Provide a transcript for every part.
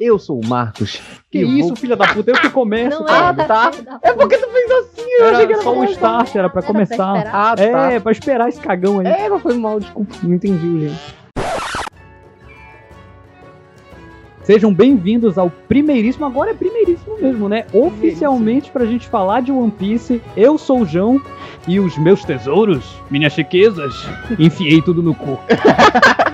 Eu sou o Marcos. Que isso, vou- filha da puta, eu que começo, Não cara. é, tá. É porque tu fez assim, eu achei que Era era só o pra- start, era pra Era pra começar. esperar. Ah, tá. É, pra esperar esse cagão aí. É, mas foi mal, desculpa. Não entendi, gente. Sejam bem-vindos ao primeiríssimo, agora é primeiríssimo mesmo, né? Oficialmente pra gente falar de One Piece. Eu sou o João e os meus tesouros, minhas riquezas, enfiei tudo no cu.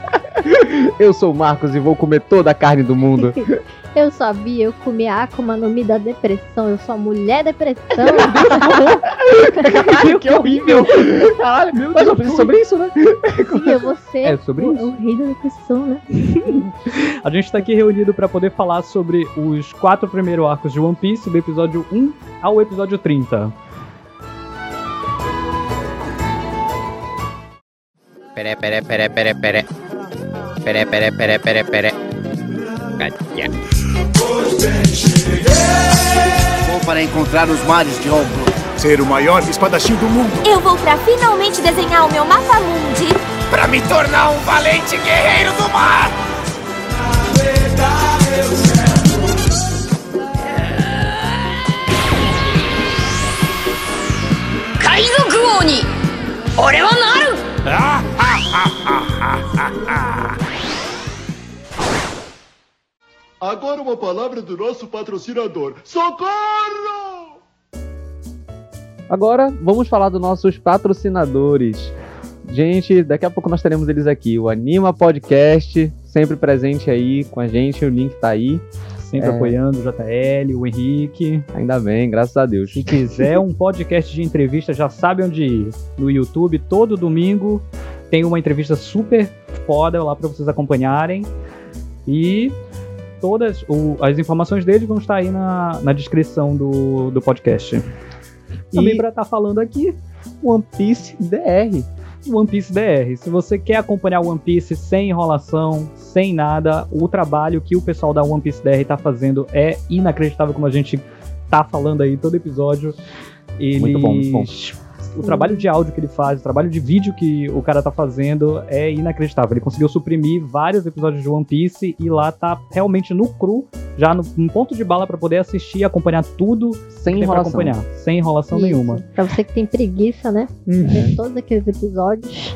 Eu sou o Marcos e vou comer toda a carne do mundo. Eu sabia, eu comi a Akuma no Mi da depressão. Eu sou a mulher depressão. Caralho, que horrível. Caralho, Meu mas eu Deus, fiz sobre isso, né? Sim, eu vou ser É sobre o, isso. o rei da depressão, né? A gente tá aqui reunido pra poder falar sobre os quatro primeiros arcos de One Piece, do episódio 1 ao episódio 30. Pere, pere, pere, pere, pere. Pere, pere, pere, pere, pere. Catia. Vou para encontrar os mares de Ombro. Ser o maior espadachim do mundo. Eu vou pra finalmente desenhar o meu mapa mundi. Pra me tornar um valente guerreiro do mar! Agora uma palavra do nosso patrocinador. Socorro! Agora vamos falar dos nossos patrocinadores. Gente, daqui a pouco nós teremos eles aqui. O Anima Podcast, sempre presente aí com a gente. O link tá aí. Sempre É. apoiando o JL, o Henrique. Ainda bem, graças a Deus. Se quiser um podcast de entrevista, já sabe onde ir. No YouTube, todo domingo, tem uma entrevista super foda lá pra vocês acompanharem. E todas o- as informações dele vão estar aí na, na descrição do, do podcast. Também E- pra estar falando aqui, One Piece DR. One Piece DR. Se você quer acompanhar One Piece sem enrolação, sem nada, o trabalho que o pessoal da One Piece DR tá fazendo é inacreditável, como a gente tá falando aí todo episódio. Eles... Muito bom, muito bom. O trabalho de áudio que ele faz, o trabalho de vídeo que o cara tá fazendo é inacreditável. Ele conseguiu suprimir vários episódios de One Piece e lá tá realmente no cru, já no, num ponto de bala pra poder assistir e acompanhar tudo Sem enrolação. acompanhar, sem enrolação Isso. nenhuma. Pra você que tem preguiça, né? Uhum. Ver todos aqueles episódios.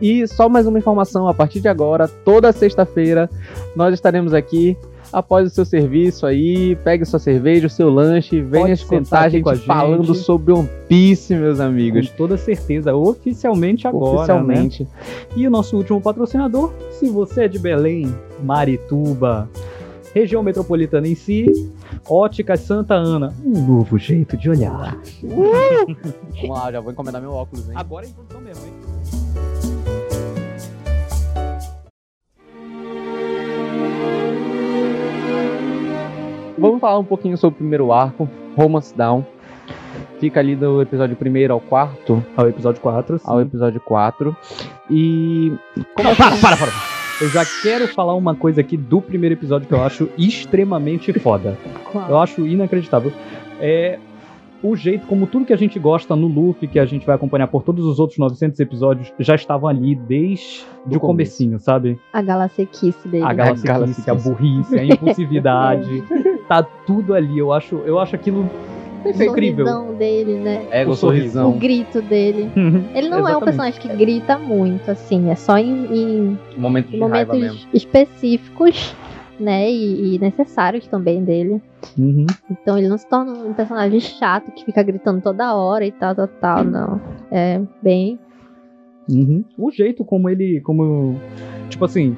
E só mais uma informação, a partir de agora, toda sexta-feira, nós estaremos aqui após o seu serviço aí, pegue sua cerveja, o seu lanche, venha escutar sentar a gente com a gente. falando sobre One Piece, meus amigos. Com toda certeza, oficialmente agora. né? Oficialmente. E o nosso último patrocinador, se você é de Belém, Marituba, região metropolitana em si, Óticas Santa Ana, um novo jeito de olhar. Vamos lá, já vou encomendar meu óculos, hein? Agora é introdução mesmo, hein? Vamos falar um pouquinho sobre o primeiro arco, Romance Down. Fica ali do episódio primeiro ao quarto, Ao episódio 4. ao episódio 4. E. Não, para, para, para. Eu já quero falar uma coisa aqui do primeiro episódio que eu acho extremamente foda. Eu acho inacreditável. É o jeito como tudo que a gente gosta no Luffy, que a gente vai acompanhar por todos os outros 900 episódios, já estavam ali desde o comecinho, sabe? A galacequice dele. A né? galaxiquice, galaxiquice. a burrice, a impulsividade, tá tudo ali. Eu acho, eu acho aquilo o incrível. sorrisão dele, né? É, O o sorrisão. O grito dele. Ele não é um personagem que grita muito, assim. É só em, em Momento de raiva mesmo. momentos específicos, né? E, e necessários também dele. Uhum. Então ele não se torna um personagem chato que fica gritando toda hora e tal, tal, tal. Não. É bem. Uhum. O jeito como ele. como. Tipo assim.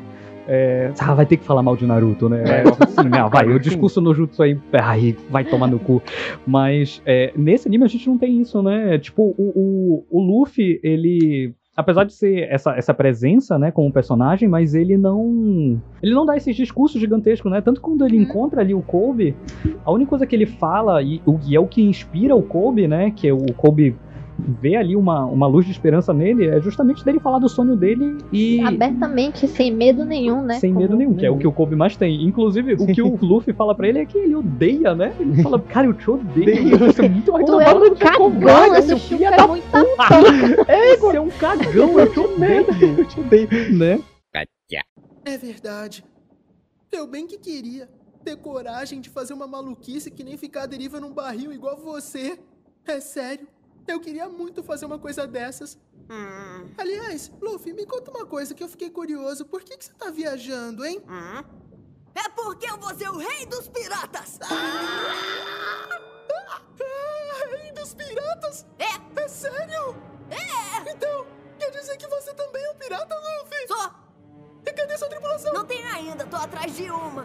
É, ah, vai ter que falar mal de Naruto, né? É. Assim, não, vai, o discurso no Jutsu aí, aí vai tomar no cu. Mas é, nesse anime a gente não tem isso, né? Tipo, o, o, o Luffy, ele. Apesar de ser essa, essa presença, né, como personagem, mas ele não. Ele não dá esses discursos gigantescos, né? Tanto quando ele encontra ali o Kobe, a única coisa que ele fala, e, e é o que inspira o Kobe, né? Que é o Kobe vê ali uma, uma luz de esperança nele, é justamente dele falar do sonho dele e. Abertamente, sem medo nenhum, né? Sem Como- medo nenhum, que é o que o Kobe mais tem. Inclusive, o que o Luffy fala pra ele é que ele odeia, né? Ele fala, cara, eu te odeio. Você é muito mais Tu é um cagão, esse Chuca é muito É, você é um cagão, eu te odeio. Eu te odeio, né? É verdade. Eu bem que queria. ter coragem de fazer uma maluquice que nem ficar à deriva num barril igual você. É sério. Eu queria muito fazer uma coisa dessas. Hum, Aliás, Luffy, me conta uma coisa que eu fiquei curioso. Por que, que você tá viajando, hein? hum. É porque eu vou ser o rei dos piratas! Ah, rei dos piratas? É, É sério? é! Então, quer dizer que você também é um pirata, Luffy? Só! E cadê sua tripulação? Não tem ainda, tô atrás de uma.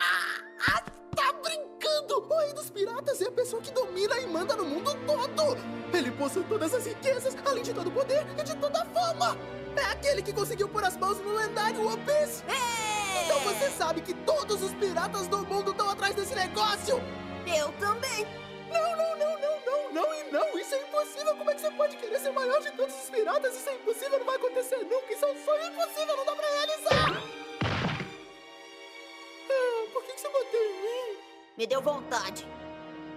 Ah, tá brincando! O rei dos piratas é a pessoa que domina e manda no mundo todo! Ele possui todas as riquezas, além de todo o poder e de toda a fama! É aquele que conseguiu pôr as mãos no lendário One Piece! É! Então você sabe que todos os piratas do mundo estão atrás desse negócio! Eu também! Não, não, não, não, não, não e não! Isso é impossível! Como é que você pode querer ser o maior de todos os piratas? Isso é impossível, não vai acontecer nunca! Isso é um sonho impossível, não dá pra realizar! Ah, por que que você bateu em mim? Me deu vontade.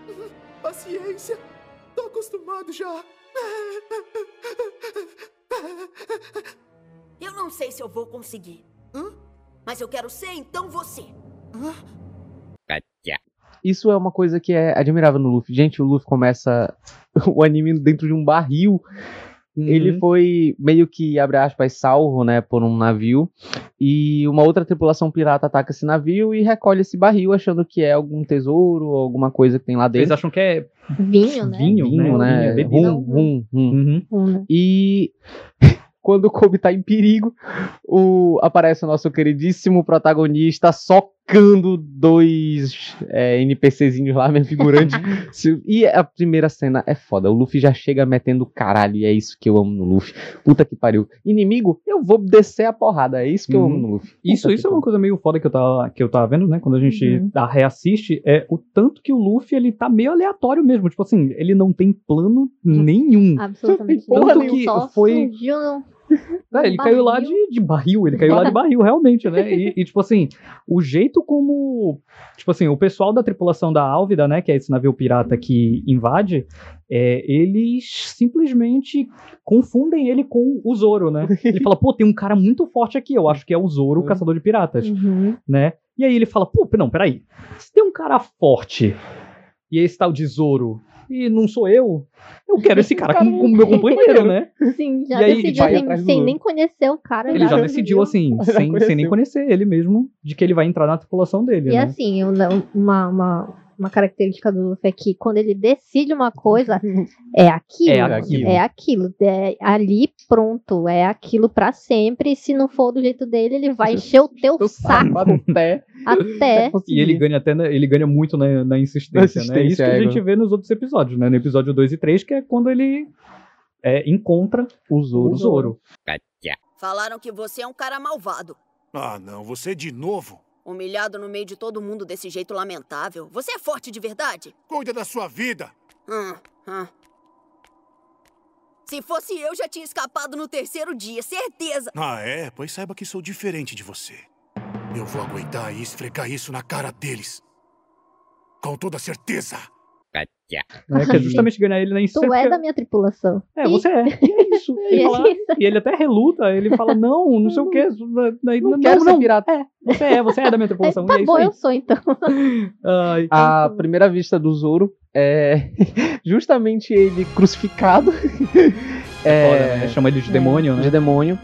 Paciência. Tô acostumado já. Eu não sei se eu vou conseguir. Hã? Mas eu quero ser então você. Gotcha. Isso é uma coisa que é admirável no Luffy. Gente, o Luffy começa o anime dentro de um barril. Ele foi meio que, abre aspas, salvo, né, por um navio. E uma outra tripulação pirata ataca esse navio e recolhe esse barril, achando que é algum tesouro ou alguma coisa que tem lá dentro. acham que é Vinho, né? vinho, Vinho, né? né? Vinho, bebida. Rum, rum, rum. Uhum. Um, né? E quando o Kobe tá em perigo, o, aparece o nosso queridíssimo protagonista socando dois é, NPCzinhos lá, minha figurante. E a primeira cena é foda. O Luffy já chega metendo caralho, e é isso que eu amo no Luffy. Puta que pariu. Inimigo, eu vou descer a porrada. É isso que eu Uhum. amo no Luffy. Isso, Puta isso que é uma coisa meio foda que eu tava, que eu tava vendo, né? Quando a gente Uhum. a reassiste, é o tanto que o Luffy, ele tá meio aleatório mesmo. Tipo assim, ele não tem plano nenhum. Absolutamente. Nenhuma. Só Foi- surgiu É, ele caiu lá barril. de, de barril, ele caiu lá de barril, realmente, né? E, e, tipo assim, o jeito como. Tipo assim, o pessoal da tripulação da Álvida, né? Que é esse navio pirata que invade, é, eles simplesmente confundem ele com o Zoro, né? Ele fala, pô, tem um cara muito forte aqui, eu acho que é o Zoro, o caçador de piratas, Uhum. né? E aí ele fala, pô, não, peraí. Se tem um cara forte e esse tal de Zoro. E não sou eu, eu quero esse cara como, como meu companheiro, né? Sim, já E aí, decidiu vai sem, sem nem conhecer o cara. Ele já decidiu, assim, Já sem, sem nem conhecer ele mesmo, de que ele vai entrar na tripulação dele, E né? assim, eu não- uma, uma, uma característica do Luffy é que quando ele decide uma coisa, é aquilo. É aquilo. É aquilo. É ali, pronto. É aquilo pra sempre. E se não for do jeito dele, ele vai encher o teu saco até, até. E ele ganha até na- ele ganha muito na, na insistência, Na né? Isso insistência, que a é, gente vê nos outros episódios, né? No episódio 2 e 3, que é quando ele é, encontra o Zoro. o Zoro. Falaram que você é um cara malvado. Ah, não, você de novo? Humilhado no meio de todo mundo desse jeito lamentável. Você é forte de verdade? Cuida da sua vida. Hum, hum. Se fosse eu, já tinha escapado no terceiro dia, certeza. Ah, é? Pois saiba que sou diferente de você. Eu vou aguentar e esfregar isso na cara deles. Com toda certeza. Né? Que é justamente ganhar ele na insistência. Tu é da minha tripulação. É, você é. E é isso. E Ele é fala- isso. e ele até reluta, ele fala, não, não sei o quê. Daí, Não, não, quero não, ser não. pirata. É, você é, você é da minha tripulação. tá é isso bom, aí. eu sou então. Ai, A primeira vista do Zoro é justamente ele crucificado. foda, né? Chama ele de demônio, né? De demônio.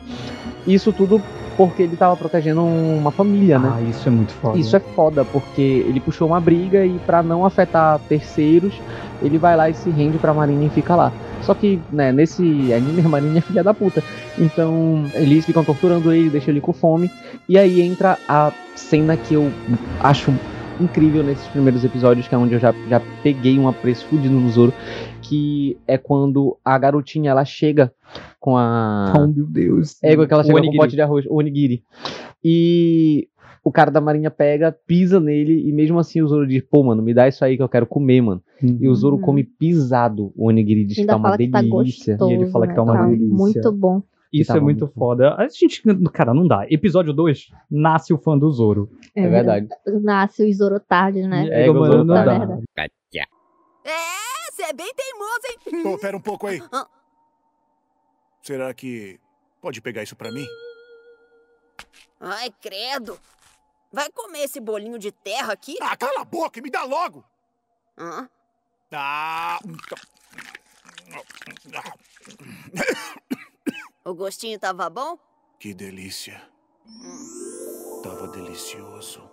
Isso tudo porque ele tava protegendo uma família, né? Ah, isso é muito foda. Isso é foda, porque ele puxou uma briga e pra não afetar terceiros, ele vai lá e se rende pra Marinha e fica lá. Só que, né, nesse anime a Marinha é filha da puta. Então, eles ficam torturando ele, deixam ele com fome. E aí entra a cena que eu acho incrível nesses primeiros episódios, que é onde eu já, já peguei um apreço fudido no Zoro, que é quando a garotinha ela chega com a Oh, meu Deus. é igual que ela O chega com um pote de arroz, o onigiri. E o cara da marinha pega, pisa nele, e mesmo assim o Zoro diz, pô, mano, me dá isso aí que eu quero comer, mano. E o Zoro Uhum. come pisado o onigiri, diz que Ainda tá uma que tá delícia. gostoso. E ele fala que tá né, uma tal. delícia. Muito bom. Isso tava é muito muito foda. A gente, cara, não dá. Episódio 2, nasce o fã do Zoro. É verdade. Nasce o Zoro tarde, né? É, igual mano, Zoro não tá dá. É, você é bem teimoso, hein? Ô, pera um pouco aí. Ah. Será que pode pegar isso pra mim? Ai, credo. Vai comer esse bolinho de terra aqui? Ah, cala a boca e me dá logo! Hã? Ah, O gostinho tava bom? que delícia. Tava delicioso.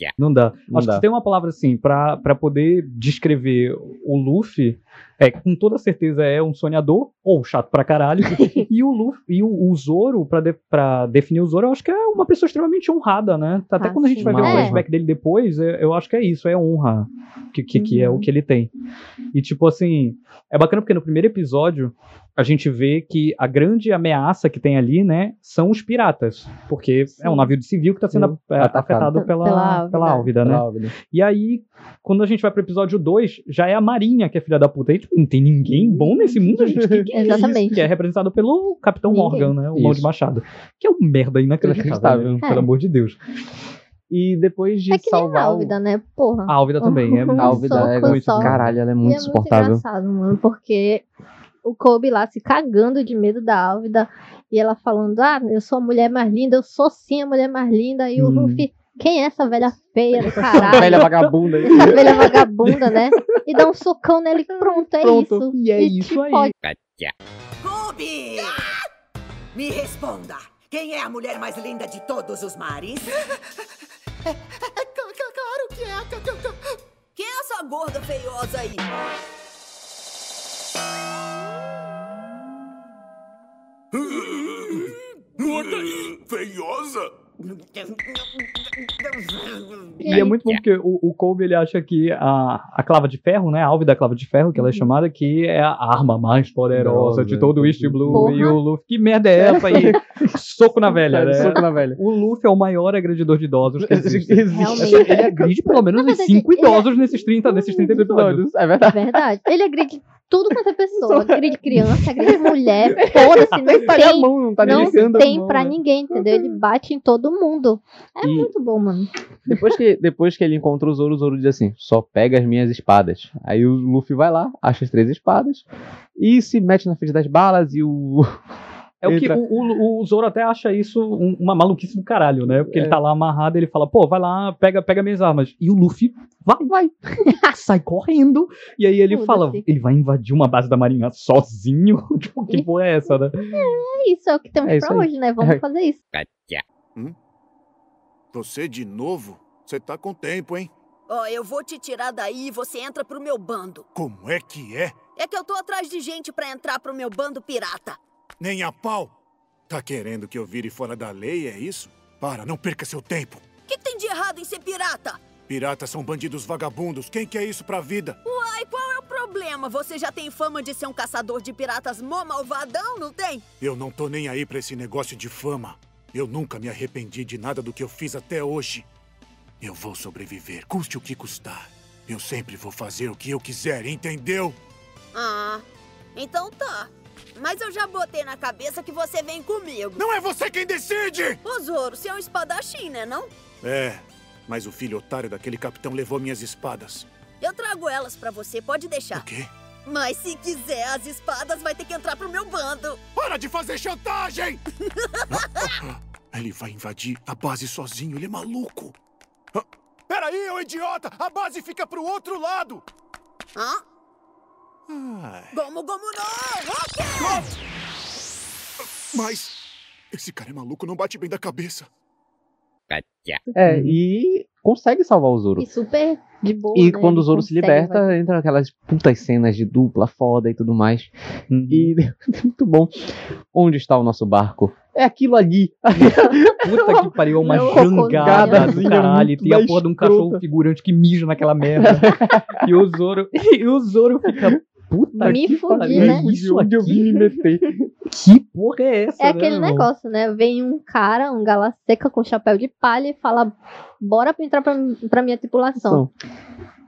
Gotcha. Não dá. Não Acho dá. que se tem uma palavra assim, pra, pra poder descrever o Luffy, é com toda certeza é um sonhador, ou chato pra caralho. e o Luffy, e o, o Zoro, pra, de- pra definir o Zoro, eu acho que é uma pessoa extremamente honrada, né? Até Ah, quando a gente sim. vai ver o É. flashback dele depois, eu, eu acho que é isso, é honra. Que, que, que é Uhum. o que ele tem. E tipo assim, é bacana porque no primeiro episódio a gente vê que a grande ameaça que tem ali, né, são os piratas. Porque é um Sim. navio de civil que tá sendo Sim, é, atacado. afetado pela, Pela pela, Álvida. Álvida, né? Álvida. E aí, quando a gente vai pro episódio 2, já é a Marinha que é filha da puta. Aí, tipo, não tem ninguém bom nesse mundo, gente. Que, que é isso? Exatamente. Que é representado pelo Capitão Ninguém. Morgan, né? O Mão de Isso. Machado. Que é um merda inacreditável, né? pelo É. amor de Deus. E depois de É que nem a salvar o... Álvida, né? Porra. A Álvida também. É A Álvida é muito... só. Caralho, ela é E muito é insuportável. muito engraçado, mano, porque o Kobe lá se cagando de medo da Álvida e ela falando: Ah, eu sou a mulher mais linda, eu sou sim a mulher mais linda. E o Hum. Luffy, quem é essa velha feia do caralho? velha vagabunda aí. Essa velha vagabunda, né? E dá um socão nele, pronto, é Pronto. isso. E é isso te aí. fode. Gotcha. Kobe! Me responda. Quem é a mulher mais linda de todos os mares? É, cla- cla- claro que é. Quem é essa gorda feiosa aí? Gorda e feiosa! E é muito bom porque o, o Kobe ele acha que a, a clava de ferro, né? A Álvida clava de ferro, que ela é chamada, que é a arma mais poderosa de todo o East Blue. Porra. E o Luffy, que merda é essa aí? Soco na velha, né? Soco na velha. O Luffy é o maior agredidor de idosos que existe. Realmente. Ele agride pelo menos uns verdade, 5 ele é- idosos nesses 30, nesses 30 episódios. É É verdade. verdade. Ele agride tudo quanto é pessoa. Agride criança, agride mulher, foda-se, não Nem tá a tem. mão, não tá Não a tem mão, pra né? ninguém, entendeu? Ele bate em todo mundo. É E- muito bom, mano. Depois que, depois que ele encontra o Zoro, o Zoro diz assim: só pega as minhas espadas. Aí o Luffy vai lá, acha as três espadas e se mete na frente das balas e o. É o que o, o, o Zoro até acha isso um- uma maluquice do caralho, né? Porque É. ele tá lá amarrado ele fala, pô, vai lá, pega, pega minhas armas. E o Luffy vai, vai, sai correndo. E aí ele Foda-se. fala, ele vai invadir uma base da marinha sozinho? tipo, que porra é essa, né? É isso, é o que temos É pra hoje, né? Vamos É. fazer isso. Gotcha. Você de novo? Você tá com tempo, hein? Ó, eu vou te tirar daí e você entra pro meu bando. Como é que é? É que eu tô atrás de gente pra entrar pro meu bando pirata. Nem a pau? Tá querendo que eu vire fora da lei, é isso? Para, não perca seu tempo. O que, que tem de errado em ser pirata? Piratas são bandidos vagabundos. Quem quer isso pra vida? Uai, qual é o problema? Você já tem fama de ser um caçador de piratas mó malvadão, não tem? Eu não tô nem aí pra esse negócio de fama. Eu nunca me arrependi de nada do que eu fiz até hoje. Eu vou sobreviver, custe o que custar. Eu sempre vou fazer o que eu quiser, entendeu? Ah, então tá. Mas eu já botei na cabeça que você vem comigo. Não é você quem decide! Ô, Zoro, você é um espadachim, né não? É, mas o filho otário daquele capitão levou minhas espadas. Eu trago elas pra você, pode O deixar. quê? Mas se quiser as espadas, vai ter que entrar pro meu bando. Para de fazer chantagem! ele vai invadir a base sozinho, ele é maluco. Ah, Peraí, ô idiota! A base fica pro outro lado! Hã? Ai, Gomu, gomu, não! Ok! mas esse cara é maluco, não bate bem da cabeça. É, e consegue salvar o Zoro. E super de boa. E né? quando o Zoro se liberta, fazer. entra aquelas putas cenas de dupla foda e tudo mais. E muito bom. Onde está o nosso barco? É aquilo ali. Puta que pariu, é uma É uma jangada do cocôzinha caralho. E tem a porra de um escrota. cachorro figurante que mija naquela merda. e o Zoro. E o Zoro fica. Puta Me que fudi, pariu. né? Isso onde eu vim aqui. me meter. Que porra é essa? É né, aquele irmão? negócio, né? Vem um cara, um gala seca com chapéu de palha e fala: Bora entrar pra, pra minha tripulação.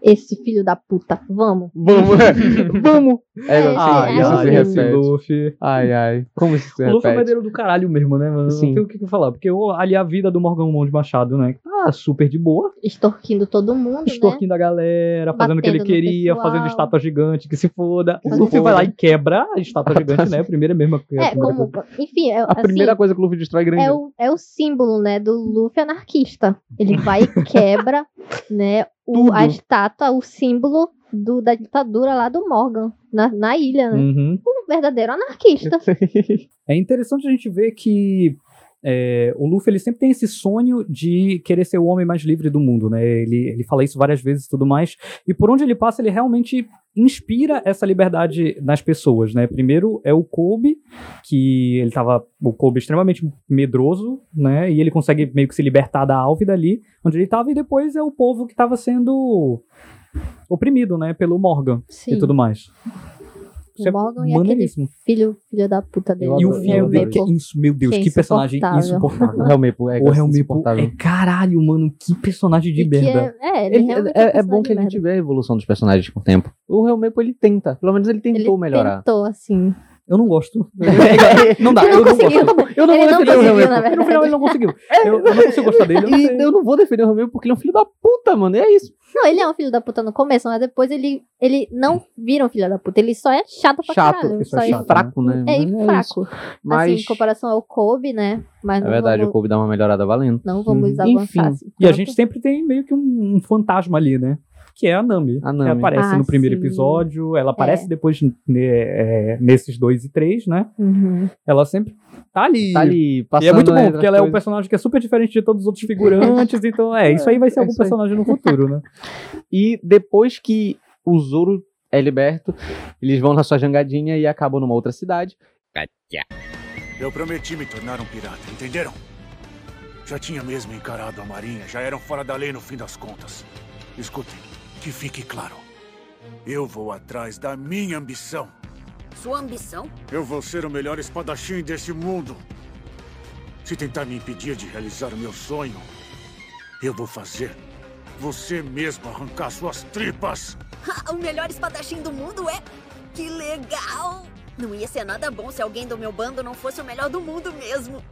esse filho da puta, vamos. Vamos, vamos. É, É, ai, é, é. esse repete. Luffy. Ai, ai. Como isso se O Luffy é repete? verdadeiro do caralho mesmo, né? mano? Não Sim. tem o que falar. Porque o- ali a vida do Morgan Mão de Machado, né? Tá super de boa. Extorquindo todo mundo, né? Extorquindo a galera, fazendo o que ele Batendo queria, pessoal. fazendo estátua gigante, que se foda. O Luffy foda. vai lá e quebra a estátua gigante, né? A primeira mesmo. A É, primeira como, coisa. enfim, é, A primeira assim, coisa que o Luffy destrói grande. é o, é o símbolo, né, do Luffy anarquista. Ele vai e quebra, né, o, a estátua, o símbolo do, da ditadura lá do Morgan, na, na ilha, né? Uhum. Um verdadeiro anarquista. É interessante a gente ver que é, o Luffy ele sempre tem esse sonho de querer ser o homem mais livre do mundo, né? Ele, ele fala isso várias vezes e tudo mais. E por onde ele passa, ele realmente inspira essa liberdade nas pessoas, né? Primeiro é o Kobe, que ele tava o Kobe extremamente medroso, né? E ele consegue meio que se libertar da Álvida ali, onde ele tava, e depois é o povo que tava sendo oprimido, né? Pelo Morgan Sim. e tudo mais. Isso O é Morgan e aquele filho, filho da puta dele. E o filho dele, que é Maple. isso, meu Deus, que é que, personagem insuportável. insuportável. O Helmepo é, O insuportável. é caralho, mano, que personagem de E merda. É, é, ele, Ele- realmente é, um é bom que a gente vê a evolução dos personagens com o tempo. O Helmepo, ele tenta. Pelo menos ele tentou Ele melhorar. tentou, assim. Eu não gosto. não dá, Ele eu não gosto. Eu não Ele vou não defender o na No final verdade. ele não conseguiu. Eu, eu não consigo gostar dele. Eu. E eu não vou defender o Helmepo porque ele é um filho da puta, mano. E é isso. Não, ele é um filho da puta no começo, mas depois ele, ele não vira um filho da puta. Ele só é chato pra Chato, caralho. ele só é é, chato, fraco, né? é, e isso. fraco. Mas Assim, em comparação ao Kobe, né? Mas é verdade, vamos, o Kobe dá uma melhorada valendo. não vamos Uhum. avançar. Enfim, assim, E a gente sempre tem meio que um, um fantasma ali, né? Que é a Nami. A Nami. Ela aparece Ah, no primeiro sim. episódio, ela aparece É. depois né, é, nesses dois e três, né? Uhum. Ela sempre tá ali. Tá ali, passando E é muito bom, entre porque ela é um coisas. personagem que é super diferente de todos os outros figurantes, então é, isso aí vai ser É algum personagem no futuro, né? E depois que o Zoro é liberto, eles vão na sua jangadinha e acabam numa outra cidade. Eu prometi me tornar um pirata, entenderam? Já tinha mesmo encarado a marinha, já eram fora da lei no fim das contas. Escutem, que fique claro. Eu vou atrás da minha ambição. Sua ambição? Eu vou ser o melhor espadachim desse mundo. Se tentar me impedir de realizar o meu sonho, eu vou fazer você mesmo arrancar suas tripas. o melhor espadachim do mundo é? Que legal! Não ia ser nada bom se alguém do meu bando não fosse o melhor do mundo mesmo.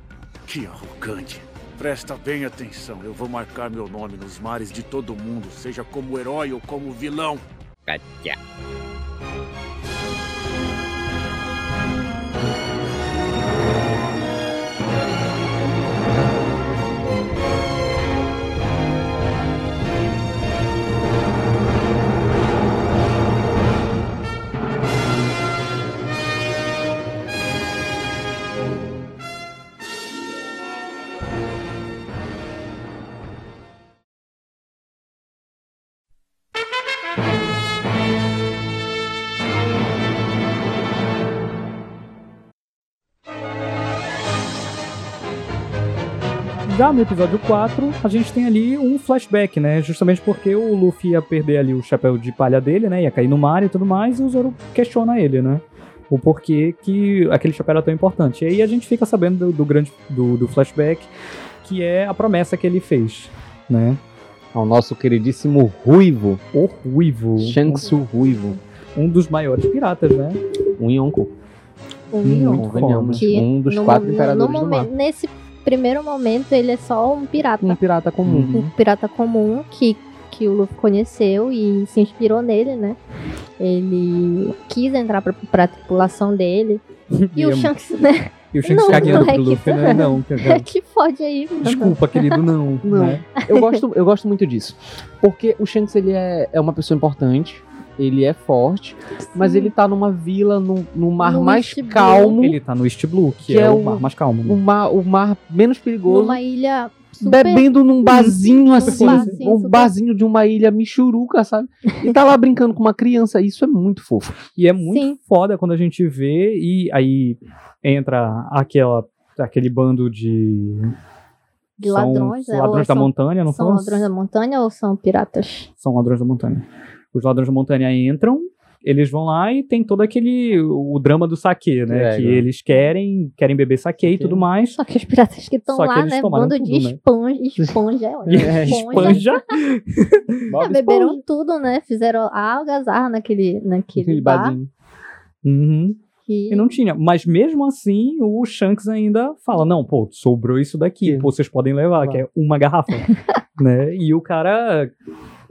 Que arrogante. Presta bem atenção. Eu vou marcar meu nome nos mares de todo mundo, seja como herói ou como vilão. Gotcha. Já no episódio 4, a gente tem ali um flashback, né? Justamente porque o Luffy ia perder ali o chapéu de palha dele, né? Ia cair no mar e tudo mais, e o Zoro questiona ele, né? O porquê que aquele chapéu era tão importante. E aí a gente fica sabendo do, do grande do, do flashback, que é a promessa que ele fez, né? Ao nosso queridíssimo Ruivo, O Ruivo. Shanks o Ruivo, Um dos maiores piratas, né? um Yonko. Um Yonko. Um dos quatro mo- no imperadores do mar. momento- Nesse primeiro momento, ele é só um pirata. Um pirata comum. Uhum. um pirata comum que, que o Luffy conheceu e se inspirou nele, né? Ele quis entrar pra, pra tripulação dele. E o é- Shanks, né? E o Shanks Não, cagueando não é pro que- Luffy, né? Não, cara. que fode aí. mano. Desculpa, querido, não. Não. né? Eu gosto, eu gosto muito disso. Porque o Shanks ele é, é uma pessoa importante, ele é forte, mas Sim. ele tá numa vila, no, no mar No mais East Blue. calmo, Ele tá no East Blue, que, Que é, é o mar mais calmo. né? o, mar, o mar menos perigoso, Numa ilha super... bebendo num barzinho assim, barzinho um super- barzinho de uma ilha michuruca, sabe? E tá lá brincando com uma criança, isso é muito fofo. E é muito Sim. foda quando a gente vê e aí entra aquela, aquele bando de. De são ladrões, né? ladrões Ou da são- montanha, não São são? ladrões da montanha ou são piratas? São ladrões da montanha. Os ladrões da montanha entram eles vão lá e tem todo aquele o drama do saque, né? É, que né? eles querem, querem beber saque e tudo mais. Só que os piratas que estão lá, né? Bando de tudo, né? esponja, esponja, é, olha, esponja. espanja. É, beberam tudo, né? Fizeram a algazarra naquele, naquele Aquele bar. badinho. Uhum. Que... E não tinha. Mas mesmo assim, o Shanks ainda fala: não, pô, sobrou isso daqui, pô, vocês podem levar, que é uma garrafa. né? E o cara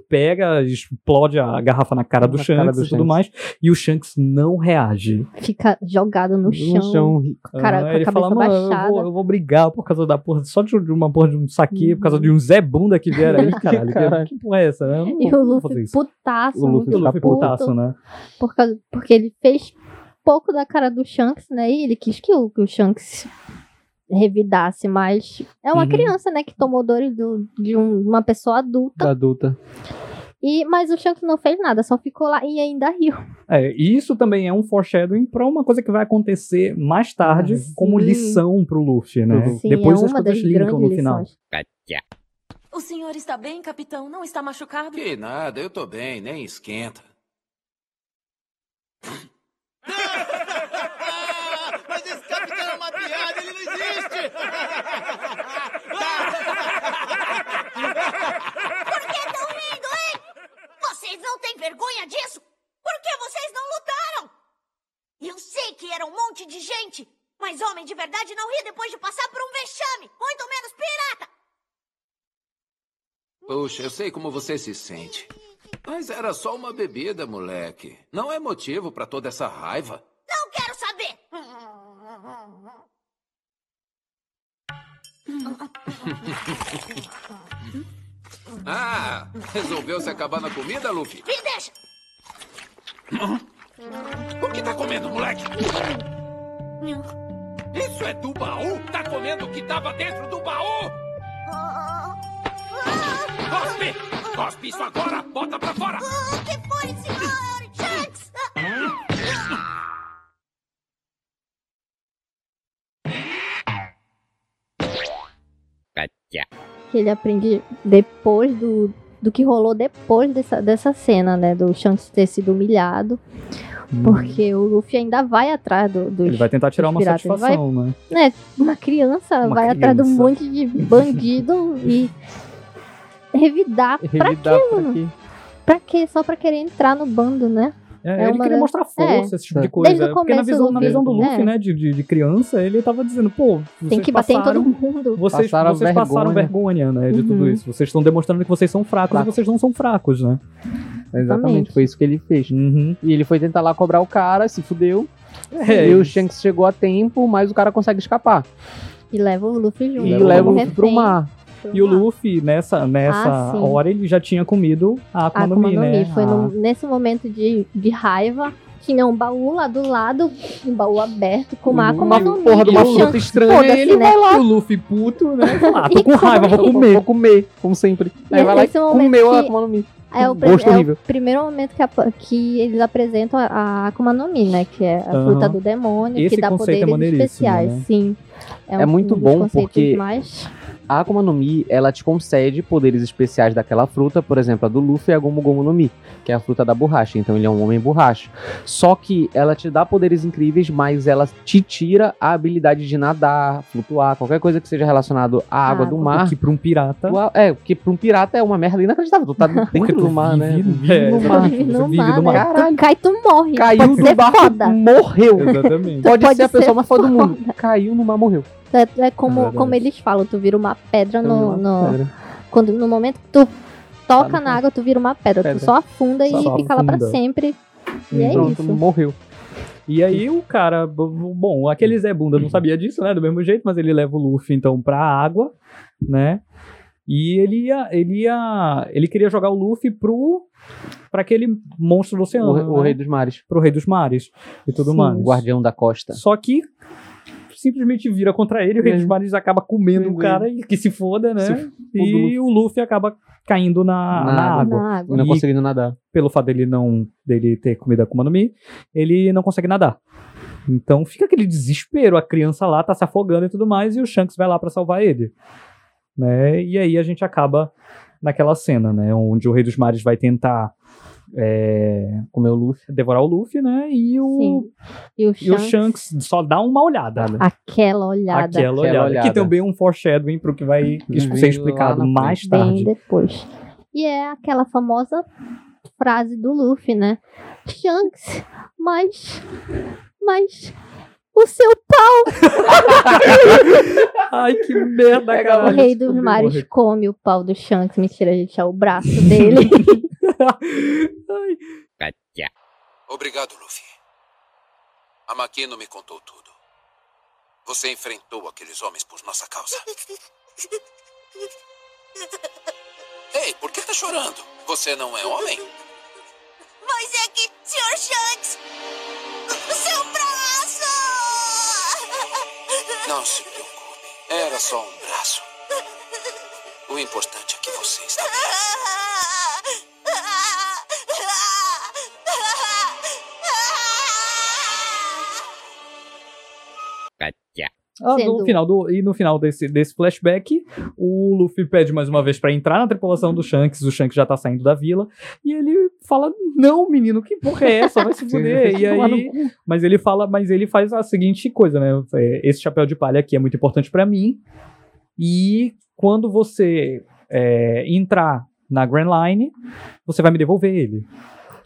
pega, explode a garrafa na cara do Na Shanks cara do e tudo Shanks. mais. E o Shanks não reage. Fica jogado no chão. No chão. Cara, Ah, com a ele cabeça fala, mano, eu baixada. vou, eu vou brigar por causa da porra, só de uma porra de um saque, por causa de um Zé Bunda que vieram aí, caralho. Caralho. Que, que porra é essa? né? E o Luffy putaço, O Luffy o putaço, né? por causa, porque ele fez pouco da cara do Shanks, né? E ele quis que o, que o Shanks revidasse, mas é uma Uhum. criança, né, que tomou dores do, de um- uma pessoa adulta. Adulta. E, mas o Shanks não fez nada, só ficou lá e ainda riu. É, e isso também é um foreshadowing pra uma coisa que vai acontecer mais tarde Ah, como lição pro Luffy, né? Sim, Depois é as uma coisas das linkam grandes no final. lições. O senhor está bem, capitão? Não está machucado? Que nada, eu tô bem, nem esquenta. Mas esse capitão é uma piada, ele não existe! Por que estão rindo, hein? Vocês não têm vergonha disso? Por que vocês não lutaram? Eu sei que era um monte de gente, mas homem de verdade não ri depois de passar por um vexame, muito menos pirata. Puxa, eu sei como você se sente. Mas era só uma bebida, moleque. Não é motivo pra toda essa raiva. Não quero saber. Ah, resolveu se acabar na comida, Luffy? Me deixa. O que tá comendo, moleque? Isso é do baú? Tá comendo o que tava dentro do baú? Cospe! Cospe isso agora! Bota pra fora! O que foi, senhor Shanks? Gotcha. Que ele aprende depois do, do que rolou depois dessa, dessa cena, né? Do Shanks ter sido humilhado. Porque o Luffy ainda vai atrás do, dos Hum. Ele vai tentar tirar uma piratas. Ele vai- satisfação, né? né, uma criança Uma vai atrás de um criança. monte de bandido e revidar. Pra Revidar quê, pra mano? quê? Pra quê? Só pra querer entrar no bando, né? É, É ele uma queria das- mostrar força, é. esse tipo de Desde coisa. o Porque na visão, do na visão do Luffy, é. né, de, de, de criança, ele tava dizendo, pô, Tem vocês que bater em todo passaram- mundo. Vocês, Passaram vocês passaram vergonha, né, de tudo Uhum. isso. Vocês estão demonstrando que vocês são fracos Fracos. e vocês não são fracos, né? Exatamente, foi isso que ele fez. Uhum. E ele foi tentar lá cobrar o cara, se fudeu. É, e o Shanks chegou a tempo, mas o cara consegue escapar. E leva o Luffy junto. E leva o Luffy pro refém. E o Luffy, nessa, nessa Ah, hora, ele já tinha comido a Akuma, no Mi, né? Foi Ah. no- nesse momento de, de raiva. Tinha um baú lá do lado, um baú aberto, com uma Akuma Uma no Mi. porra de uma o fruta estranha e ele né? vai lá. O Luffy puto, né? Ah, tô com raiva, vou come. comer. Vou comer, como sempre. E Aí vai lá e esse momento comeu a Akuma no Mi. É o, é o primeiro momento que, a- que eles apresentam a, a Akuma no Mi, né? Que é a Aham. fruta do demônio, Esse que dá é poderes maneiríssimo, especiais. né? Sim. É um muito dos bom porque- Mais... A Akuma no Mi, ela te concede poderes especiais daquela fruta, por exemplo, a do Luffy é a Gomu Gomu no Mi, que é a fruta da borracha, então ele é um homem borracha. Só que ela te dá poderes incríveis, mas ela te tira a habilidade de nadar, flutuar, qualquer coisa que seja relacionado à água do Água. mar. O que pra um pirata... Tu- É, porque pra um pirata é uma merda inacreditável. Tu tá dentro do mar, né? vive- Vive é, no mar. Vive no vive mar, do né? mar. Caralho. Tu cai, tu morre. Caiu Pode do ser barco, foda. morreu. Exatamente. Pode, Pode ser a ser pessoa mais foda do mundo. Caiu no mar, morreu. É, é como, como eles falam, tu vira uma pedra no. no- Pedra. quando, no momento que tu toca Tá na água, tu vira uma pedra. Pedra. Tu só afunda e Só fica lá pra sempre. E é Pronto, isso. morreu. E aí o cara, bom, aquele Zé Bunda não sabia disso, né, do mesmo jeito, mas ele leva o Luffy então pra água, né? E ele ia, ele ia, ele queria jogar o Luffy pro para aquele monstro do O, oceano, o né? rei dos mares. pro rei dos mares e tudo Sim. mais. O guardião da costa. Só que simplesmente vira contra ele, o rei dos mares acaba comendo o Comendo cara e que se foda, né? Se e o Luffy acaba caindo na, Na na água. Na água. E não conseguindo nadar. pelo fato dele não dele ter comido a Akuma no Mi, ele não consegue nadar. Então fica aquele desespero, a criança lá tá se afogando e tudo mais, e o Shanks vai lá pra salvar ele. Né? E aí a gente acaba naquela cena, né, onde o Rei dos Mares vai tentar é, comer o Luffy. devorar o Luffy, né? E o, Sim. E o e o Shanks, só dá uma olhada. né? aquela olhada Aquela Aquela olhada. olhada. Que também é um foreshadowing pro que vai Vindo ser lá explicado mais bem tarde. depois. E é aquela famosa frase do Luffy, né? Shanks, mas. Mas. O seu pau! Ai, que merda, o cara. rei dos mares come o pau do Shanks. Mentira, gente, é o braço dele. Gotcha. Obrigado, Luffy. A Makino me contou tudo. Você enfrentou aqueles homens por nossa causa. Ei, por que tá chorando? Você não é homem? Mas é que, Sr. Shanks, o seu braço! Não se preocupe. Era só um braço. O importante é que você está bem. Ah, no Sendo- final do, e no final desse, desse flashback, o Luffy pede mais uma vez pra entrar na tripulação do Shanks. O Shanks já tá saindo da vila. E ele fala: Não, menino, que porra é essa? Vai se fuder. e no aí. Mas ele fala, mas ele faz a seguinte coisa, né? É, Esse chapéu de palha aqui é muito importante pra mim. E quando você é, entrar na Grand Line, você vai me devolver ele.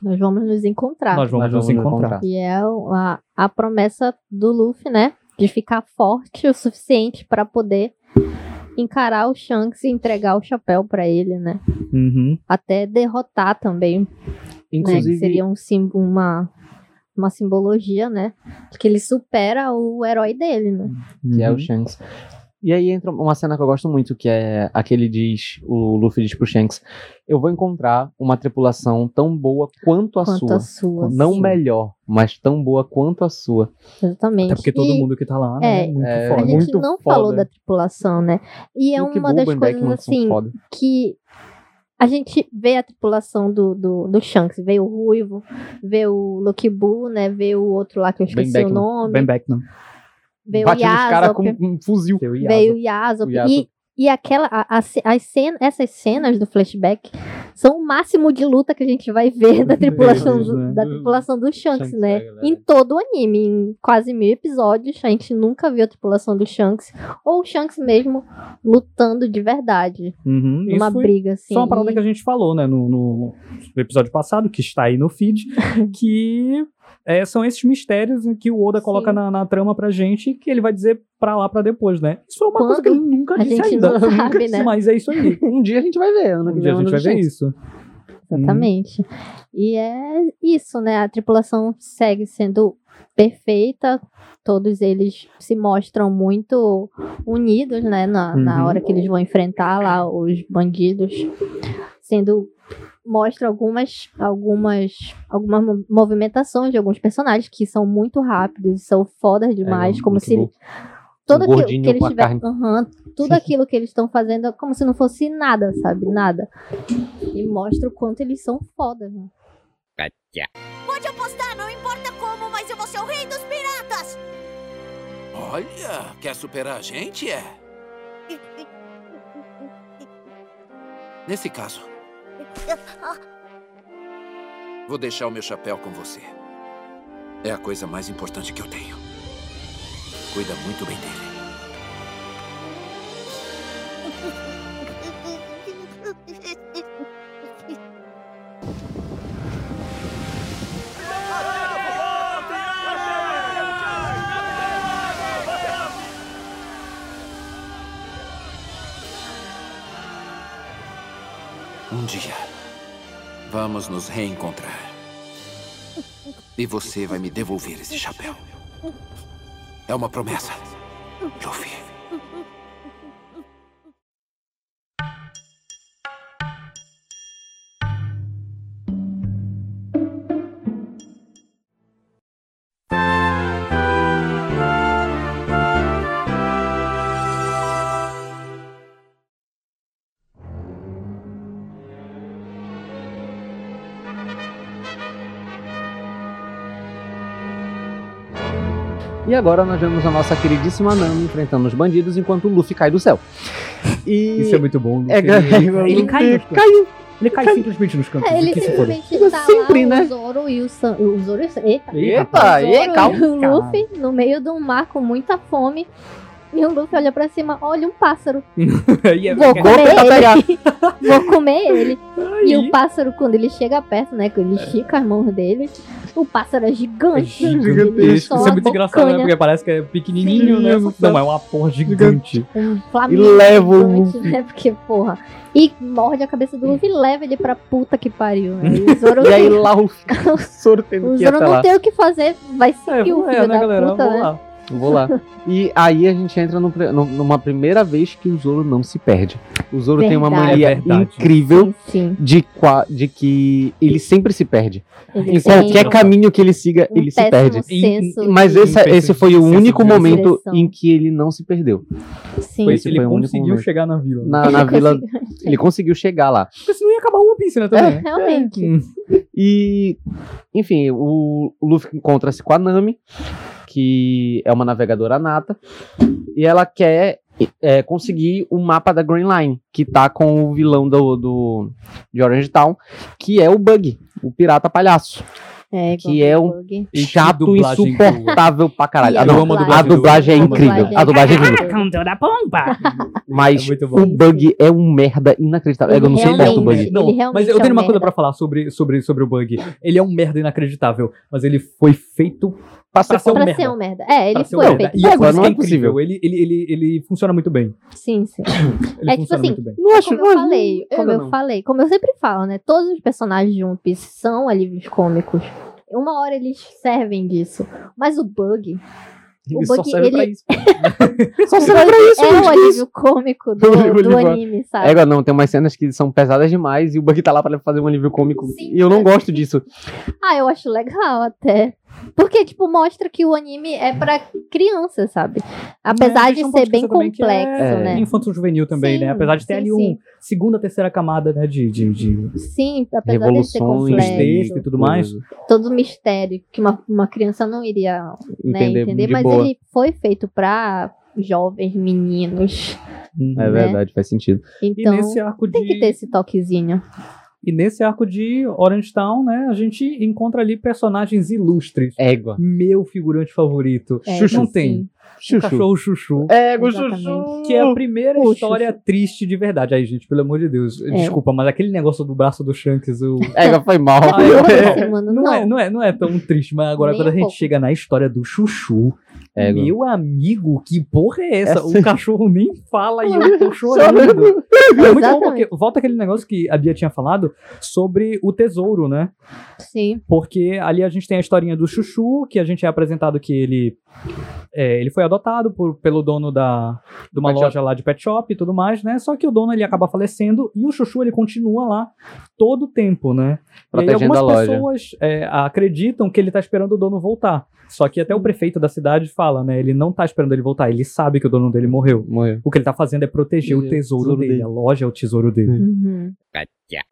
Nós vamos nos encontrar. Nós vamos Nós nos vamos nos encontrar. encontrar. E é a, a promessa do Luffy, né? De ficar forte o suficiente pra poder encarar o Shanks e entregar o chapéu pra ele, né? Uhum. Até derrotar também, né? Que Inclusive, seria um sim- uma, uma simbologia, né? De que ele supera o herói dele, né? que é Uhum. o Shanks. E aí entra uma cena que eu gosto muito, que é aquele diz, o Luffy diz pro Shanks, eu vou encontrar uma tripulação tão boa quanto a Quanto sua. a sua. Não sim. melhor, mas tão boa quanto a sua. Exatamente. Até porque todo E mundo que tá lá, né? é, muito é, A foda. gente muito não foda. falou da tripulação, né? E é Luke uma das coisas assim que a gente vê a tripulação do, do, do Shanks, vê o Ruivo, vê o Lucky Boo, né? Vê o outro lá que eu esqueci o Beckman. nome, Ben Beckman. Vê o Bate nos caras com um fuzil. Veio o Yasop, e, e aquela, a, a, as cena, essas cenas do flashback são o máximo de luta que a gente vai ver da tripulação, do, né? da tripulação do Shanks, Shanks, né? é. Em todo o anime, em quase mil episódios, a gente nunca viu a tripulação do Shanks, ou o Shanks mesmo lutando de verdade, Uhum. numa briga assim. só uma parada E- que a gente falou, né, no- no episódio passado, que está aí no feed, que é, são esses mistérios que o Oda Sim. coloca na, na trama pra gente, que ele vai dizer pra lá pra depois, né? Isso foi uma coisa que ele nunca a disse gente ainda. não Nunca sabe, disse, né? Mas é isso aí. Um dia a gente vai ver, Um dia a é gente vai ver isso. Exatamente. E é isso, né? A tripulação segue sendo perfeita. Todos eles se mostram muito unidos, né? Na, na Uhum. hora que eles vão enfrentar lá os bandidos. Sendo. Mostra algumas, algumas, algumas mo- movimentações de alguns personagens que são muito rápidos, são fodas demais, como muito se louco. tudo Um aquilo que eles carne. Aham, tudo aquilo que eles estão fazendo é como se não fosse nada, sabe? Nada. E mostra o quanto eles são fodas, né? Gotcha. Pode apostar, não importa como, mas eu vou ser o rei dos piratas! Olha, quer superar a gente, é? Nesse caso, vou deixar o meu chapéu com você. É a coisa mais importante que eu tenho. Cuida muito bem dele. Um dia, vamos nos reencontrar. E você vai me devolver esse chapéu. É uma promessa, Luffy. E agora nós vemos a nossa queridíssima Nami enfrentando os bandidos enquanto o Luffy cai do céu. E Isso é muito bom. Luffy. É, ele, ele caiu. Caiu. Ele cai simplesmente nos cantos. É, ele simplesmente tá Sempre, lá, né? o Zoro e o Sam... O Zoro e o Sam... Eita. Eita, o Zoro e, calma. e o Luffy no meio de um mar com muita fome. E o Luffy olha pra cima, olha um pássaro. E é- Vou é- comer ele. Vou comer ele. E Aí. o pássaro, quando ele chega perto, né? Quando ele estica as mãos dele, o pássaro é É gigante. Ele gigantesco. Isso é muito engraçado, né? Porque parece que é pequenininho, né? Não, é uma porra gigante. Um flamingo E leva o gigante, né? Porque, porra. E morde a cabeça do Luffy e leva ele pra puta que pariu, né? E o Zoro, E aí lá o Zoro tendo o que ir Zoro não lá. tem o que fazer, vai É, seguir o é, filho né, da galera? puta, Vamos né? lá. Vou lá. E aí a gente entra no no- numa primeira vez que o Zoro não se perde. O Zoro tem uma Verdade. mania É verdade. incrível Sim, sim. de, de que ele sempre se perde. Ele Em qualquer caminho que ele siga, um ele se perde. senso Mas de- esse, esse foi o único momento em que ele não se perdeu. Sim. Foi esse Ele foi conseguiu chegar na vila. né? Na, na Ele vila, conseguiu- ele conseguiu chegar lá. Porque senão ia acabar o One Piece, né? Também. né? Realmente. E, enfim, o, o Luffy encontra-se com a Nami, que é uma navegadora nata, e ela quer é, conseguir o mapa da Green Line, que tá com o vilão do, do, de Orange Town, que é o Bug, o pirata palhaço. É, Que é um Bug. E que Chato, insuportável pra caralho. A não, dublagem? a dublagem é incrível. A dublagem é incrível. Pompa! Mas É o Bug é um merda inacreditável. Ele eu não suporto o realmente- Bug. Não, mas eu é tenho um uma coisa merda. pra falar sobre, sobre, sobre o Bug. Ele é um merda inacreditável, mas ele foi feito Pra pra ser um pra merda. ser um merda. É, ele Pra um foi merda. feito. E é Agora não é é incrível. possível. Ele, ele, ele, ele funciona muito bem. Sim, sim. Ele É tipo funciona assim, muito bem. Não acho, Como eu falei, como eu não. falei, como eu sempre falo, né? Todos os personagens de One Piece são alívios cômicos. Uma hora eles servem disso. Mas o Bug. Ele o só Bug, serve pra ele- isso. Só serve pra isso, é o alívio cômico do, Do anime, sabe? É, não, tem umas cenas que são pesadas demais e o Bug tá lá pra fazer um alívio cômico. Sim, e eu não gosto disso. Ah, eu acho legal até. Porque, tipo, mostra que o anime é pra criança, sabe? Apesar É, de ser bem que complexo, é- né? Infanto juvenil também, Sim, né? Apesar de ter sim, ali sim. um segunda, terceira camada, né? De, de, de Sim, apesar de ser Revoluções texto complexo, e tudo mais. todo mistério que uma, uma criança não iria né, Entender, entender, de mas boa. ele foi feito pra jovens meninos. Uhum. É né? verdade, faz sentido. E Então, nesse arco de. tem que ter esse toquezinho. E nesse arco de Orange Town, né, a gente encontra ali personagens ilustres. Égua. Meu figurante favorito. É, Xuxu não tem. O Chuchu. cachorro Chuchu. Égua, Exatamente. chuchu. Que é a primeira O história triste de verdade. Aí, gente, pelo amor de Deus. É. Desculpa, mas aquele negócio do braço do Shanks, eu... Égua foi mal. Ah, Foda-se, mano, não, não. É, não, é, não é tão triste, mas agora Nem quando a gente pouco. chega na história do Chuchu, Meu amigo, que porra é essa? Essa- O cachorro nem fala e eu tô chorando. É muito bom porque volta aquele negócio que a Bia tinha falado sobre o tesouro, né? Sim. Porque ali a gente tem a historinha do Chuchu, que a gente é apresentado que ele é, ele foi adotado por, pelo dono da, de uma Pet loja lá de pet shop e tudo mais, né? Só que o dono ele acaba falecendo e o Chuchu ele continua lá todo o tempo, né? E aí Protegendo algumas a loja. pessoas é, acreditam que ele tá esperando o dono voltar. Só que até o prefeito da cidade fala, né? Ele não tá esperando ele voltar, ele sabe que o dono dele morreu. Morreu. O que ele tá fazendo é proteger o tesouro, tesouro dele. dele. A loja é o tesouro dele. Uhum. Gotcha.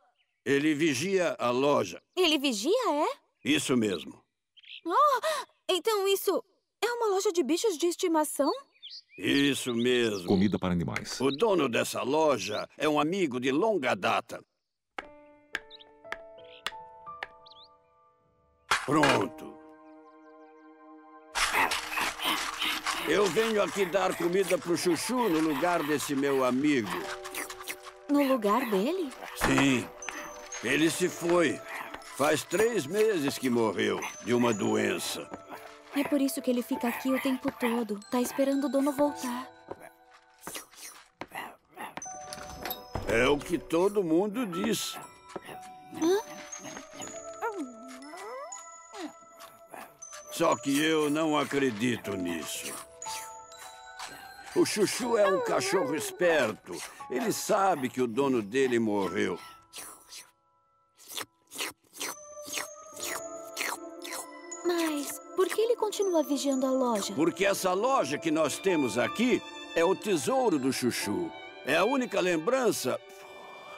Ele vigia a loja. Ele vigia, é? Isso mesmo. Então isso é uma loja de bichos de estimação? Isso mesmo. Comida para animais. O dono dessa loja é um amigo de longa data. Pronto. Eu venho aqui dar comida pro Chuchu no lugar desse meu amigo. No lugar dele? Sim. Ele se foi. Faz três meses que morreu de uma doença. É por isso que ele fica aqui o tempo todo. Tá esperando o dono voltar. É o que todo mundo diz. Só que eu não acredito nisso. O Chuchu é um cachorro esperto. Ele sabe que o dono dele morreu. Mas por que ele continua vigiando a loja? Porque essa loja que nós temos aqui é o tesouro do Chuchu. É a única lembrança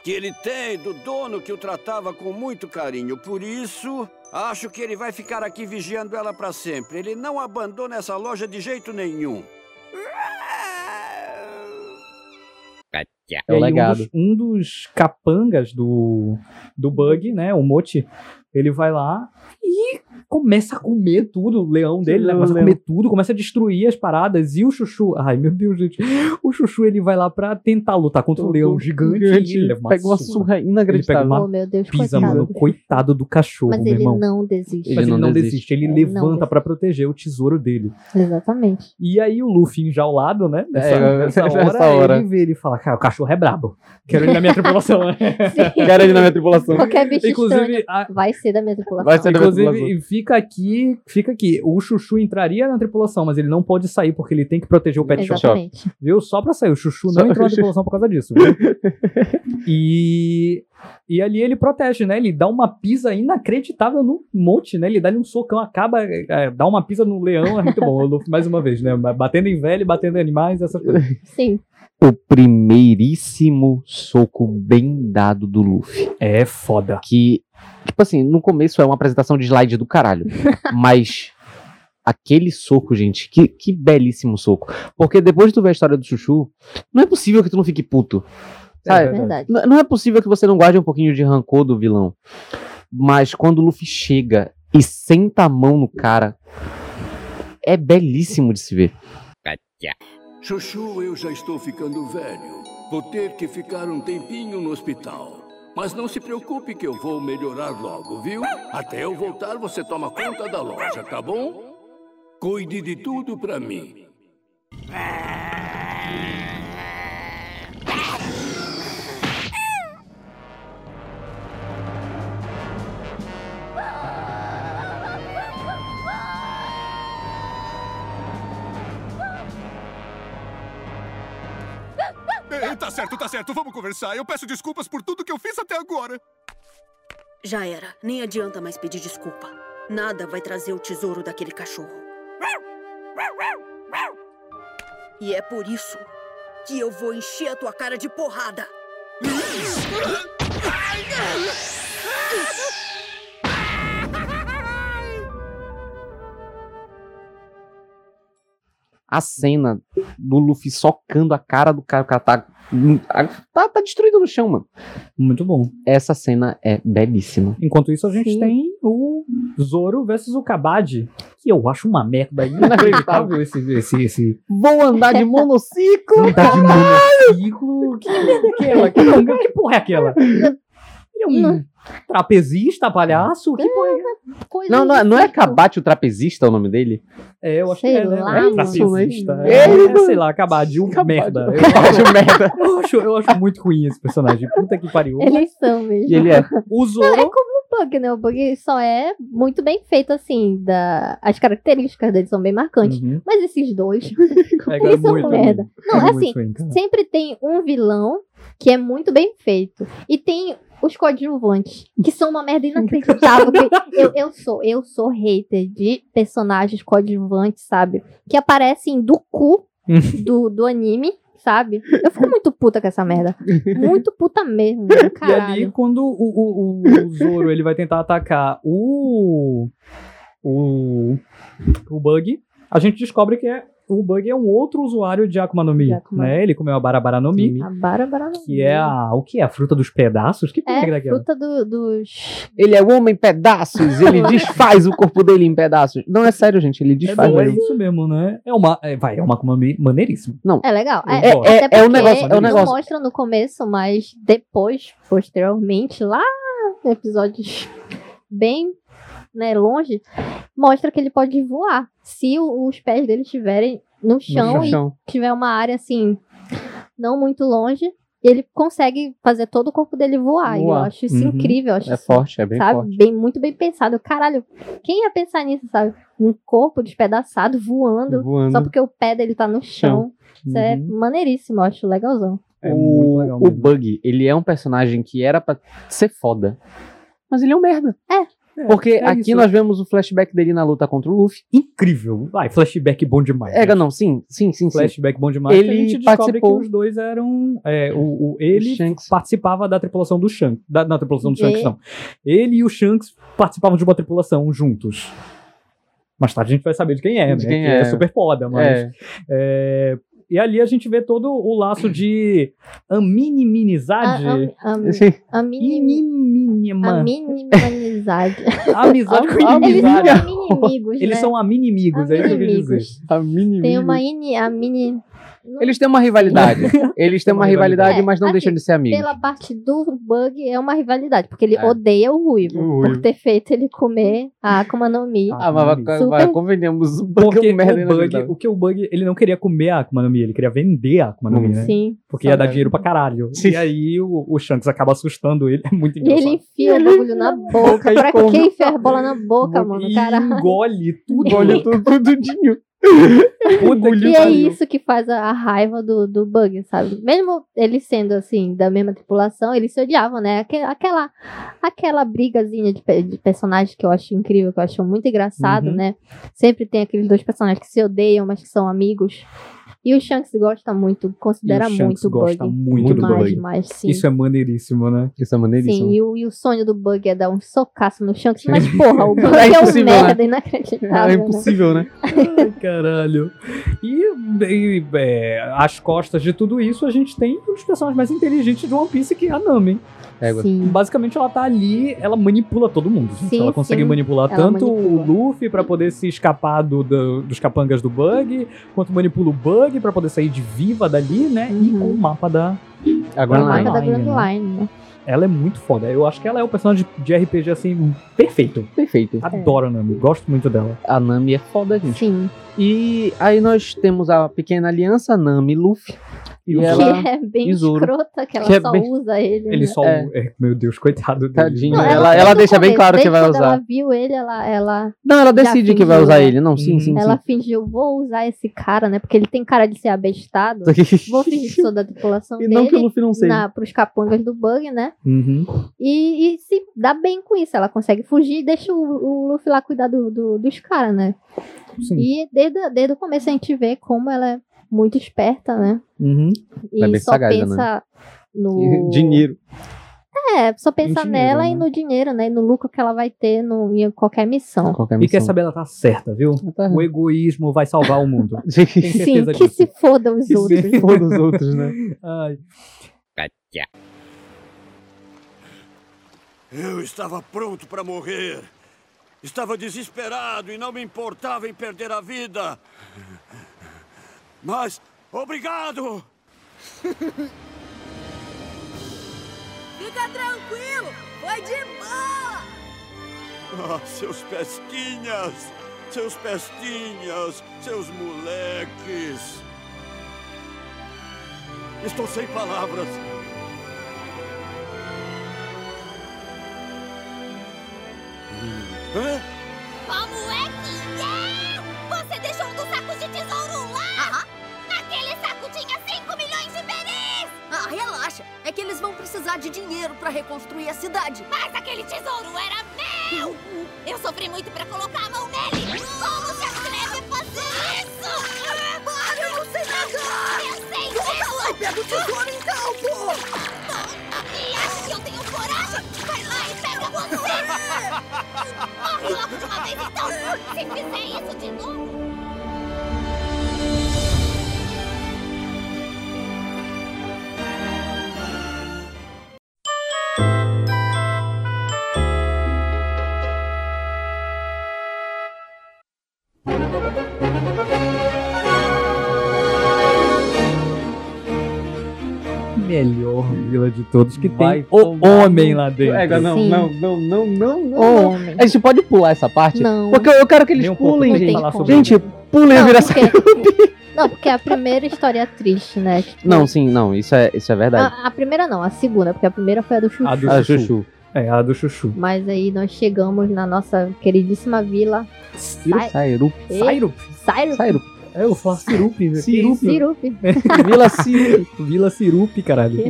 que ele tem do dono que o tratava com muito carinho. Por isso, acho que ele vai ficar aqui vigiando ela para sempre. Ele não abandona essa loja de jeito nenhum. É o aí, legado. Um dos, um dos capangas do, do Bug, né? O Moti, ele vai lá e começa a comer tudo, o leão dele, né? Começa a comer tudo, começa a destruir as paradas. E o Chuchu, ai meu Deus, gente. O Chuchu ele vai lá pra tentar lutar contra o leão gigante. e ele leva uma pega uma surra. inacreditável. Ele pega uma Oh, meu Deus, pisa, coitado. mano. Coitado do cachorro, Mas meu ele irmão. não desiste. Mas ele não desiste, ele Ele não levanta pra proteger o tesouro dele. Exatamente. E aí o Luffy enjaulado, né? Nessa, É, nessa nessa hora, hora. ele vê, ele fala, cara, o cachorro é brabo. Quero ele na minha tripulação, né? Quero ele na minha tripulação. Qualquer bicho Inclusive, estranho a- vai ser da minha tripulação. Vai ser da minha tripulação. Fica aqui, fica aqui. O Chuchu entraria na tripulação, mas ele não pode sair porque ele tem que proteger o pet shop. Exatamente. Viu? Só pra sair. O Chuchu Só- não entrou na tripulação por causa disso. Viu? e, e ali ele protege, né? Ele dá uma pisa inacreditável no monte, né? Ele dá um socão, acaba, é, dá uma pisa no leão, é muito bom. O Luffy, mais uma vez, né? Batendo em velho, batendo em animais, essas coisas. Sim. O primeiríssimo soco bem dado do Luffy. É foda. Que, tipo assim, no começo é uma apresentação de slide do caralho. mas aquele soco, gente, que, que belíssimo soco. Porque depois de tu ver a história do Chuchu, não é possível que tu não fique puto. Sabe? É verdade. N- Não é possível que você não guarde um pouquinho de rancor do vilão. Mas quando o Luffy chega e senta a mão no cara, é belíssimo de se ver. Chuchu, eu já estou ficando velho. Vou ter que ficar um tempinho no hospital. Mas não se preocupe que eu vou melhorar logo, viu? Até eu voltar, você toma conta da loja, tá bom? Cuide de tudo pra mim. É, tá certo, tá certo. Vamos conversar. Eu peço desculpas por tudo que eu fiz até agora. Já era. Nem adianta mais pedir desculpa. Nada vai trazer o tesouro daquele cachorro. E é por isso que eu vou encher a tua cara de porrada. A cena do Luffy socando a cara do cara, o cara tá, tá, tá destruído no chão, mano. Muito bom. Essa cena é belíssima. Enquanto isso, a gente Sim. tem o Zoro versus o Kabad, que eu acho uma merda inacreditável esse, esse, esse Vou andar de monociclo! andar de monociclo. Que merda é aquela? Que porra é aquela? Ele é um trapezista, palhaço? Que porra é? Coisa Não, não, é- não é circo. Kabate o trapezista o nome dele? É, eu acho Sei que é, né? lá, É trapezista. É É, sei lá, Kabad, um merda. Eu acho merda. Eu acho, eu acho muito ruim esse personagem. Puta que pariu. Eles são mesmo. E ele é. O Não, é como o Bug, né? O Bug só é muito bem feito, assim. Da... As características dele são bem marcantes. Uhum. Mas esses dois, É, eles são muito merda. ruim. Não, assim, ruim, sempre tem um vilão que é muito bem feito. E tem os coadjuvantes, que são uma merda inacreditável. eu, eu sou, eu sou hater de personagens coadjuvantes, sabe? Que aparecem do cu do, do anime, sabe? Eu fico muito puta com essa merda. Muito puta mesmo, E ali, quando o, o, o, o Zoro ele vai tentar atacar o, o, o Bug, a gente descobre que é, o Bug é um outro usuário de Akuma no Mi. Akuma. Né? Ele comeu a Barabara no Mi, A Bárbara não que é a. O que é? A fruta dos pedaços? Que porra é É, daquela? fruta do- dos. Ele é o homem em pedaços, ele desfaz o corpo dele em pedaços. Não, é sério, gente, ele É, desfaz é mesmo. isso mesmo, né? É uma. É, vai, é uma Akuma no Mi maneiríssimo. É legal. É, até É- é um negócio- é um não negócio. mostra no começo, mas depois, posteriormente, lá em episódios bem né, longe, mostra que ele pode voar. Se o- os pés dele estiverem no chão, No e chão. tiver uma área assim, não muito longe, ele consegue fazer todo o corpo dele voar. E eu Voar. acho isso Uhum. incrível. eu acho É isso, forte, é bem sabe? forte. Bem, muito bem pensado. Caralho, quem ia pensar nisso, sabe? Um corpo despedaçado voando, Voando. só porque o pé dele tá no chão. Isso é Uhum. maneiríssimo, eu acho legalzão. É o, muito legal o. Bug, ele é um personagem que era pra ser foda. Mas ele é um merda. É. Porque é aqui isso. nós vemos o flashback dele na luta contra o Luffy. Incrível. Vai, flashback bom demais. É, não, sim, sim, sim, sim. Flashback bom demais. que a Ele gente descobre participou- que os dois eram. é, o, o- ele Shanks. participava da tripulação do Shanks. Da, na tripulação do E- Shanks, não. Ele e o Shanks participavam de uma tripulação juntos. Mais tarde a gente vai saber de quem é, De né? quem que é. super foda, mas. É. é, E ali a gente vê todo o laço de aminiminizade. A, a, Sim. a, mini, Iniminima. a minimizade. Amizade com A- a- Eles inimizade. são inimigos, Eles né? são aminimigos, é isso que eu quis dizer. Mini Tem uma ini, a mini... Eles têm uma rivalidade. Eles têm uma rivalidade, rivalidade. mas não É, deixam assim, de ser amigos. Pela parte do Bug é uma rivalidade, porque ele É. odeia o Ruivo, O por Ruivo. ter feito ele comer a Akuma no Mi. Ah, mas vai- Super- vai- convenhamos, o Bug Porque é um merda o Bug, inacreditável. o que o Bug, ele não queria comer a Akuma no Mi, ele queria vender a Akuma no Mi, né? Sim. Porque ia dar dinheiro pra caralho. Sim. E aí o, o Shanks acaba assustando ele, é muito E engraçado. ele enfia o bagulho na boca. e pra que enfiar bola na boca, mano? E Caralho. engole tudo. Engole tudo, tudinho. Puta que E é isso que faz a, raiva do, do Bug, sabe? Mesmo eles sendo assim, da mesma tripulação, eles se odiavam, né? Aque- Aquela, aquela brigazinha de, de personagens que eu acho incrível, que eu acho muito engraçado, Uhum. né? Sempre tem aqueles dois personagens que se odeiam, mas que são amigos. E o Shanks gosta muito, considera E o Shanks muito o Bug. gosta muito do demais, Bug. demais, sim. Isso é maneiríssimo, né? Isso é maneiríssimo. Sim, e o, e o sonho do Bug é dar um socaço no Shanks, mas porra, o Bug É é, um impossível, né? merda inacreditável. É né? impossível, né? Ai, caralho. E, e, é, às costas de tudo isso, a gente tem um dos personagens mais inteligentes de One Piece, que é a Nami. Sim. Basicamente, ela tá ali, ela manipula todo mundo. gente. Sim, ela consegue sim. manipular Ela tanto manipula. o Luffy pra poder se escapar do, do- dos capangas do Bug, quanto manipula o Bug pra poder sair de viva dali, né? E Uhum. com o mapa da. A A Grand marca Line. da Line, Grand né? Line, né? Ela é muito foda. Eu acho que ela é o personagem de RPG assim perfeito. Perfeito. Adoro a Nami, gosto muito dela. A Nami é foda, gente. Sim. E aí nós temos a pequena aliança, Nami e Luffy. E, ela. que é bem Zoro. escrota, que ela Que é só bem- usa ele. Ele né? só. É. é, meu Deus, coitado dele. Tadinho. Não, ela- ela o deixa bem claro que vai usar. Ela viu ele, ela, ela, Não, ela decide que vai usar né? ele. Não, sim, Uhum. sim, ela fingiu, vou usar esse cara, né? Porque ele tem cara de ser abestado. sim. Vou fingir que sou da tripulação E dele. não que o Luffy não seja. na, pros capangas do Bug, né? Uhum. E, e se dá bem com isso. Ela consegue fugir e deixa o, o Luffy lá cuidar do, do- dos caras, né? Sim. E desde, desde o começo a gente vê como ela é muito esperta, né? Uhum. E é só sagaz, pensa no. Dinheiro. É, só pensa dinheiro, nela e né? no dinheiro, né? E no lucro que ela vai ter no, em qualquer missão. Qualquer E quer missão. saber, ela tá certa, viu? Tá. O egoísmo vai salvar o mundo. Sim. Que disso. se foda os Que outros. se foda os outros, né? Ai. Eu estava pronto para morrer. Estava desesperado e não me importava em perder a vida. Mas, obrigado! Fica tranquilo, foi de boa. Ah, seus pestinhas! Seus pestinhas! Seus moleques! Estou sem palavras. Hã? Como é que é? Você deixou um dos Saco tinha 5 milhões de beris! Ah, relaxa. É que eles vão precisar de dinheiro pra reconstruir a cidade. Mas aquele tesouro era meu! Eu sofri muito pra colocar a mão nele! Como se atreve a fazer isso? Para, eu não sei nadar! Eu sei Volta disso! lá e pega o tesouro então, pô! E acha que eu tenho coragem? Vai lá e pega você! Morre logo de uma vez então! Se fizer isso de novo... Melhor vila de todos que Vai tem o homem lá dentro. Ega, não, Sim. não, não, não, não, não, homem. A gente pode pular essa parte? Não. Porque eu, quero que eles um pouco, pulem, que gente. falar sobre Gente, pulem a Não, viração. porque, não, porque a primeira história é triste, né? Tipo, Não, sim, não, isso é, isso é verdade. a, a primeira não, a segunda, porque a primeira foi a do Chuchu. A do Chuchu. Chuchu. É, a do Chuchu. Mas aí nós chegamos na nossa queridíssima vila. Sai- Sairup. Ei, Sairup. Sairup. É, eu falo Sirup. né? Sirup. Sirup. Vila Sirup. Vila Sirup, caralho.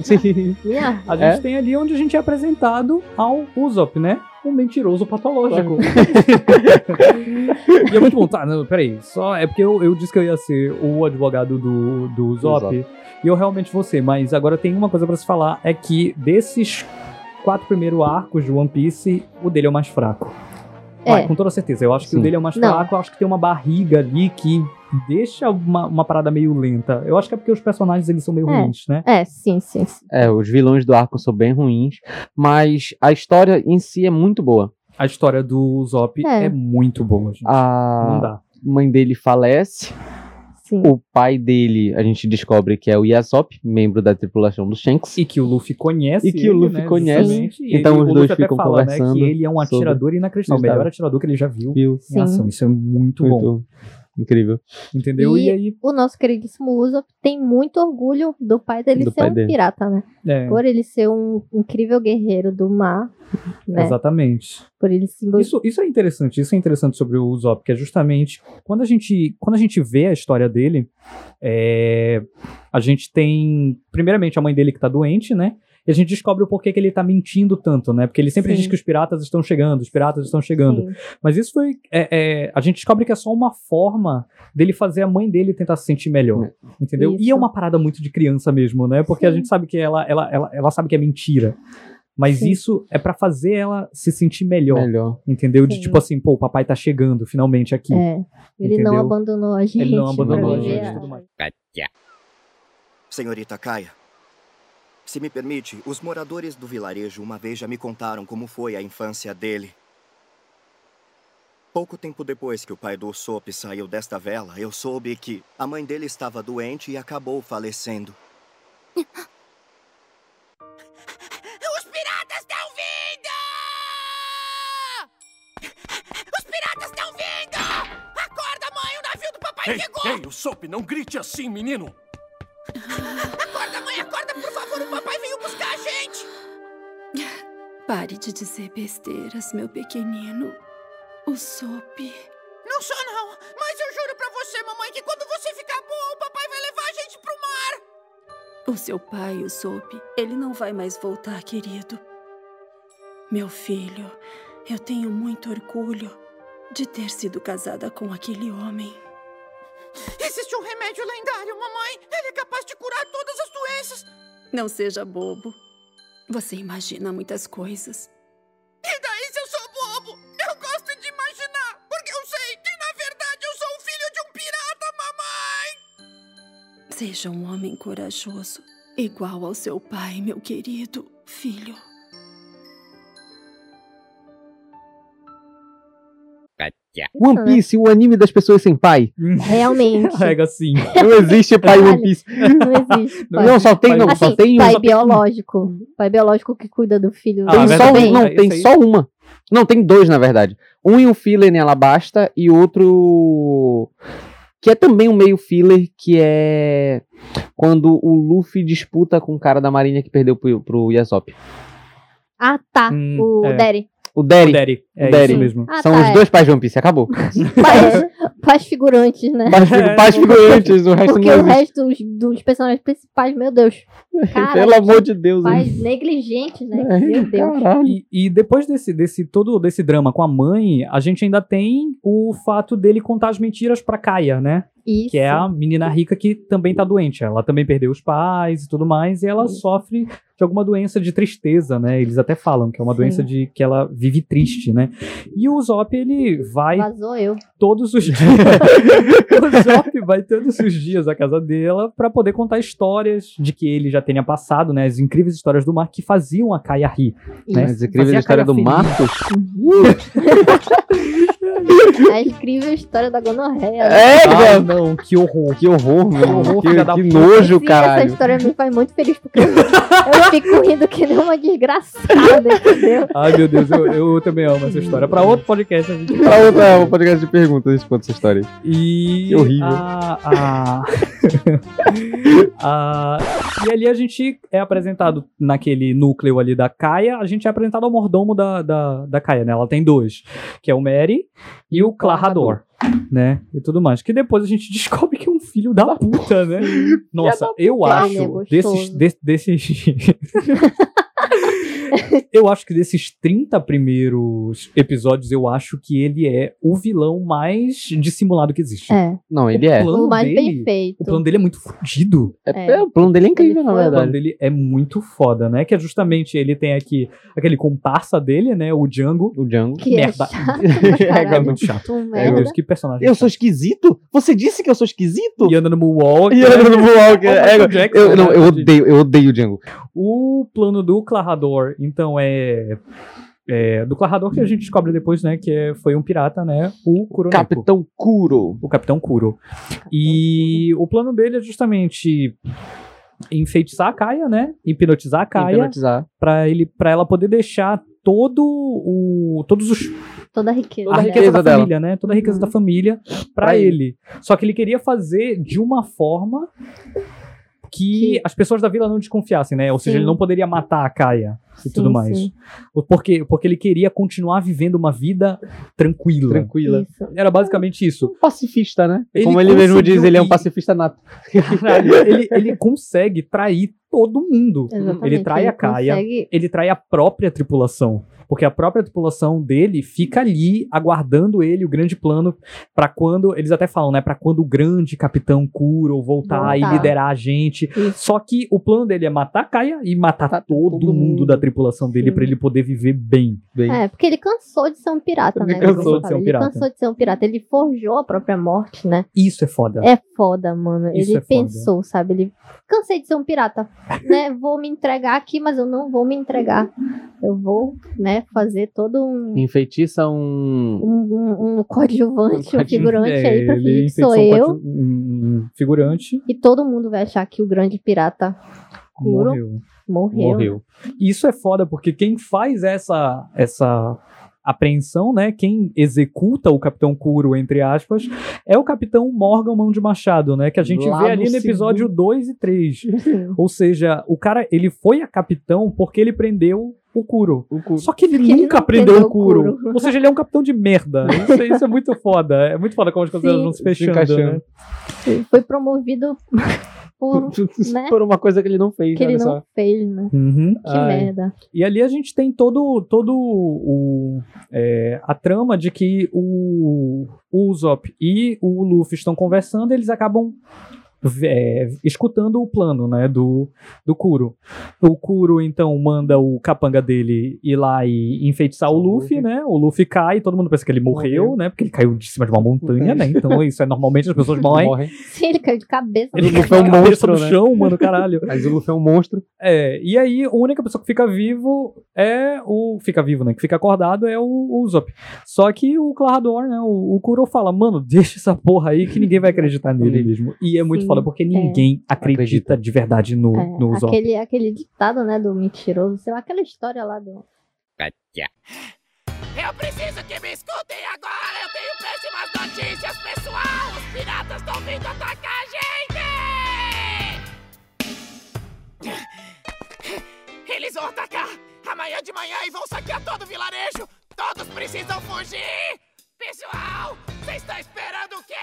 A gente É? tem ali onde a gente é apresentado ao Usopp, né? Um mentiroso patológico. e é muito bom. Tá, não, peraí. Só é porque eu, eu disse que eu ia ser o advogado do, do Usopp. Usopp. E eu realmente vou ser. Mas agora tem uma coisa pra se falar: é que desses quatro primeiros arcos de One Piece, o dele é o mais fraco. Vai, É. com toda certeza. Eu acho que o Sim. dele é o mais Não. fraco, eu acho que tem uma barriga ali que deixa uma, uma parada meio lenta. Eu acho que é porque os personagens eles são meio É. ruins, né? É, sim, sim. sim. É, os vilões do arco são bem ruins, mas a história em si é muito boa. A história do Zop é, É. muito boa, gente. Não A dá. mãe dele falece, sim. o pai dele a gente descobre que é o Yasop, membro da tripulação do Shanks. E que o Luffy conhece. E que o ele, Luffy né, conhece. Então ele- os o dois ficam fala, Né, conversando que ele é um sobre- atirador inacreditável. O melhor atirador que ele já viu Viu? em ação. Isso é muito, bom. Incrível. Entendeu? E, E aí. o nosso queridíssimo Usopp tem muito orgulho do pai dele Do ser pai um dele. pirata, né? É, Por ele ser um incrível guerreiro do mar, né? Exatamente. Por ele simbolizar. Isso, isso é interessante, isso é interessante sobre o Usopp, que é justamente quando a gente, quando a gente vê a história dele, é, a gente tem, primeiramente, a mãe dele que tá doente, né? E a gente descobre o porquê que ele tá mentindo tanto, né? Porque ele sempre Sim. diz que os piratas estão chegando, os piratas estão chegando. Sim. Mas isso foi. é, é, a gente descobre que é só uma forma dele fazer a mãe dele tentar se sentir melhor. Entendeu? E é Isso. uma parada muito de criança mesmo, né? Porque a Sim. gente sabe que ela, ela, ela, ela sabe que é mentira. Mas Sim. isso é pra fazer ela se sentir melhor. Melhor. Entendeu? De Sim. tipo assim, pô, o papai tá chegando finalmente aqui. É. Ele não Entendeu? abandonou a gente. Ele não abandonou a gente e tudo mais. Senhorita Kaia, se me permite, os moradores do vilarejo uma vez já me contaram como foi a infância dele. Pouco tempo depois que o pai do Usopp saiu desta vela, eu soube que a mãe dele estava doente e acabou falecendo. Os piratas estão vindo! Os piratas estão vindo! Acorda, mãe! O navio do papai Ei, chegou! ei, Usopp, não grite assim, menino! Pare de dizer besteiras, meu pequenino. O Sop. Não sou, não! Mas eu juro pra você, mamãe, que quando você ficar boa, o papai vai levar a gente pro mar! O seu pai, o Sop, ele não vai mais voltar, querido. Meu filho, eu tenho muito orgulho de ter sido casada com aquele homem. Existe um remédio lendário, mamãe! Ele é capaz de curar todas as doenças! Não seja bobo. Você imagina muitas coisas. E daí se eu sou bobo? Eu gosto de imaginar, porque eu sei que, na verdade, eu sou o filho de um pirata, mamãe! Seja um homem corajoso, igual ao seu pai, meu querido filho. One Piece, o anime das pessoas sem pai. Realmente. Carrega assim. Não existe pai One Piece. Não existe. pai. Não, só tem, não, assim, só tem um. pai só tem- biológico. Pai biológico que cuida do filho. Tem do só bem. um, não, tem Isso aí. só uma. Não, tem dois, na verdade. Um em um filler em Alabasta e outro. Que é também um meio filler, que é quando o Luffy disputa com o cara da marinha que perdeu pro, pro Yasop. Ah, tá. Hum, o é. Derry. O Derry. O Derry, é O Derry. isso mesmo. Ah, São tá, os é. dois pais de One Piece, acabou. Pais, pais figurantes, né? Pais, figu- pais figurantes, o resto Porque não o resto dos, dos personagens principais, meu Deus. Cara, Pelo amor de Deus. hein? Pais negligentes, né? É, meu Deus. E, e depois desse, desse todo desse drama com a mãe, a gente ainda tem o fato dele contar as mentiras pra Kaia, né? Isso. Que é a menina rica que também tá doente. Ela também perdeu os pais e tudo mais, e ela sofre de alguma doença de tristeza, né? Eles até falam que é uma Sim. doença de que ela vive triste, né? E o Zop, ele vai Vazou eu. todos os dias. o Zop vai todos os dias à casa dela pra poder contar histórias de que ele já tenha passado, né? As incríveis histórias do mar que faziam a Kaia rir. Né? Mas incrível Fazia a história Kaia do. Marcos. A incrível história da gonorreia. É, Ah, não, que horror. Que horror, meu. horror, Que, que puta. nojo, Sim, Essa história me faz muito feliz porque eu, eu fico rindo que nem uma desgraçada, entendeu? Ai, meu Deus, eu, eu também amo essa história. Pra outro podcast a gente Pra outra, um podcast de perguntas, a gente conta essa história aí. E. Que horrível. A, a- a- e ali a gente é apresentado naquele núcleo ali da Kaia, a gente é apresentado ao mordomo da, da, da Kaia, né? Ela tem dois, que é o Mary e o Clarador, né? E tudo mais. Que depois a gente descobre que é um filho da puta, né? Nossa, eu é acho gostoso. desses, des- desses Eu acho que desses 30 primeiros episódios, eu acho que ele é o vilão mais dissimulado que existe. É. Não, ele é. plano O mais dele- bem feito. O plano dele é muito fudido. É, é, o plano dele é incrível, na O plano verdade. dele é muito foda, né? Que é justamente, ele tem aqui aquele comparsa dele, né? O Django. O Django. Que é merda. chato pra é muito chato. Um É. Deus, que personagem. Eu sou esquisito? Você disse que eu sou esquisito? E anda no Moonwalk. E anda no Moonwalk. É o É, eu, não, né? eu odeio, eu odeio o Django. O plano do Clarrador, então, é... é, do Clarrador que a gente descobre depois, né? Que é- foi um pirata, né? O Kuroneko. Capitão Kuro. O Capitão Kuro. E o plano dele é justamente enfeitiçar a Kaia, né? Hipnotizar a Kaia. Hipnotizar. Pra, ele, pra ela poder deixar todo o... Todos os Toda a riqueza. toda a dela. riqueza da dela. família, né? Toda a riqueza da família pra Pra ele. Só que ele queria fazer de uma forma que as pessoas da vila não desconfiassem, né? Ou seja, Sim. ele não poderia matar a Kaia e Sim, tudo mais. sim. Porque, porque ele queria continuar vivendo uma vida tranquila. Tranquila. Isso. Era basicamente isso. Um pacifista, né? Ele Como ele mesmo diz, ele é um pacifista nato. Caralho, ele, ele consegue trair todo mundo. Exatamente, Ele trai ele a Kaia, consegue- ele trai a própria tripulação. Porque a própria tripulação dele fica ali aguardando ele, o grande plano, pra quando. Eles até falam, né? Pra quando o grande capitão Kuro voltar, e Voltar. liderar a gente. Só que o plano dele é matar a Kaia e matar todo, todo mundo, mundo. da tripulação dele pra ele poder viver bem. bem. É, porque ele cansou de ser um pirata, Ele né? cansou de ser um ele pirata. cansou de ser um pirata. Ele forjou a própria morte, né? Isso é foda. É foda, mano. Isso ele é foda. pensou, sabe? Ele cansei de ser um pirata, né? Vou me entregar aqui, mas eu não vou me entregar. Eu vou, né, fazer todo um Enfeitiça um. um, um, um coadjuvante, Um um figurante aí pra fingir que sou eu. coadju- um figurante. E todo mundo vai achar que o grande pirata Kuro Morreu. morreu. Morreu. Isso é foda, porque quem faz essa, essa apreensão, né? Quem executa o Capitão Kuro, entre aspas, é o Capitão Morgan Mão de Machado, né? Que a gente Lá vê ali no no episódio segundo- 2 e 3. Ou seja, o cara, ele foi a capitão porque ele prendeu o Kuro. Só que ele Porque ele nunca prendeu o Kuro. o Kuro. Ou seja, ele é um capitão de merda. Isso, é- isso é muito foda. É muito foda como as coisas vão se Se fechando, encaixando. né? Ele foi promovido por, né? Por uma coisa que ele não fez, que ele não só. fez, né? Uhum. Que Ai. merda. E ali a gente tem todo, todo o, é, a trama de que o, o Usopp e o Luffy estão conversando e eles acabam é, escutando o plano né, do, do Kuro. O Kuro, então, manda o capanga dele ir lá e enfeitiçar o Luffy, né? O Luffy cai, todo mundo pensa que ele morreu, né? Porque ele caiu de cima de uma montanha, né? Então, isso é normalmente as pessoas morrem. Morre. Sim, ele caiu de cabeça. Ele no caiu é um de cabeça monstro, no né? chão, mano, caralho. Mas o Luffy é um monstro. É, e aí a única pessoa que fica vivo é o. Fica vivo, né? Que fica acordado é o, o Usopp. Só que o Clarador, né? O, o Kuro fala, mano, deixa essa porra aí que ninguém vai acreditar nele mesmo. E é muito Sim, foda, porque é. ninguém acredita de verdade no, É, no Usopp. aquele, aquele ditado, né, do mentiroso, sei lá, aquela história lá do... Eu preciso que me escutem agora! Eu tenho péssimas notícias, pessoal! Os piratas estão vindo atacar a gente! Eles vão atacar amanhã de manhã e vão saquear todo o vilarejo! Todos precisam fugir! Pessoal, você está esperando o quê?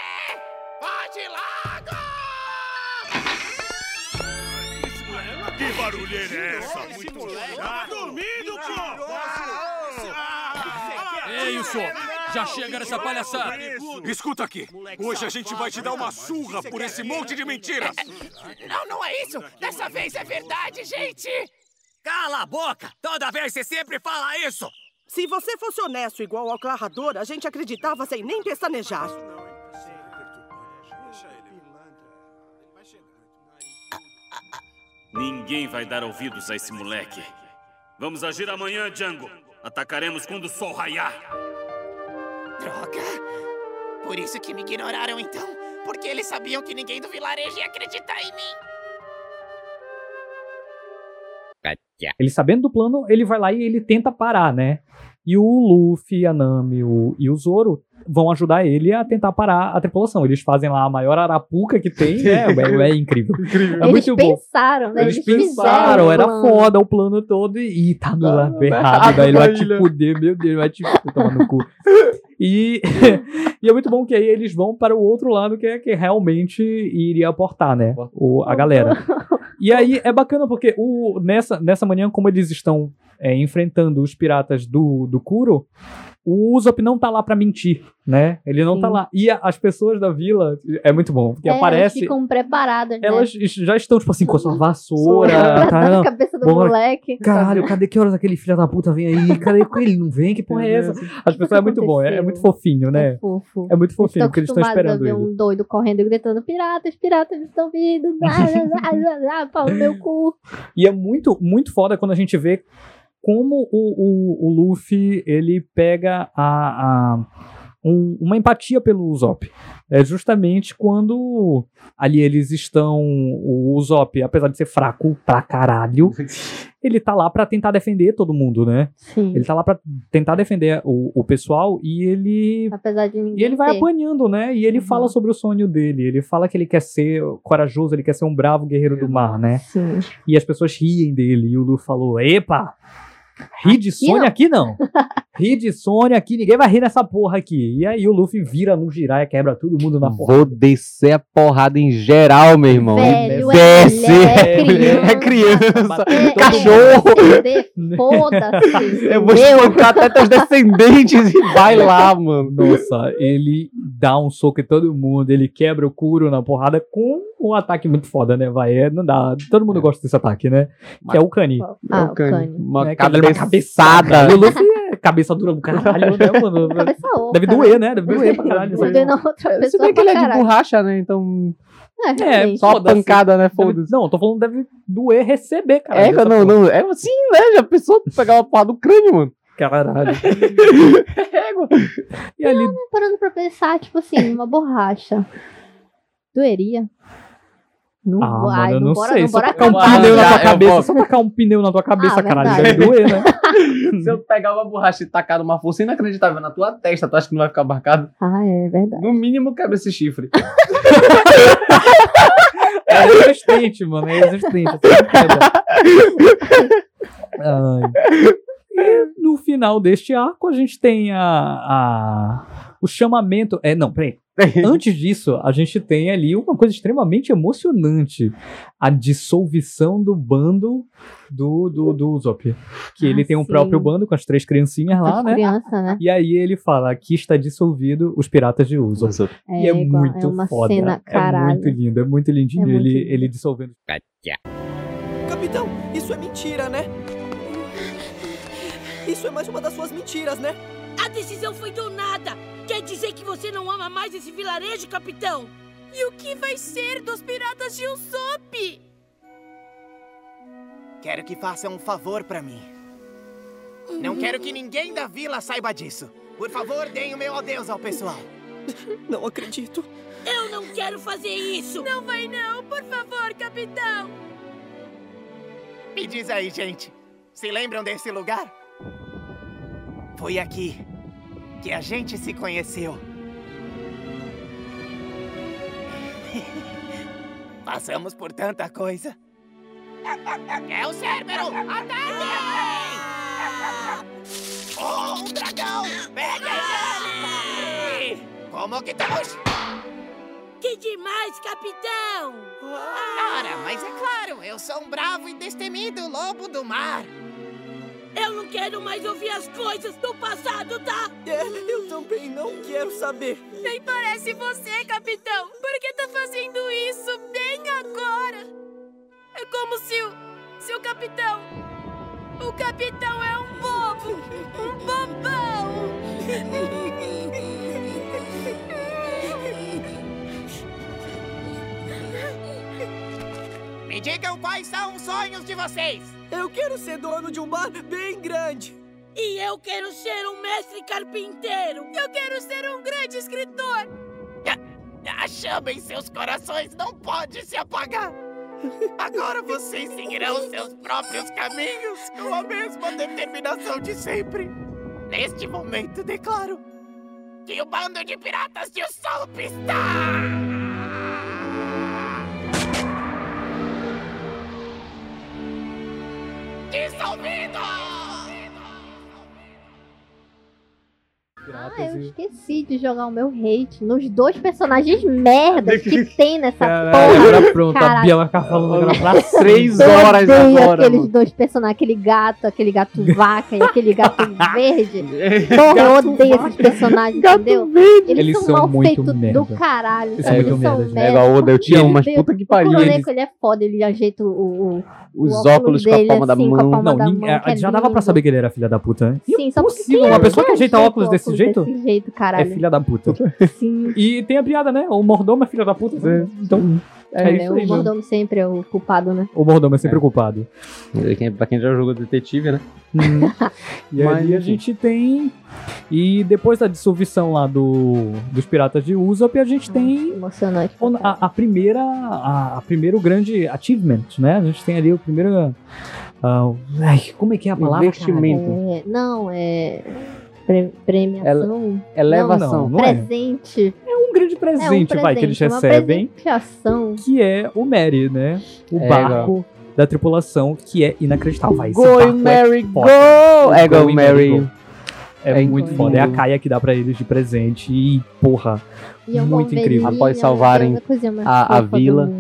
Pode logo! Que barulheira é essa? Muito dormindo, Ei, Usopp, já chega nessa palhaçada. Escuta aqui. Hoje a gente vai te dar uma surra por esse monte de mentiras. Não, não é isso! Dessa vez é verdade, gente! Cala a boca! Toda vez você sempre fala isso! Se você fosse honesto igual ao Clarrador, a gente acreditava sem nem pestanejar. Ninguém vai dar ouvidos a esse moleque. Vamos agir amanhã, Django. Atacaremos quando o sol raiar. Droga! Por isso que me ignoraram então? Porque eles sabiam que ninguém do vilarejo ia acreditar em mim? Ele sabendo do plano, ele vai lá e ele tenta parar, né? E o Luffy, a Nami o, e o Zoro vão ajudar ele a tentar parar a tripulação. Eles fazem lá a maior arapuca que tem, né? É, é incrível. É Eles muito bom. pensaram, né? Eles, Eles, pensaram, era plano. foda o plano todo e, e tá no lado tá errado, velho. Ele vai te fuder, meu Deus, vai te tomar no cu. E, e é muito bom que aí eles vão para o outro lado que é que realmente iria aportar, né? O, a galera. E aí é bacana porque o, nessa, nessa manhã, como eles estão é, enfrentando os piratas do, do Kuro, o Usopp não tá lá pra mentir, né? Ele não tá lá. E a- as pessoas da vila, é muito bom, porque É, elas aparece... ficam preparadas, né? Elas já estão, tipo assim, com a sua vassoura. Tá, na cabeça do moleque. Caralho, cadê que horas aquele filho da puta vem aí? Cadê que ele não vem? Que porra é essa? As pessoas é muito bom, é, é muito fofinho, né? É fofo. É muito fofinho, porque eles estão esperando ele. um doido correndo e gritando: Piratas, piratas estão vindo! Zá, zá, zá, pau no meu cu. E é muito, muito foda quando a gente vê como o, o, o Luffy ele pega a, a- um- uma empatia pelo Usopp. É justamente quando ali eles estão. O Usopp, apesar de ser fraco pra caralho, ele tá lá pra tentar defender todo mundo, né? Sim. Ele tá lá pra tentar defender o, o pessoal e ele. Apesar de ninguém E ele vai ter. Uhum. apanhando, né? E ele fala sobre o sonho dele. Ele fala que ele quer ser corajoso, ele quer ser um bravo guerreiro do mar, né? Sim. E as pessoas riem dele. E o Lu falou: Epa! Ri de Sônia não." aqui não. Ri de Sônia aqui, ninguém vai rir nessa porra aqui. E aí o Luffy vira no girar e quebra todo mundo na porra. Vou descer a porrada em geral, meu irmão. Velho, é Desce. é É criança. É, Cachorro. Foda-se. Eu vou espancar até teus descendentes e vai lá, mano. Nossa, ele dá um soco em todo mundo, ele quebra o Kuro na porrada com um ataque muito foda, né? Vai, é, não dá. Todo mundo gosta desse ataque, né? Que é o Kani. Ah, o Kanye. Uma É, que ele dá uma cabeçada. O Luffy é cabeça dura do caralho, né, mano? Cabeça oca, Deve doer, né? Deve doer pra caralho. Deve doer na outra Se pessoa bem que ele é de caralho. borracha, né? Então. É, É. Só pancada, né? Deve- Foda-se. Não, eu tô falando deve doer receber, cara. É, não, não. É assim, né? Já pensou pegar uma porra do crânio, mano? Caralho. Égua. E ali. Não, Parando pra pensar, tipo assim, uma borracha. Doeria? Não, Ah, vou- ai, mano, eu não, não bora, sei. não Só bora tacar um pneu na tua cabeça. Só tacar um pneu na tua cabeça, Ah, caralho. Deve doer, né? Se eu pegar uma borracha e tacar numa força inacreditável na tua testa, tu acha que não vai ficar marcado? Ah, é verdade. No mínimo quebra esse chifre. É resistente, mano. É resistente. queda. Ai. E no final deste arco, a gente tem a, a- o chamamento. É, não, peraí. Antes disso, a gente tem ali uma coisa extremamente emocionante: a dissolução do bando do, do, do Usopp. Que ele Ah, tem um sim. próprio bando com as três criancinhas lá, As né? criança, né? E aí ele fala: aqui está dissolvido os piratas de Usopp. e é igual- muito é uma foda. cena, é caralho. muito lindo, é muito lindinho É muito ele, lindo. ele dissolvendo. Capitão, isso é mentira, né? Isso é mais uma das suas mentiras, né? A decisão foi do nada. Quer dizer que você não ama mais esse vilarejo, capitão? E o que vai ser dos piratas de Usopp? Quero que faça um favor pra mim. Não quero que ninguém da vila saiba disso. Por favor, deem o meu adeus ao pessoal. Não acredito. Eu não quero fazer isso. Não vai não, por favor, capitão. Me diz aí, gente. Se lembram desse lugar? Foi aqui que a gente se conheceu. Passamos por tanta coisa. É o Cérbero! Ataquem! Oh, um dragão! Peguem ele! Como que estamos? Que demais, capitão! Ora, mas é claro, eu sou um bravo e destemido lobo do mar. Eu não quero mais ouvir as coisas do passado, tá? É, eu também não quero saber. Nem parece você, capitão. Por que tá fazendo isso bem agora? É como se o. se o capitão. O capitão é um bobo! Um bobão! Me digam quais são os sonhos de vocês. Eu quero ser dono de um bar bem grande. E eu quero ser um mestre carpinteiro! Eu quero ser um grande escritor! A chama em seus corações não pode se apagar. Agora vocês seguirão seus próprios caminhos com a mesma determinação de sempre. Neste momento, declaro que o bando de piratas de Usopp está... Dissolvido! Ah, eu esqueci de jogar o meu hate nos dois personagens merdas que tem nessa Caralho, porra. agora pronto, a Caralho. Bia vai ficar falando agora pra Três Eu horas odeio agora, aqueles mano. dois personagens, aquele gato, aquele gato vaca e aquele gato verde. Porra, eu Gato odeio vaca. esses personagens, entendeu? Eles, Eles são, são mal muito feitos merda. do caralho. Eles sabe? são muito merda, gente. É igual o Oda, eu te amo, mas puta que pariu. O Eles- Kuroneko, ele é foda, ele ajeita o, o- Os o óculos com a dele, palma da assim, com a mão. palma Não, da mão, é, é já dava pra saber que ele era filha da puta, né? Sim, só porque Impossível, uma ele pessoa que ajeita ajeita óculos desse jeito Desse jeito, é filha da puta. Sim. E tem a piada, né? O mordomo é filha da puta. Então, é, É, isso o aí, mordomo sempre é o culpado, né? O mordomo é sempre o culpado. Quem- Pra quem já jogou detetive, né? E Mas, aí a gente tem. E depois da dissolução lá do, dos piratas de Usopp, a gente tem Emocionante. a, a primeira. A, a primeiro grande achievement, né? A gente tem ali o primeiro. ah, ai, como é que é a palavra? Investimento. cara? É, não, é. Pre- premiação. elevação. Não, não é. presente. É um grande presente, vai, que eles presente, uma recebem. presenteação. Que é o Mary, né? O É, barco da tripulação, que é inacreditável. Vai, Go, barco Mary, é go! É, go, e Mary. go. É, É muito incrível. foda. É a Kaia que dá pra eles de presente. E, porra, E é muito incrível. Após salvarem a a- a vila.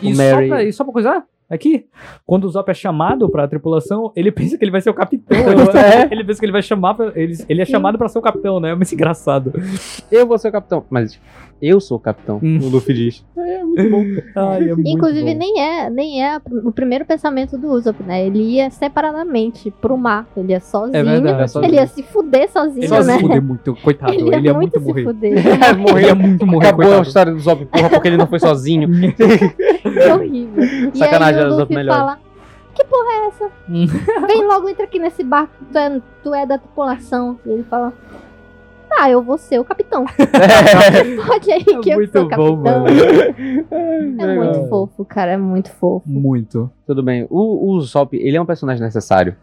E O só, Mary- pra, e só pra coisar, aqui, quando o Zop é chamado pra tripulação, ele pensa que ele vai ser o capitão. É. Ele pensa que ele vai chamar. Pra, ele, ele é chamado pra ser o capitão, né? É muito engraçado. Eu vou ser o capitão. Mas eu sou o capitão. Hum. O Luffy diz. É muito bom. Ai, é muito Inclusive, bom. nem é, nem é o primeiro pensamento do Usopp, né? Ele ia separadamente pro mar. Ele ia sozinho. É verdade, ele ia se fuder sozinho, Ele ia né? se fuder muito, coitado. Ele Ele, ia ia muito muito se morrer. fuder. É, Ele ia muito morrer, Acabou a coitado. história do Zop, porra, porque ele não foi sozinho. Que horrível. E Sacanagem, aí era o Usopp Luffy melhor. fala, que porra é essa? Vem logo, entra aqui nesse barco, tu é, tu é da tripulação. E ele fala, ah, eu vou ser o capitão. Pode aí que eu muito sou o bom, capitão. mano. É muito fofo, cara, é muito fofo. Muito. Tudo bem. O, o Zop, ele é um personagem necessário.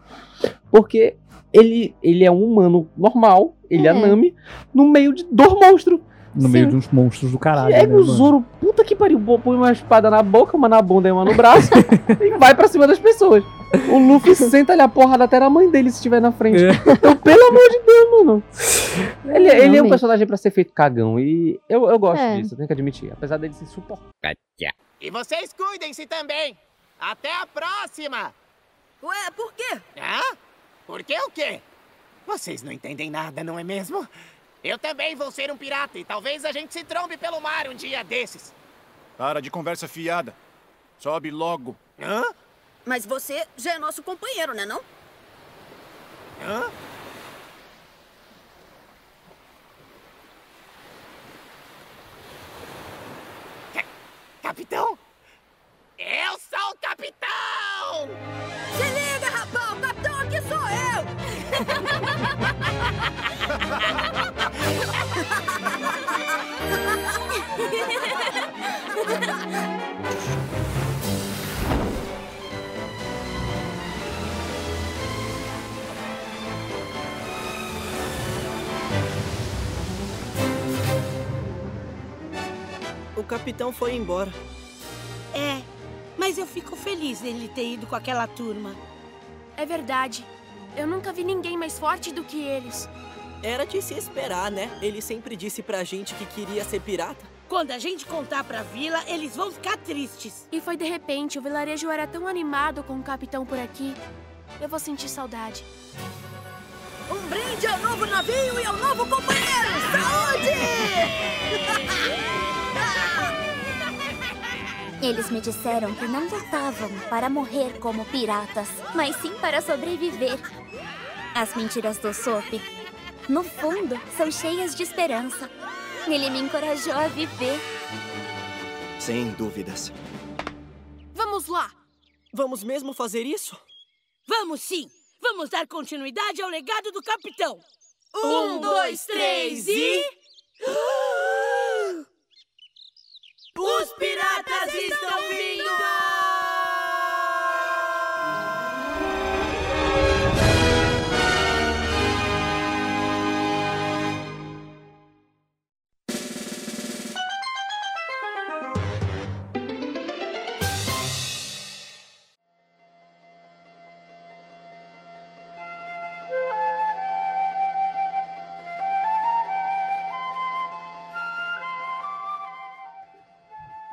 Porque ele, ele é um humano normal, ele é, É. a Nami, no meio de dois monstros. No meio de uns monstros do caralho. E aí né, o mano? Zoro, puta que pariu, põe uma espada na boca, uma na bunda e uma no braço e vai pra cima das pessoas. O Luffy senta ali a porrada até na mãe dele se estiver na frente. É. Então, pelo amor de Deus, mano. Ele, ele é um personagem pra ser feito cagão. E eu, eu gosto É. disso, eu tenho que admitir. Apesar dele se suportar. E vocês cuidem-se também. Até a próxima. Ué, por quê? Hã? Por que o quê? Vocês não entendem nada, não é mesmo? Eu também vou ser um pirata e talvez a gente se trombe pelo mar um dia desses. Para de conversa fiada. Sobe logo. Hã? Mas você já é nosso companheiro, né não? Hã? Ca- Capitão? Eu sou o capitão! Se liga, rapaz! O capitão aqui sou eu! O capitão foi embora. É, mas eu fico feliz dele ter ido com aquela turma. É verdade. Eu nunca vi ninguém mais forte do que eles. Era de se esperar, né? Ele sempre disse pra gente que queria ser pirata. Quando a gente contar pra vila, eles vão ficar tristes. E foi de repente, o vilarejo era tão animado com o capitão por aqui. Eu vou sentir saudade. Um brinde ao novo navio e ao novo companheiro! Saúde! Eles me disseram que não lutavam para morrer como piratas, mas sim para sobreviver. As mentiras do Sop, no fundo, são cheias de esperança. Ele me encorajou a viver. Sem dúvidas. Vamos lá! Vamos mesmo fazer isso? Vamos sim! Vamos dar continuidade ao legado do capitão! Um, dois, três e- Os piratas estão vindo!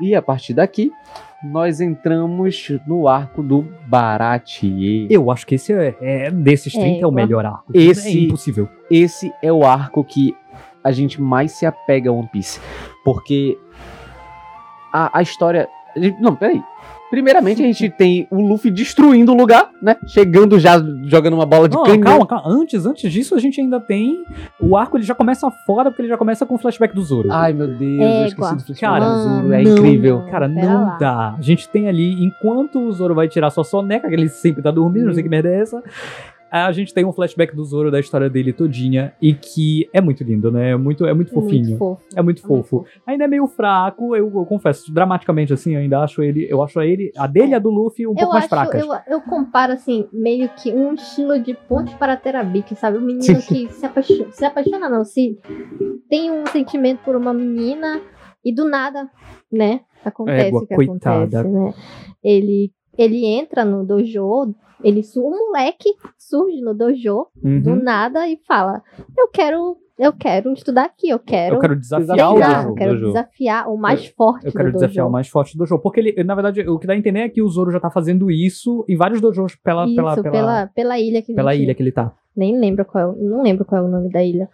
E a partir daqui, nós entramos no arco do Baratier. Eu acho que esse é, é desses 30 é, É, o melhor arco. Esse, é impossível. Esse é o arco que a gente mais se apega a One Piece. Porque a, a história. Não, peraí. Primeiramente, a gente tem o Luffy destruindo o lugar, né? Chegando já, jogando uma bola de Não, canhão. calma, calma. Antes, antes disso, a gente ainda tem. O arco ele já começa fora, porque ele já começa com o flashback do Zoro. Ai, meu Deus, eu esqueci do flashback Cara, do Zoro, é não- incrível. Cara, não lá. dá. A gente tem ali, enquanto o Zoro vai tirar sua soneca, que ele sempre tá dormindo, não sei que merda é essa. A gente tem um flashback do Zoro da história dele todinha e que é muito lindo, né? É muito, é muito Muito fofinho. fofo. É muito fofo. Ainda é meio fraco, eu, eu confesso, dramaticamente assim, eu ainda acho ele, eu acho ele, a dele e a do Luffy um eu pouco mais acho, fracas. eu, eu comparo assim, meio que um estilo de ponte para Terabique, sabe? O menino que se apaixona, se apaixona não, se tem um sentimento por uma menina e do nada, né? Acontece Égua, o que coitada. acontece, né? Ele, ele entra no dojo, ele um moleque surge no dojo do Uhum. nada e fala: "Eu quero eu quero estudar aqui, eu quero Eu quero desafiar treinar, o dojo, eu quero dojo. desafiar o mais forte Eu quero do desafiar dojo. o mais forte do jogo. Porque ele, na verdade, o que dá a entender é que o Zoro já tá fazendo isso em vários dojos pela, Isso, pela, pela, pela, pela, ilha que pela gente- ilha que ele tá. Nem lembro qual é, o- não lembro qual é o nome da ilha.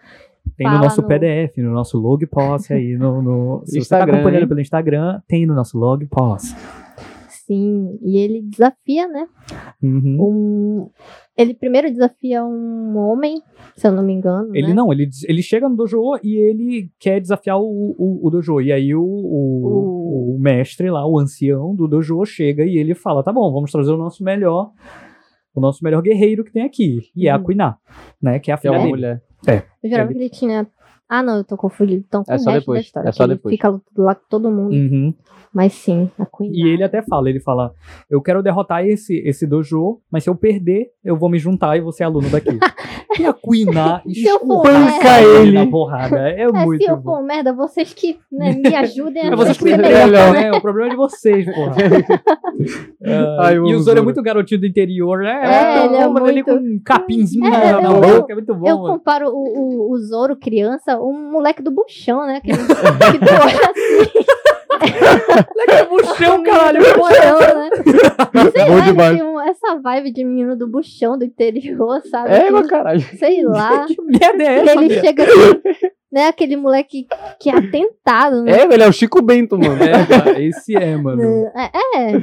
Tem no Fala nosso no- PDF, no nosso log post aí, no, no se você tá Instagram, acompanhando hein? pelo Instagram, tem no nosso log post. Sim, e ele desafia, né? Uhum. Um, ele primeiro desafia um homem, se eu não me engano. Ele né? não, ele, ele chega no dojo e ele quer desafiar o, o, o dojo. E aí o, o, o mestre lá, o ancião do dojo, chega e ele fala: tá bom, vamos trazer o nosso melhor, o nosso melhor guerreiro que tem aqui. E é a. Kuiná, né? Que é a Que é filha uma dele. mulher. É. Eu jurava Ele- que ele tinha. Ah, não, eu tô confundido. Então, com É o só resto depois, da história. é só que ele depois. Fica lá com todo mundo. Uhum. Mas sim, a Queen. E ele até fala, ele fala, eu quero derrotar esse, esse dojo, mas se eu perder, eu vou me juntar e vou ser aluno daqui. e a for espanca ele na porrada. É, É, muito se eu bom. for merda, vocês que né, me ajudem a É vocês que se melhor. né? O problema é de vocês, porra. Ah, Ai, e o Zoro é muito garotinho do interior, né? É, ele é Mas ali muito- com um capinzinho É, na, na eu- boca, é muito bom. Eu mano. comparo o, o, o Zoro criança, um moleque do buchão, né? Que, que assim. Moleque do buchão, caralho, do buchão, né? Sei Bom lá, demais. um- essa vibe de menino do buchão do interior, sabe? É, Que- meu caralho. Sei lá. Que merda é que essa, ele chega assim, né? Aquele moleque que é atentado, né? É, ele é o Chico Bento, mano. É, esse é, mano. É, é.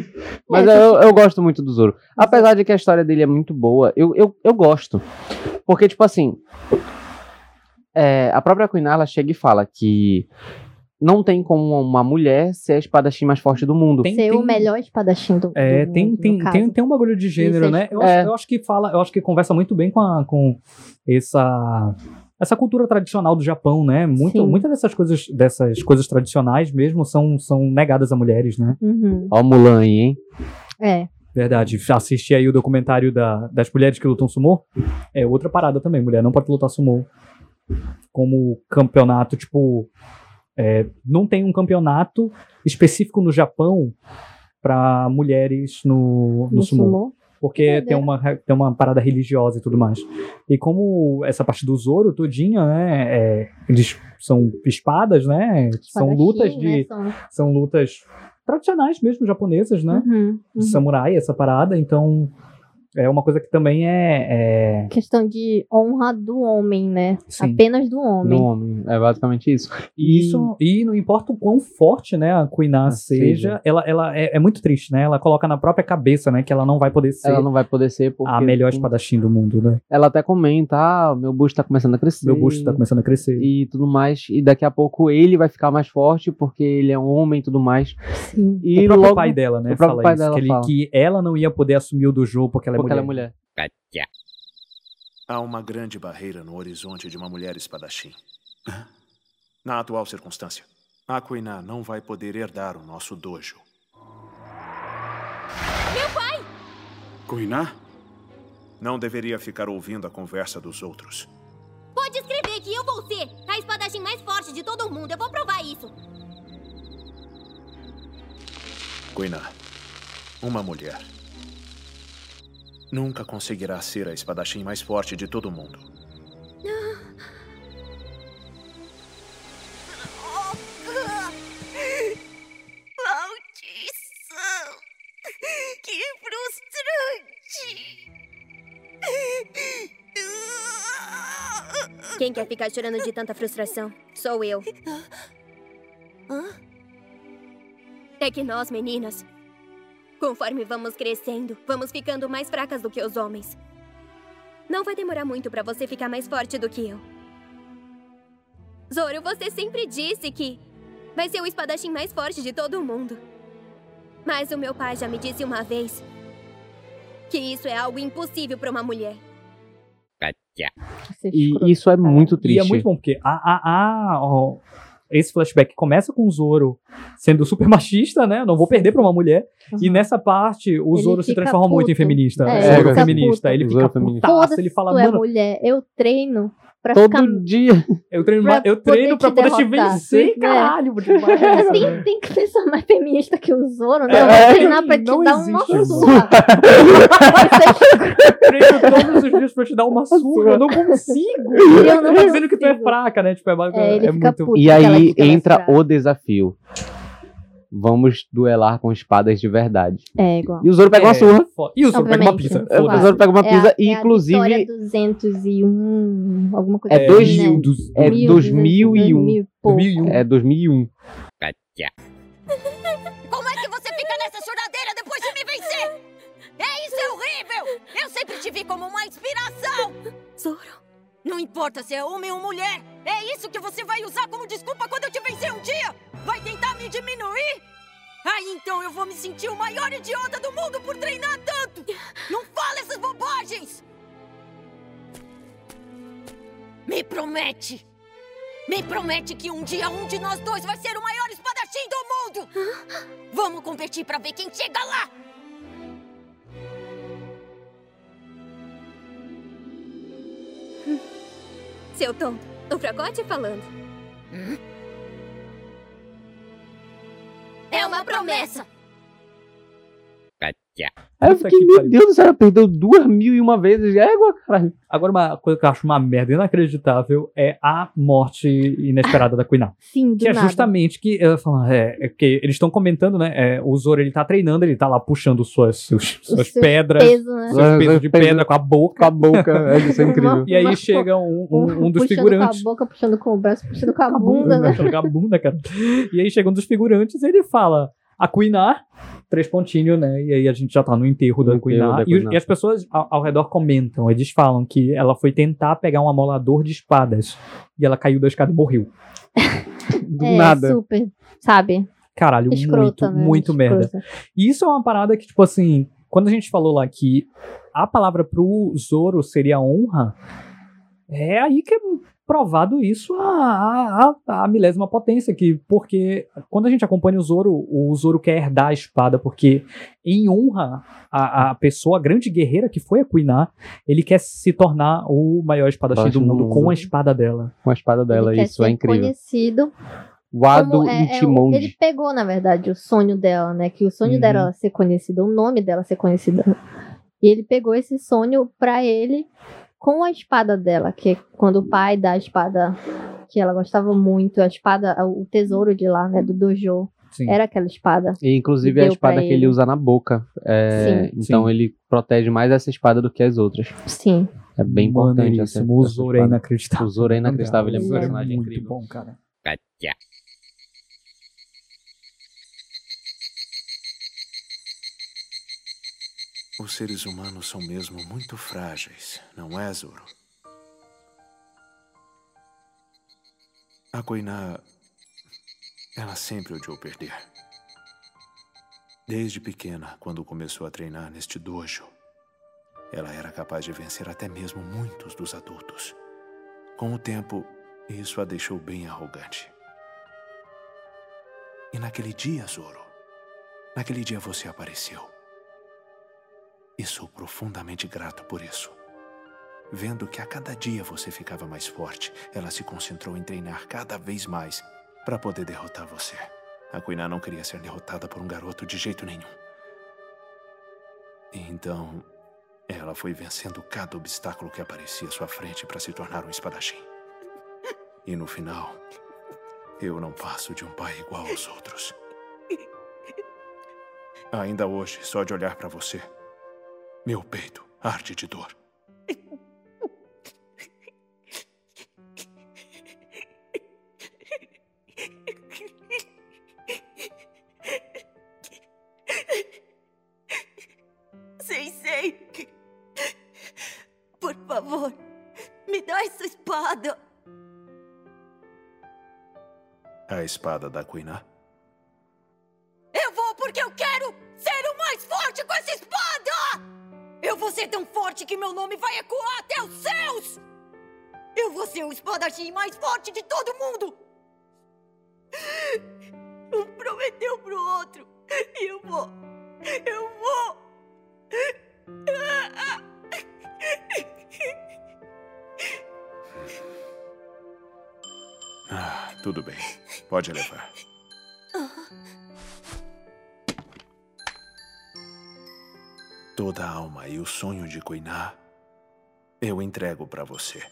Mas É, eu, eu gosto muito do Zoro. Apesar de que a história dele é muito boa, eu, eu, eu gosto. Porque, tipo assim. É, a própria Queen ela chega e fala que não tem como uma mulher ser a espadachim mais forte do mundo. ser o melhor espadachim do, É, do tem, mundo, tem, tem, tem um bagulho de gênero, Isso, né? Eu, é. acho, eu acho que fala, eu acho que conversa muito bem com, a, com essa essa cultura tradicional do Japão, né? Muito, Sim. muitas dessas coisas, dessas coisas tradicionais mesmo são, são negadas a mulheres, né? Uhum. Ó o Mulan aí, hein? É. Verdade. Assisti aí o documentário da, das mulheres que lutam sumô. É outra parada também. Mulher não pode lutar sumô. Como campeonato, tipo. é, não tem um campeonato específico no Japão para mulheres no, no, No sumô. sumô? Porque tem uma, tem uma parada religiosa e tudo mais. E como essa parte do Zoro todinha, né? é, eles são espadas, né? São lutas né, de. são- São lutas tradicionais mesmo, japonesas, né? Uhum, uhum. samurai, essa parada, então é uma coisa que também é. é- Questão de honra do homem, né? Sim. Apenas do homem. Do homem. É basicamente isso. E isso, e não importa o quão forte, né, a Kuiná seja, seja. ela, ela é, é muito triste, né? Ela coloca na própria cabeça, né, que ela não vai poder ser Ela não vai poder ser porque. a melhor espadachim do mundo, né? Ela até comenta, ah, meu busto tá começando a crescer. Meu busto tá começando a crescer. E tudo mais. E daqui a pouco ele vai ficar mais forte porque ele é um homem e tudo mais. Sim. E o próprio logo, pai dela, né, o próprio fala pai isso, dela que, ele- fala. que ela não ia poder assumir o dojo porque ela é Porque mulher. Há uma grande barreira no horizonte de uma mulher espadachim. Na atual circunstância, a Kuiná não vai poder herdar o nosso dojo. Meu pai! Kuiná? Não deveria ficar ouvindo a conversa dos outros. Pode escrever que eu vou ser a espadachim mais forte de todo mundo. Eu vou provar isso. Kuiná, uma mulher Nunca conseguirá ser a espadachim mais forte de todo mundo. Maldição! Que frustrante! Quem quer ficar chorando de tanta frustração? Sou eu. É que nós, meninas, conforme vamos crescendo, vamos ficando mais fracas do que os homens. Não vai demorar muito pra você ficar mais forte do que eu. Zoro, você sempre disse que vai ser o espadachim mais forte de todo o mundo. Mas o meu pai já me disse uma vez que isso é algo impossível pra uma mulher. E isso é muito triste. E é muito bom, porque a, a, a, ó, esse flashback começa com o Zoro sendo super machista, né? Não vou perder pra uma mulher. E nessa parte, o Ele Zoro se transforma muito em puto. feminista. É, É, ele Zoro fica feminista. puto. Ele Zoro fica feminista. putaço. Ele fala, tu é mulher, eu treino pra Todo ficar... dia. eu treino, pra eu treino pra poder poder te vencer, É. caralho. É, tem, tem que pensar mais feminista que o Zoro, né? Eu É, vou treinar pra te não dar uma surra. treino todos os dias pra te dar uma surra. Eu não consigo. Eu não Tá dizendo que tu é fraca, né? Tipo, é, É, ele é fica muito... puto. E aí entra o desafio. Vamos duelar com espadas de verdade. É, igual. E o Zoro pega uma É, surra. fo- E o Zoro pega uma pizza. É, o Foda-se. Zoro pega uma É pizza e, é inclusive, Vitória 201, alguma coisa é, É, dois, mil né? dos- é Mil, 2001. mil e pouco. 2001. É 2001. Como é que você fica nessa choradeira depois de me vencer? É isso, é horrível! Eu sempre te vi como uma inspiração! Zoro. Não importa se é homem ou mulher, é isso que você vai usar como desculpa quando eu te vencer um dia? Vai tentar me diminuir? Aí então eu vou me sentir o maior idiota do mundo por treinar tanto! Não fala essas bobagens! Me promete! Me promete que um dia um de nós dois vai ser o maior espadachim do mundo! Vamos competir pra ver quem chega lá! Seu tonto, o fracote falando. É uma promessa! Aí eu fiquei, que meu pariu. Deus do céu, ela perdeu duas mil e uma vezes. É igual, caralho. Agora, uma coisa que eu acho uma merda inacreditável é a morte inesperada da Kuina. Sim, do Que é nada. justamente que ela fala, é, é que eles estão comentando, né? é, o Zoro ele tá treinando, ele tá lá puxando suas, seus, suas seu pedras, peso, né? seus pesos de pedra com a boca. Com a boca. É, isso é incrível. E aí Uma- chega um, um, um dos puxando figurantes. com a boca, puxando com o braço, puxando com a bunda, né? Puxando com a bunda, cara. E aí chega um dos figurantes e ele fala: a Kuinar, três pontinhos, né? E aí a gente já tá no enterro da No da E, e as pessoas ao, ao redor comentam, eles falam que ela foi tentar pegar um amolador de espadas. E ela caiu da escada e morreu. Do é, nada. super, sabe? Caralho, Escrota, muito, né? muito merda. Escrota. E isso é uma parada que, tipo assim, quando a gente falou lá que a palavra pro Zoro seria honra, é aí que é provado isso a, a, a- milésima potência, que, porque quando a gente acompanha o Zoro, o Zoro quer herdar a espada, porque em honra a, a pessoa, a grande guerreira que foi a Kuiná, ele quer se tornar o maior espadachim do Espadachim do mundo, com mundo. a espada dela. Com a espada dela, Ele quer isso é incrível. conhecido Wado como- é- é ele pegou, na verdade, o sonho dela, né? Que o sonho Uhum. dela era ser conhecida, o nome dela ser conhecida. E ele pegou esse sonho pra ele com a espada dela, que é quando o pai dá a espada que ela gostava muito, a espada, o tesouro de lá, né, do dojo, Sim. era aquela espada. E inclusive a espada que ele usa na boca. É, Sim. então ele protege mais essa espada do que as outras. Sim. É bem importante essa, Maneiríssimo. O essa Zoro é espada. inacreditável. O Zoro é inacreditável, ele é um Zoro personagem muito incrível. bom, cara. Os seres humanos são mesmo muito frágeis, não é, Zoro? A Koiná. Ela sempre odiou perder. Desde pequena, quando começou a treinar neste dojo, ela era capaz de vencer até mesmo muitos dos adultos. Com o tempo, isso a deixou bem arrogante. E naquele dia, Zoro, naquele dia você apareceu. E sou profundamente grato por isso. Vendo que a cada dia você ficava mais forte, ela se concentrou em treinar cada vez mais para poder derrotar você. A Kuina não queria ser derrotada por um garoto de jeito nenhum. E então, ela foi vencendo cada obstáculo que aparecia à sua frente para se tornar um espadachim. E no final, eu não passo de um pai igual aos outros. Ainda hoje, só de olhar para você, meu peito arde de dor. Sei, sei. por favor, me dá essa espada. A espada da quina. Né? Ser tão forte que meu nome vai ecoar até os céus! Eu vou ser o espadachim mais forte de todo mundo! Um prometeu pro outro. E eu vou. Eu vou. Ah, tudo bem. Pode levar. Toda a alma e o sonho de Kuiná eu entrego pra você.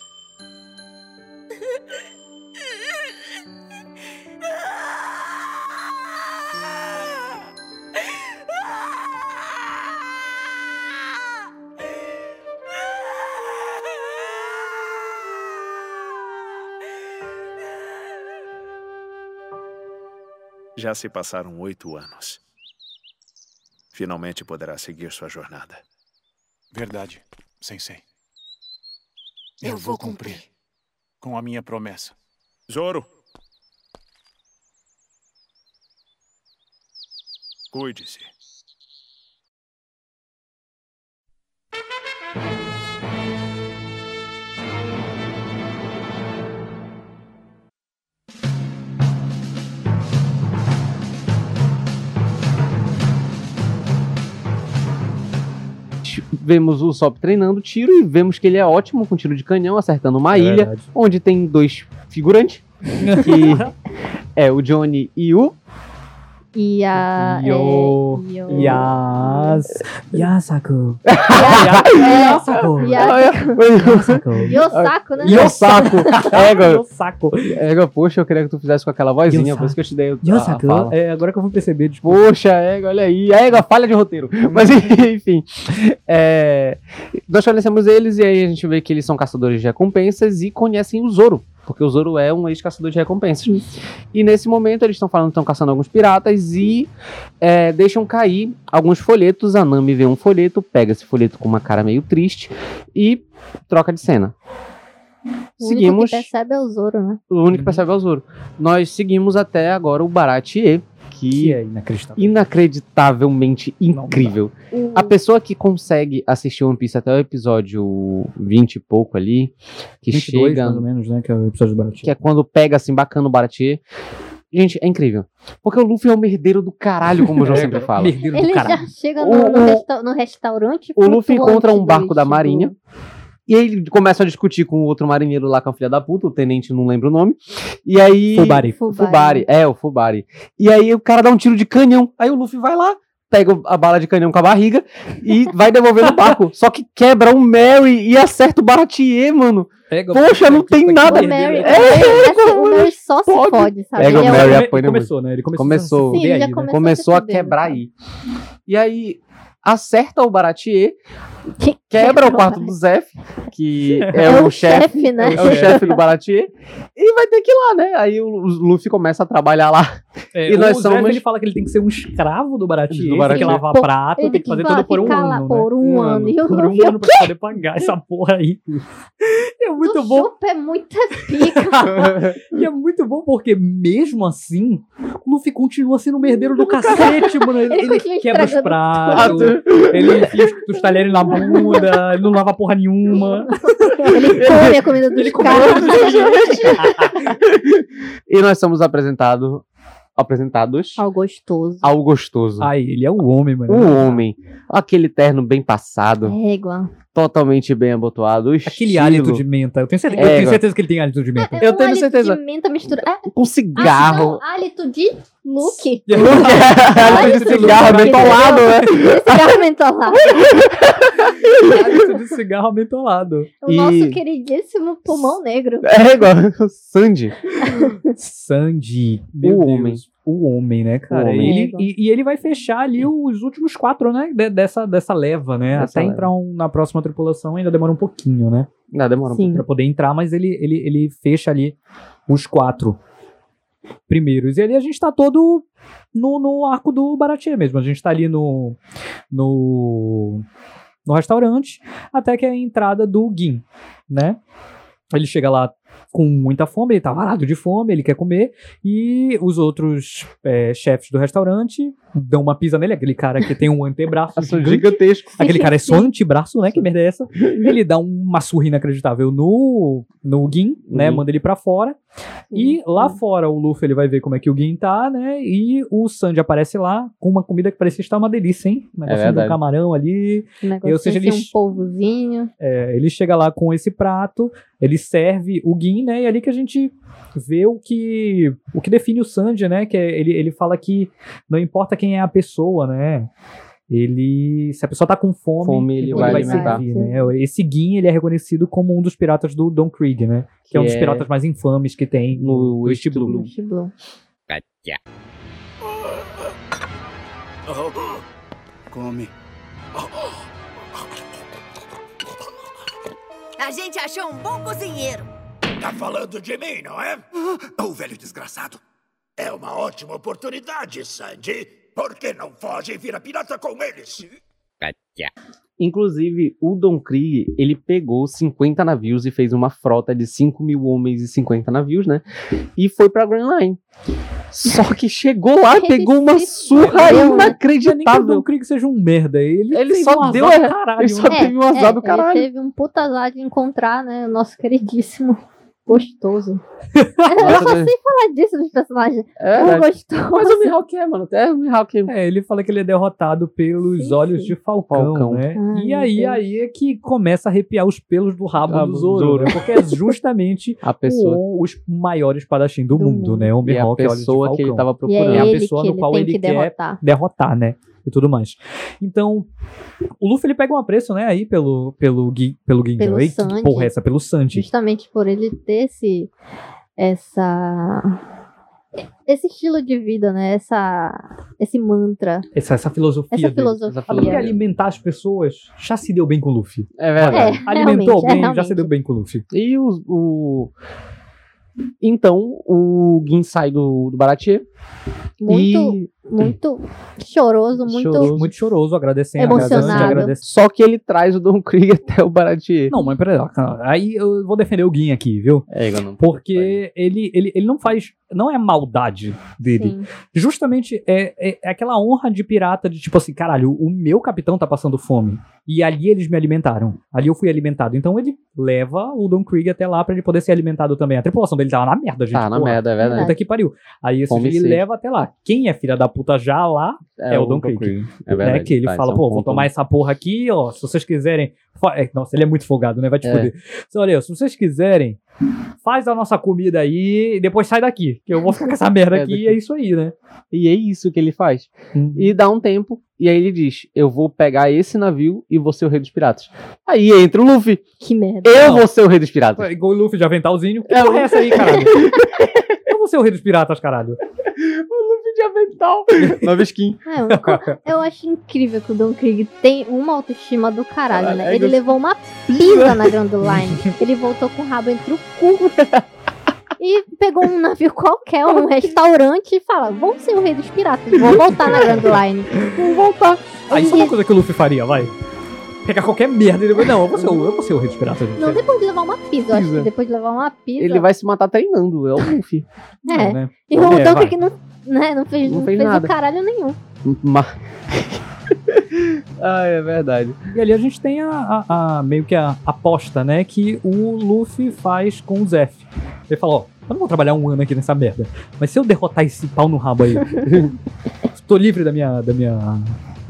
Já se passaram oito anos. Finalmente poderá seguir sua jornada. Verdade, Sensei. Eu vou cumprir. Com a minha promessa. Zoro! Cuide-se. Vemos o Sop treinando tiro e vemos que ele é ótimo com tiro de canhão, acertando uma É ilha, verdade. onde tem dois figurantes, que é o Johnny e o... E a. Yo. é, Yo- Yas. Yasaku. É, Yasaku. Yasaku. Yosako, né? Yosako. Égua. Yosako. Égua, poxa, eu queria que tu fizesse com aquela vozinha, por isso que eu te dei Yasaku. fala. É, agora que eu vou perceber, desculpa. Poxa, Égua, olha aí. Égua, falha de roteiro. Mas enfim. é, nós conhecemos eles e aí a gente vê que eles são caçadores de recompensas e conhecem o Zoro. Porque o Zoro é um ex-caçador de recompensas. E nesse momento eles estão falando que estão caçando alguns piratas e é, deixam cair alguns folhetos. A Nami vê um folheto, pega esse folheto com uma cara meio triste e troca de cena. O único Seguimos. que percebe é o Zoro, né? O único que percebe é o Zoro. Nós seguimos até agora o Baratier, que, é inacreditável. inacreditavelmente incrível. A pessoa que consegue assistir One Piece até o episódio 20 e pouco ali, que 22, chega. mais ou menos, né? Que é o episódio do. Que é quando pega assim bacana o Baratier. Gente, é incrível. Porque o Luffy é o merdeiro do caralho, como o João sempre fala. Ele já chega no, O- no resta- no restaurante. O Luffy encontra um do barco da marinha. E aí ele começa a discutir com o outro marinheiro lá, com a filha da puta, o tenente, não lembro o nome. E aí. Fubari. Fubari. É, o Fubari. E aí o cara dá um tiro de canhão. Aí o Luffy vai lá, pega a bala de canhão com a barriga e vai devolver no barco. Só que quebra um Mary e acerta o Baratier, mano. Poxa, não tem nada. O Mary, É, essa- o Mary só se pode. fode, sabe? Pega o Ele é Mary e o- apanha começou, muito. né? Ele começou começou, Sim, já aí, né? começou começou a fuder, quebrar aí. E aí acerta o Baratier, quebra o quarto do Zef, que é, É o o chefe, chefe, né? é o chefe do Baratier, e vai ter que ir lá, né? Aí o Luffy começa a trabalhar lá. É, e nós o Zef, somos ele fala que ele tem que ser um escravo do Baratier, Do tem Baratier. que lavar Pô, prato, tem que fazer vai tudo por um ano, por né? um ano. E o Por um o ano pra poder pagar essa porra aí. É muito O bom. Chupa é muita pica. E é muito bom porque, mesmo assim, Luffy continua sendo um merdeiro do cacete, mano. Ele, Ele ele quebra os pratos, ele enfia os, talheres na bunda, ele não lava porra nenhuma. Ele come a comida dos caras. E nós somos apresentados apresentados Ao gostoso. ao gostoso. Ai, ele é o homem, mano. O homem. Aquele terno bem passado, Égua. Totalmente bem abotoado. o Aquele estilo. hálito de menta. Eu tenho certeza, eu É, tenho certeza que ele tem hálito de menta. Eu Um tenho hálito certeza. de menta. É, Com cigarro. Ah, não, hálito de Luke. Hálito de cigarro mentolado, né? De cigarro mentolado. hálito de cigarro mentolado. O nosso queridíssimo pulmão negro. É igual o Sandy. Sandy. Meu O Deus. homem. O homem, né, cara? Homem. Ele, e, e ele vai fechar ali os últimos quatro, né? de- dessa, dessa leva, né? Dessa Até leva. entrar um- na próxima tripulação ainda demora um pouquinho, né? Não, demora um Sim. pouco. Pra poder entrar, mas ele, ele, ele fecha ali os quatro primeiros. E ali a gente tá todo no, no arco do Baratie mesmo. A gente tá ali no. no no restaurante, até que é a entrada do Gin, né? Ele chega lá com muita fome, ele tá varado de fome, ele quer comer, e os outros é, chefes do restaurante dão uma pisa nele, aquele cara que tem um antebraço gigante, gigantesco. Aquele cara é só antebraço, né? Que merda é essa? Ele dá uma surra inacreditável no, no Gin, né? Uhum. Manda ele pra fora. E lá fora o Luffy ele vai ver como é que o Gin tá, né? E o Sanji aparece lá com uma comida que parecia estar uma delícia, hein? Um negocinho do verdade. camarão ali. Um negócio ou seja, assim, ele, um polvozinho. é, ele chega lá com esse prato, ele serve o Gin, né? E é ali que a gente vê o que o que define o Sanji, né? Que é- ele, ele fala que não importa quem é a pessoa, né? Ele, se a pessoa tá com fome, Fome, ele ele vai vai, servir, né? Esse Gin, ele é reconhecido como um dos piratas do Don Krieg, né? Que, é um Que dos é- piratas mais infames que tem no, No East Blue. Blue. East Blue. Come. A gente achou um bom cozinheiro. Tá falando de mim, não é? O velho desgraçado. É uma ótima oportunidade, Sandy. Por que não foge e vira pirata com eles? Inclusive, o Don Krieg, ele pegou 50 navios e fez uma frota de 5 mil homens e 50 navios, né? E foi pra Grand Line. Só que chegou lá, pegou uma surra né? Não é nem que o inacreditável. Don Krieg seja um merda, ele, Ele só um azar deu do erra- caralho, ele só né? teve um azar do caralho. Ele teve um puta azar de encontrar, né, o nosso queridíssimo gostoso. Eu só sei falar disso dos personagens. É, verdade. gostoso. Mas o Mihawk é, mano. Até o Mihawk É, ele fala que ele é derrotado pelos olhos de Falcão, Falcão. né? Ai, e aí, aí é que começa a arrepiar os pelos do rabo Rabo do do Zoro, Zoro. né? Porque é justamente a pessoa. o, os maiores espadachim do, Do mundo, mundo. né? O a Mihawk olhos de pessoa que ele Falcão. tava E é procurando. É a ele pessoa no qual ele que quer derrotar. derrotar, né? E tudo mais. Então, o Luffy ele pega um apreço, né, aí pelo pelo Gui, pelo Ginjo. Pelo que Sanji. porra é essa? Pelo Sanji. Justamente por ele ter esse. Essa. Esse estilo de vida, né? Essa, esse mantra. Essa, essa filosofia Essa dele. filosofia. Que alimentar as pessoas já se deu bem com o Luffy. É verdade. É, Alimentou realmente, é, alguém, já se deu bem com o Luffy. E o. o... Então, o Gin sai do, do Baratier. Muito, E- muito choroso, muito. Choroso. Muito choroso, agradecendo. Emocionado. agradecendo, agradecendo. Só que ele traz o Don Krieg até o Baratier. Não, mas peraí, aí eu vou defender o Gin aqui, viu? É, Igor, não. Porque ele, ele, ele não faz. Não é maldade dele. Sim. Justamente é, é, é aquela honra de pirata de tipo assim, caralho, o meu capitão tá passando fome. E ali eles me alimentaram. Ali eu fui alimentado. Então ele leva o Don Krieg até lá pra ele poder ser alimentado também. A tripulação dele tava na merda, gente. Tá na porra. merda, é verdade. Puta que pariu. Aí ou seja, Fome e ele leva até lá. Quem é filha da puta já lá é, o Don Krieg. É verdade. né? Que ele Tá, fala, é um pô, vou ponto- tomar essa porra aqui, ó. Se vocês quiserem. é, nossa, ele é muito folgado, né? Vai te É. foder. Então, olha, se vocês quiserem, faz a nossa comida aí e depois sai daqui. Que eu vou ficar com essa merda É, aqui e é isso aí, né? E é isso que ele faz. Hum. E dá um tempo, e aí ele diz: Eu vou pegar esse navio e vou ser o rei dos piratas. Aí entra o Luffy. Que merda. Eu Não. vou ser o rei dos piratas. É Igual o Luffy de aventalzinho. Que porra é essa aí, caralho? eu vou ser o rei dos piratas, caralho. Avental. Nova skin. É, eu, eu acho incrível que o Don Krieg tem uma autoestima do caralho, Caralho, né? é Ele gostoso. levou uma pisa na Grand Line. Ele voltou com o rabo entre o cu. E pegou um navio qualquer, um restaurante, e fala: Vou ser o rei dos piratas, vou voltar na Grand Line. Vou voltar. Aí sabe uma coisa que o Luffy faria, vai? Pegar qualquer merda e depois, não, eu vou ser o, eu vou ser o rei dos piratas. Não, depois de levar uma pisa, eu acho que depois de levar uma pisa. Ele vai se matar treinando, é o Luffy. É. né? E o É, Don vai. Krieg não, né, não fez, Não não fez fez, nada. o caralho nenhum. Ma... ah, é verdade. E ali a gente tem a, a- a- meio que a aposta, né? Que o Luffy faz com o Zef. Ele fala, ó, eu não vou trabalhar um ano aqui nessa merda. Mas se eu derrotar esse pau no rabo aí, tô livre da minha, da minha, da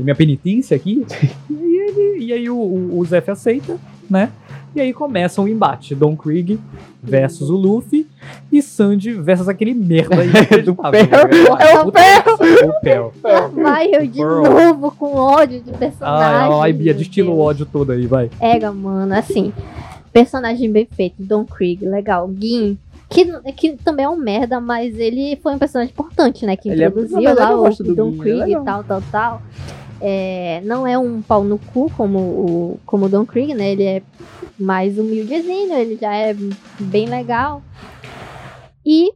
minha penitência aqui. E aí, ele- e aí o, o, o Zef aceita, né? E aí começa um embate. Don Krieg versus o Luffy e Sandy versus aquele merda aí. Do Pel. É o Pel. O Pel. Vai eu de Pearl. novo com ódio de personagem. Ah, ai, Bia, meu destila o ódio todo aí, vai. Ega, mano, assim. Personagem bem feito, Don Krieg, legal. Gin, que, que também é um merda, mas ele foi um personagem importante, né? Que Ele é- introduziu verdade, lá o gosto do Don é Krieg e tal, tal, tal. É, não é um pau no cu como o, como Don Krieg, né? Ele é mais humildezinho, ele já é bem legal. E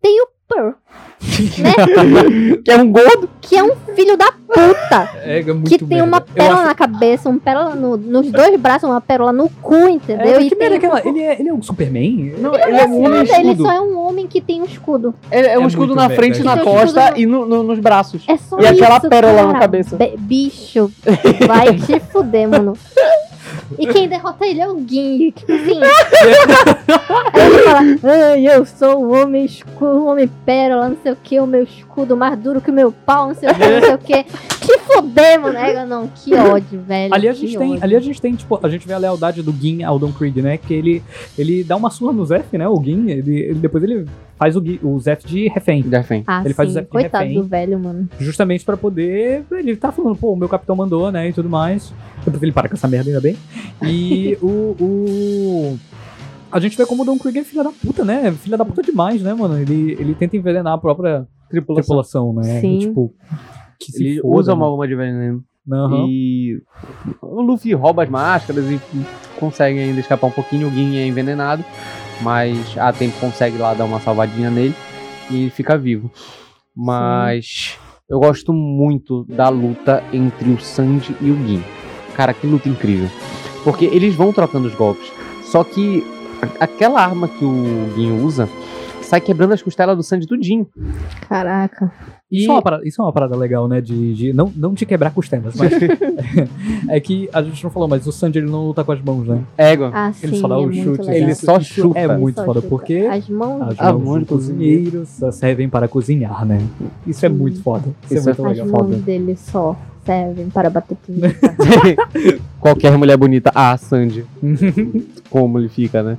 tem o Pearl. que é um gordo. Que é um filho da puta. É, é muito que tem uma merda. Eu pérola acho- na cabeça, uma pérola no- nos dois braços, uma pérola no cu, entendeu? É, E que merda é aquela? Ele é, ele é um Superman? Não, Ele não é nada, ele só é um homem que tem um escudo. É, é um É escudo na merda, frente, é na costa e no- no- nos braços. É só e aquela isso, pérola cara. na cabeça. Be- bicho, vai te fuder, mano. E quem derrota ele é o. Tipo assim. Aí ele fala: Ai, eu sou o homem escudo, o homem pérola, não sei o que, o meu escudo mais duro que o meu pau, não sei o que, não sei o que. Que fuder, mano. Aí, Não, que ódio, velho. Ali a gente tem, ódio. ali a gente tem, tipo, a gente vê a lealdade do Gin ao Don Creed, né? Que ele, ele dá uma surra no Zef, né? O Gin, ele, ele- depois ele faz o, o Zef de refém. De refém. Ah, ele faz o sim, Zef de coitado refém. do velho, mano. Justamente pra poder. Ele tá falando, pô, o meu capitão mandou, né? E tudo mais. Depois ele para com essa merda ainda bem. E o. o a gente vê como o Don Krieg é filha da puta, né? Filha da puta demais, né, mano? Ele, ele tenta envenenar a própria tripulação, né? Sim. E, tipo, que se Ele foda, usa uma bomba de veneno. Aham. E o Luffy rouba as máscaras e consegue ainda escapar um pouquinho. O Gin é envenenado, mas a tempo consegue lá dar uma salvadinha nele e fica vivo. Mas eu gosto muito da luta entre o Sanji e o Gin. Cara, que luta incrível. Porque eles vão trocando os golpes. Só que aquela arma que o Gin usa sai quebrando as costelas do Sanji tudinho. Caraca. Isso, é uma parada, isso é uma parada legal, né? De, de- não, não de quebrar costelas, mas. é que a gente não falou, mas o Sanji ele não luta com as mãos, né? Égua. Ah, Ele sim, só dá é o chute. legal. Ele só Isso chuta. É muito foda, chuta. porque As mãos. as As mãos mãos do de cozinheiro só servem para cozinhar, né? Isso é muito foda. Isso, Isso é é muito As legal. mãos Foda. dele só servem para bater punheta. Qualquer mulher bonita. Ah, Sandy. Como ele fica, né?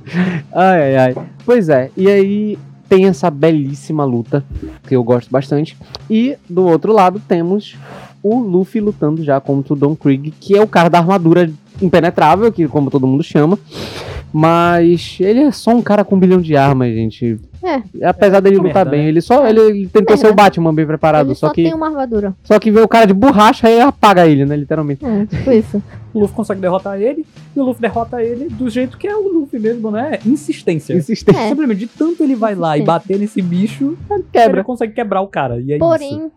Ai, ai, ai. Pois é, e aí tem essa belíssima luta, que eu gosto bastante. E do outro lado temos o Luffy lutando já contra o Don Krieg, que é o cara da armadura impenetrável, que como todo mundo chama. Mas ele é só um cara com um bilhão de armas, gente. É. Apesar dele É lutar merda, bem, né? ele só ele, ele tentou Merda. ser o Batman bem preparado, Ele só só que tem uma armadura. só que vê o cara de borracha e apaga ele, né, literalmente. É, tipo isso. O Luffy consegue derrotar ele, e o Luffy derrota ele do jeito que é o Luffy mesmo, né? Insistência. Insistência. É. Simplesmente de tanto ele vai lá e bater nesse bicho, Quebra. ele consegue quebrar o cara. E é isso. Porém,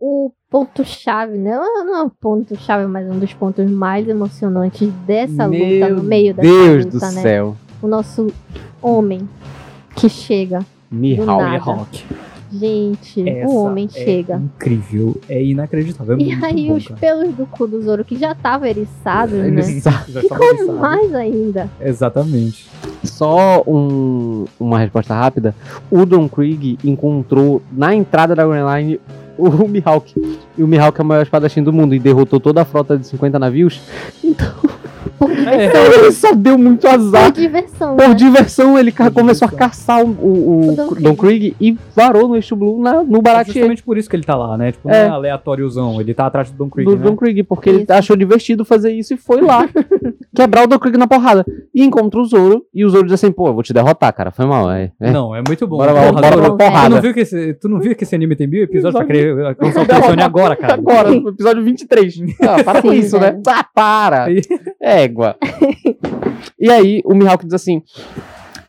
o ponto-chave, né? Não não é o ponto-chave, mas um dos pontos mais emocionantes dessa luta, Meu no meio dessa Deus luta, do né? céu. O nosso homem que chega. Mihawk. Do nada. Mihawk. Gente, Essa o homem é chega. Incrível, é inacreditável. É E muito aí bom, os cara. pelos do cu do Zoro, que já tava eriçado, né? Eriçado. Já tava Ficou mais ainda. Exatamente. Só um- uma resposta rápida. O Don Krieg encontrou na entrada da Grand Line o Mihawk. E o Mihawk é o maior espadachim do mundo e derrotou toda a frota de 50 navios. É, Então ele só deu muito azar. Por diversão, Por né? diversão, ele ca- começou a caçar o, o- o O Don Krieg e varou no Eixo Blue na, no é Baratie justamente por isso que ele tá lá, né? Tipo, não É. é aleatóriozão, ele tá atrás do Don Krieg, do né? Don Krieg, porque ele Isso. achou divertido fazer isso e foi lá quebrar o Don Krieg na porrada. E encontra o Zoro, e o Zoro diz assim, pô, eu vou te derrotar, cara, foi mal. É, é. Não, é muito bom. Bora, bora, bora pra porrada. Tu não, viu que esse, tu não viu que esse anime tem mil episódios pra querer alcançar o telefone agora, cara? Agora, no episódio 23. Ah, para com Sim, isso, velho. né? Ah, para! Aí- Égua. e aí, o Mihawk diz assim: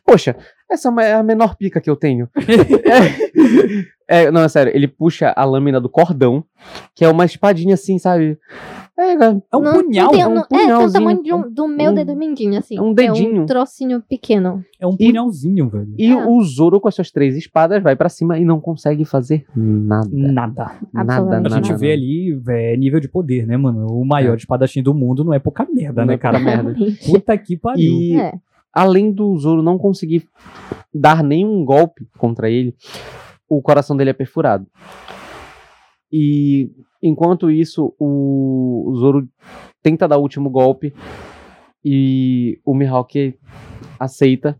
Poxa, essa é a menor pica que eu tenho. é, é, não, é sério, ele puxa a lâmina do cordão, que é uma espadinha assim, sabe? É, É um Não- punhal, não tem- é um não- é, tem o punhalzinho, tamanho de um- do meu um- dedo mindinho, assim. um É dedinho. um trocinho pequeno. é um punhalzinho, velho. E É. o Zoro, com as suas três espadas, vai pra cima e não consegue fazer nada. Nada. Nada, Absolutamente A gente nada. vê ali, é, nível de poder, né, mano? O maior É. espadachim do mundo não é pouca merda, Não né, é cara? merda. Puta que pariu. E É. além do Zoro não conseguir dar nenhum golpe contra ele, o coração dele é perfurado. E enquanto isso, o, o Zoro tenta dar o último golpe e o Mihawk aceita,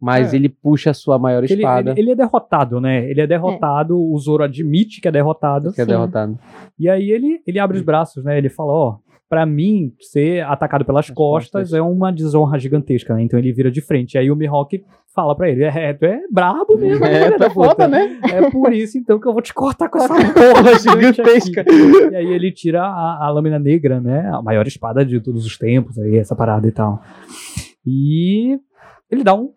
mas É. ele puxa a sua maior Ele, espada. ele- ele é derrotado, né? Ele é derrotado, o Zoro admite que é derrotado. que é Sim. derrotado. E aí ele, ele abre os braços, né? Ele fala, ó, pra mim, ser atacado pelas costas, costas. é uma desonra gigantesca, né? Então ele vira de frente. Aí o Mihawk fala pra ele, é, tu é brabo mesmo, É, tu é da puta. foda, né? É por isso, então, que eu vou te cortar com essa Porra gigantesca. aqui. E aí ele tira a, a lâmina negra, né? A maior espada de todos os tempos, aí essa parada e tal. E Ele dá um,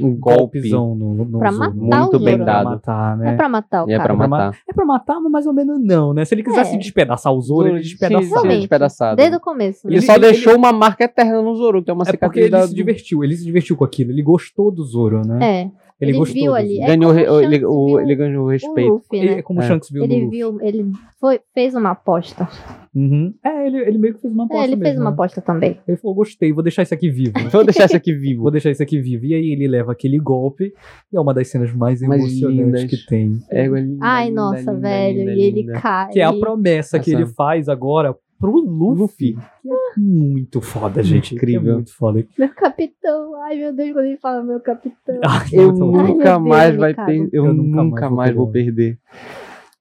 um golpe golpezão no, no Pra Zoro. matar Muito o bem Zoro. dado. Pra matar, né? É pra matar o É cara. pra ma- matar. É pra matar, mas mais ou menos não, né? Se ele quisesse É. despedaçar o Zoro, ele despedaçava. despedaçado. Desde o começo. né? Ele, só deixou uma marca eterna no Zoro, que é uma É porque cicatriz ele da... se divertiu, ele se divertiu com aquilo, ele gostou do Zoro, né? É. Ele, Ele gostou viu do ali, é Ganhou, re- o ele, o- viu ele ganhou O respeito. Luffy, Ele- né? é como o É. Shanks viu no Ele Luffy. viu, ele foi, fez uma aposta. Uhum. É, ele, ele meio que fez uma aposta É, ele fez mesmo, uma né? aposta também. Ele falou, gostei, vou deixar isso aqui vivo. Vou deixar isso aqui vivo. Vou deixar isso aqui vivo. E aí ele leva aquele golpe, e é uma das cenas mais Mais emocionantes lindas. que tem. Égua linda, Ai, linda, nossa, linda, velho. linda, e ele cai. Que é a promessa que Essa- ele faz agora pro Luffy. Que é muito foda, gente. Incrível. Que é muito foda. Meu capitão. Ai, meu Deus, quando ele fala meu capitão. Ai, Eu. Ai, nunca Deus, mais vai per... eu, Eu nunca, mais vou perder.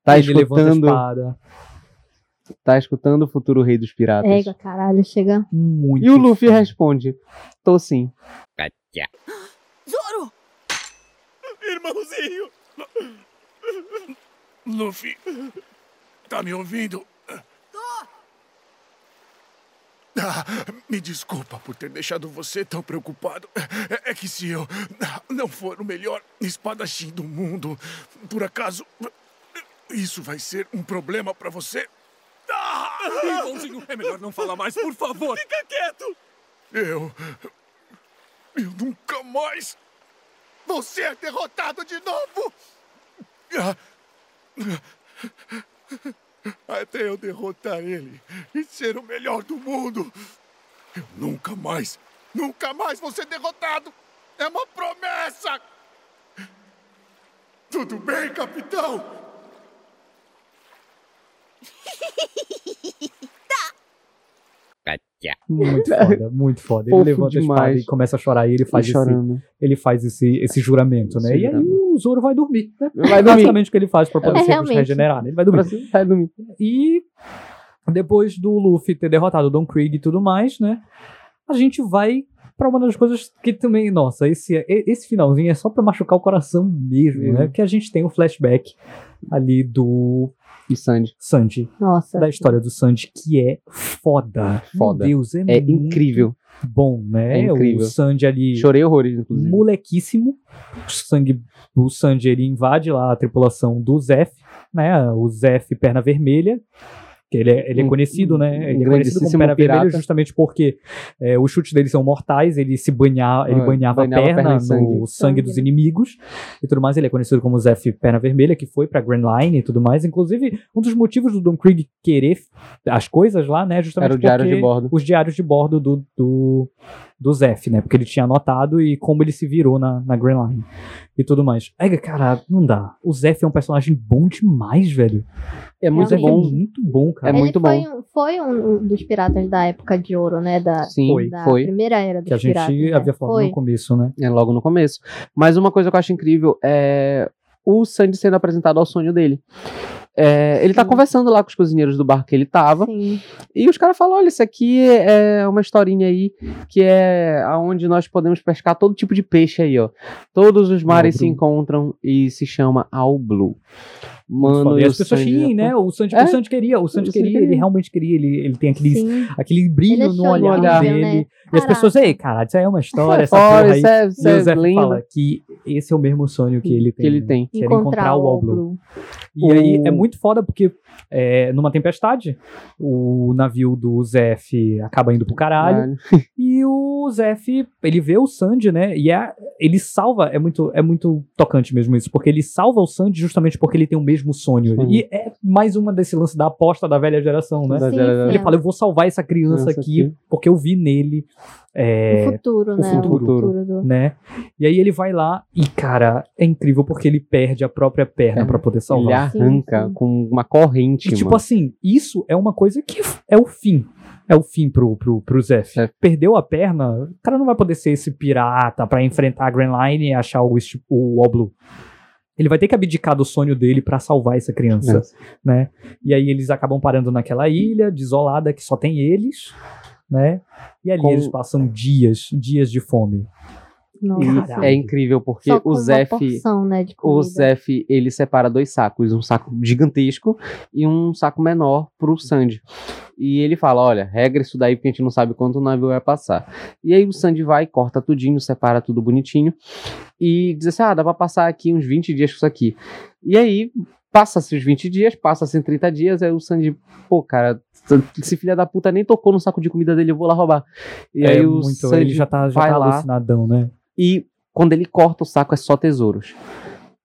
Tá ele escutando, tá escutando o futuro rei dos piratas. Égua, caralho, chega. Muito E o Luffy foda. responde: Tô sim. Zoro! Irmãozinho! Luffy, tá me ouvindo? Ah, me desculpa por ter deixado você tão preocupado. É, é que se eu não for o melhor espadachim do mundo, por acaso, isso vai ser um problema pra você? Ah! É melhor não falar mais, por favor. Fica quieto! Eu. Eu nunca mais vou ser derrotado de novo! Ah. Até eu derrotar ele e ser o melhor do mundo. Eu nunca mais, nunca mais vou ser derrotado! É uma promessa! Tudo bem, capitão? Muito foda, muito foda. Ele levanta a espada demais. e começa a chorar e ele faz, E esse, ele faz esse, esse juramento, né? Esse e aí juramento. o Zoro vai dormir, né? Vai dormir. Basicamente o que ele faz pra poder É, sempre se regenerar, né? Ele vai dormir. Vai dormir. E depois do Luffy ter derrotado o Don Krieg e tudo mais, né? A gente vai pra uma das coisas que também, nossa, esse, esse finalzinho é só pra machucar o coração mesmo, Uhum. né? Que a gente tem o flashback ali do E Sandy. Sanji, Nossa. da história do Sanji, que é foda. Foda. Meu Deus, é, É muito incrível. bom, né? É incrível. O Sanji ali Chorei horrores, inclusive. molequíssimo. O, sangue, o Sanji ele invade lá a tripulação do Zef, né? O Zef Perna Vermelha. Que ele é, ele é Um- conhecido, né? um Ele é conhecido como Vermelha pirata. justamente porque é, os chutes dele são mortais, ele se banha, ele Ah, banhava, banhava a perna, perna no sangue. sangue, dos inimigos e tudo mais. Ele é conhecido como Zef Perna Vermelha, que foi pra Grand Line e tudo mais. Inclusive, um dos motivos do Don Krieg querer as coisas lá, né? Justamente Era o diário porque de bordo. Os diários de bordo do, do, do Zef, né? Porque ele tinha anotado e como ele se virou na, na Grand Line e tudo mais. Aí, cara, não dá. O Zef é um personagem bom demais, velho. É muito Zef bom. é muito bom, cara. É Ele muito foi, bom. um- foi um dos piratas da época de ouro, né? Da, Sim, Foi. da foi. primeira era dos Que a gente piratas. né? havia falado Foi. no começo, né? É logo no começo. Mas uma coisa que eu acho incrível é o Sandy sendo apresentado ao sonho dele. É, ele tá Sim. conversando lá com os cozinheiros do bar que ele tava. Sim. E os caras falam: olha, isso aqui é uma historinha aí que é aonde nós podemos pescar todo tipo de peixe aí, ó. Todos os mares se Blue. encontram e se chama All Blue. Mano, e e as pessoas Sandy- riem, né? O Sanji, É? o Sanji queria, o Sanji queria, ele realmente queria, ele, ele tem aquele, Sim. aquele brilho Ele é no de olhar olhar, dele. né? E as pessoas, ei, cara, isso aí é uma história, essa porra aí. isso é- e o é Zé fala que esse é o mesmo sonho que ele tem. Que ele né? tem. Que era encontrar o All Blue. Blue. E aí O- é muito foda porque é, numa tempestade, o navio do Zef acaba indo pro caralho. E o Zef, ele vê o Sandy, né? E é, ele salva, é muito, é muito tocante mesmo isso, porque ele salva o Sandy justamente porque ele tem o mesmo sonho. Sim. E é mais uma desse lance da aposta da velha geração, né? Sim. Ele fala, eu vou salvar essa criança Criança aqui, aqui. porque eu vi nele. é, o futuro, o né? futuro. do... né? E aí ele vai lá e, cara, é incrível porque ele perde a própria perna É. pra poder Ele salvar. arranca Sim, sim. com uma corrente, E, tipo mano. assim, isso é uma coisa que é o fim. É o fim pro, pro, pro Zef. É. Perdeu a perna, o cara não vai poder ser esse pirata pra enfrentar a Grand Line e achar o, o. Ele vai ter que abdicar do sonho dele pra salvar essa criança, É. né? E aí eles acabam parando naquela ilha desolada que só tem eles, né? E ali Com- eles passam dias, dias de fome. Nossa. E é incrível porque o Zef, porção, né, de o. Zef, ele separa dois sacos, um saco gigantesco e um saco menor pro Sandy. E ele fala, olha, regra isso daí porque a gente não sabe quanto o navio vai passar. E aí o Sandy vai, corta tudinho, separa tudo bonitinho e diz assim, ah, dá pra passar aqui uns 20 dias com isso aqui. E aí passa-se os 20 dias, passa-se 30 dias, aí o Sandy, pô, cara, esse filho da puta nem tocou no saco de comida dele, eu vou lá roubar. E É aí o muito- Sandy ele já tá- já vai tá lá alucinadão, né? E quando ele corta o saco é só tesouros.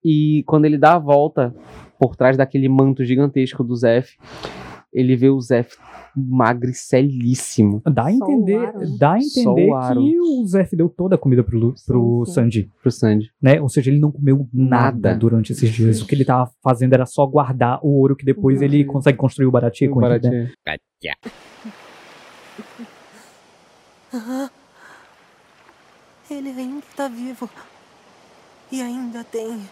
E quando ele dá a volta por trás daquele manto gigantesco do Zef, ele vê o Zef magricelíssimo. Dá a entender, dá a entender que o Zef deu toda a comida pro, Lu- pro Sandy. Pro Sandy. Né? Ou seja, ele não comeu nada, Nada. durante esses dias. O que ele tava fazendo era só guardar o ouro que depois ele consegue construir o Baratie com ele, né? Ah, ele ainda está vivo. E ainda tem.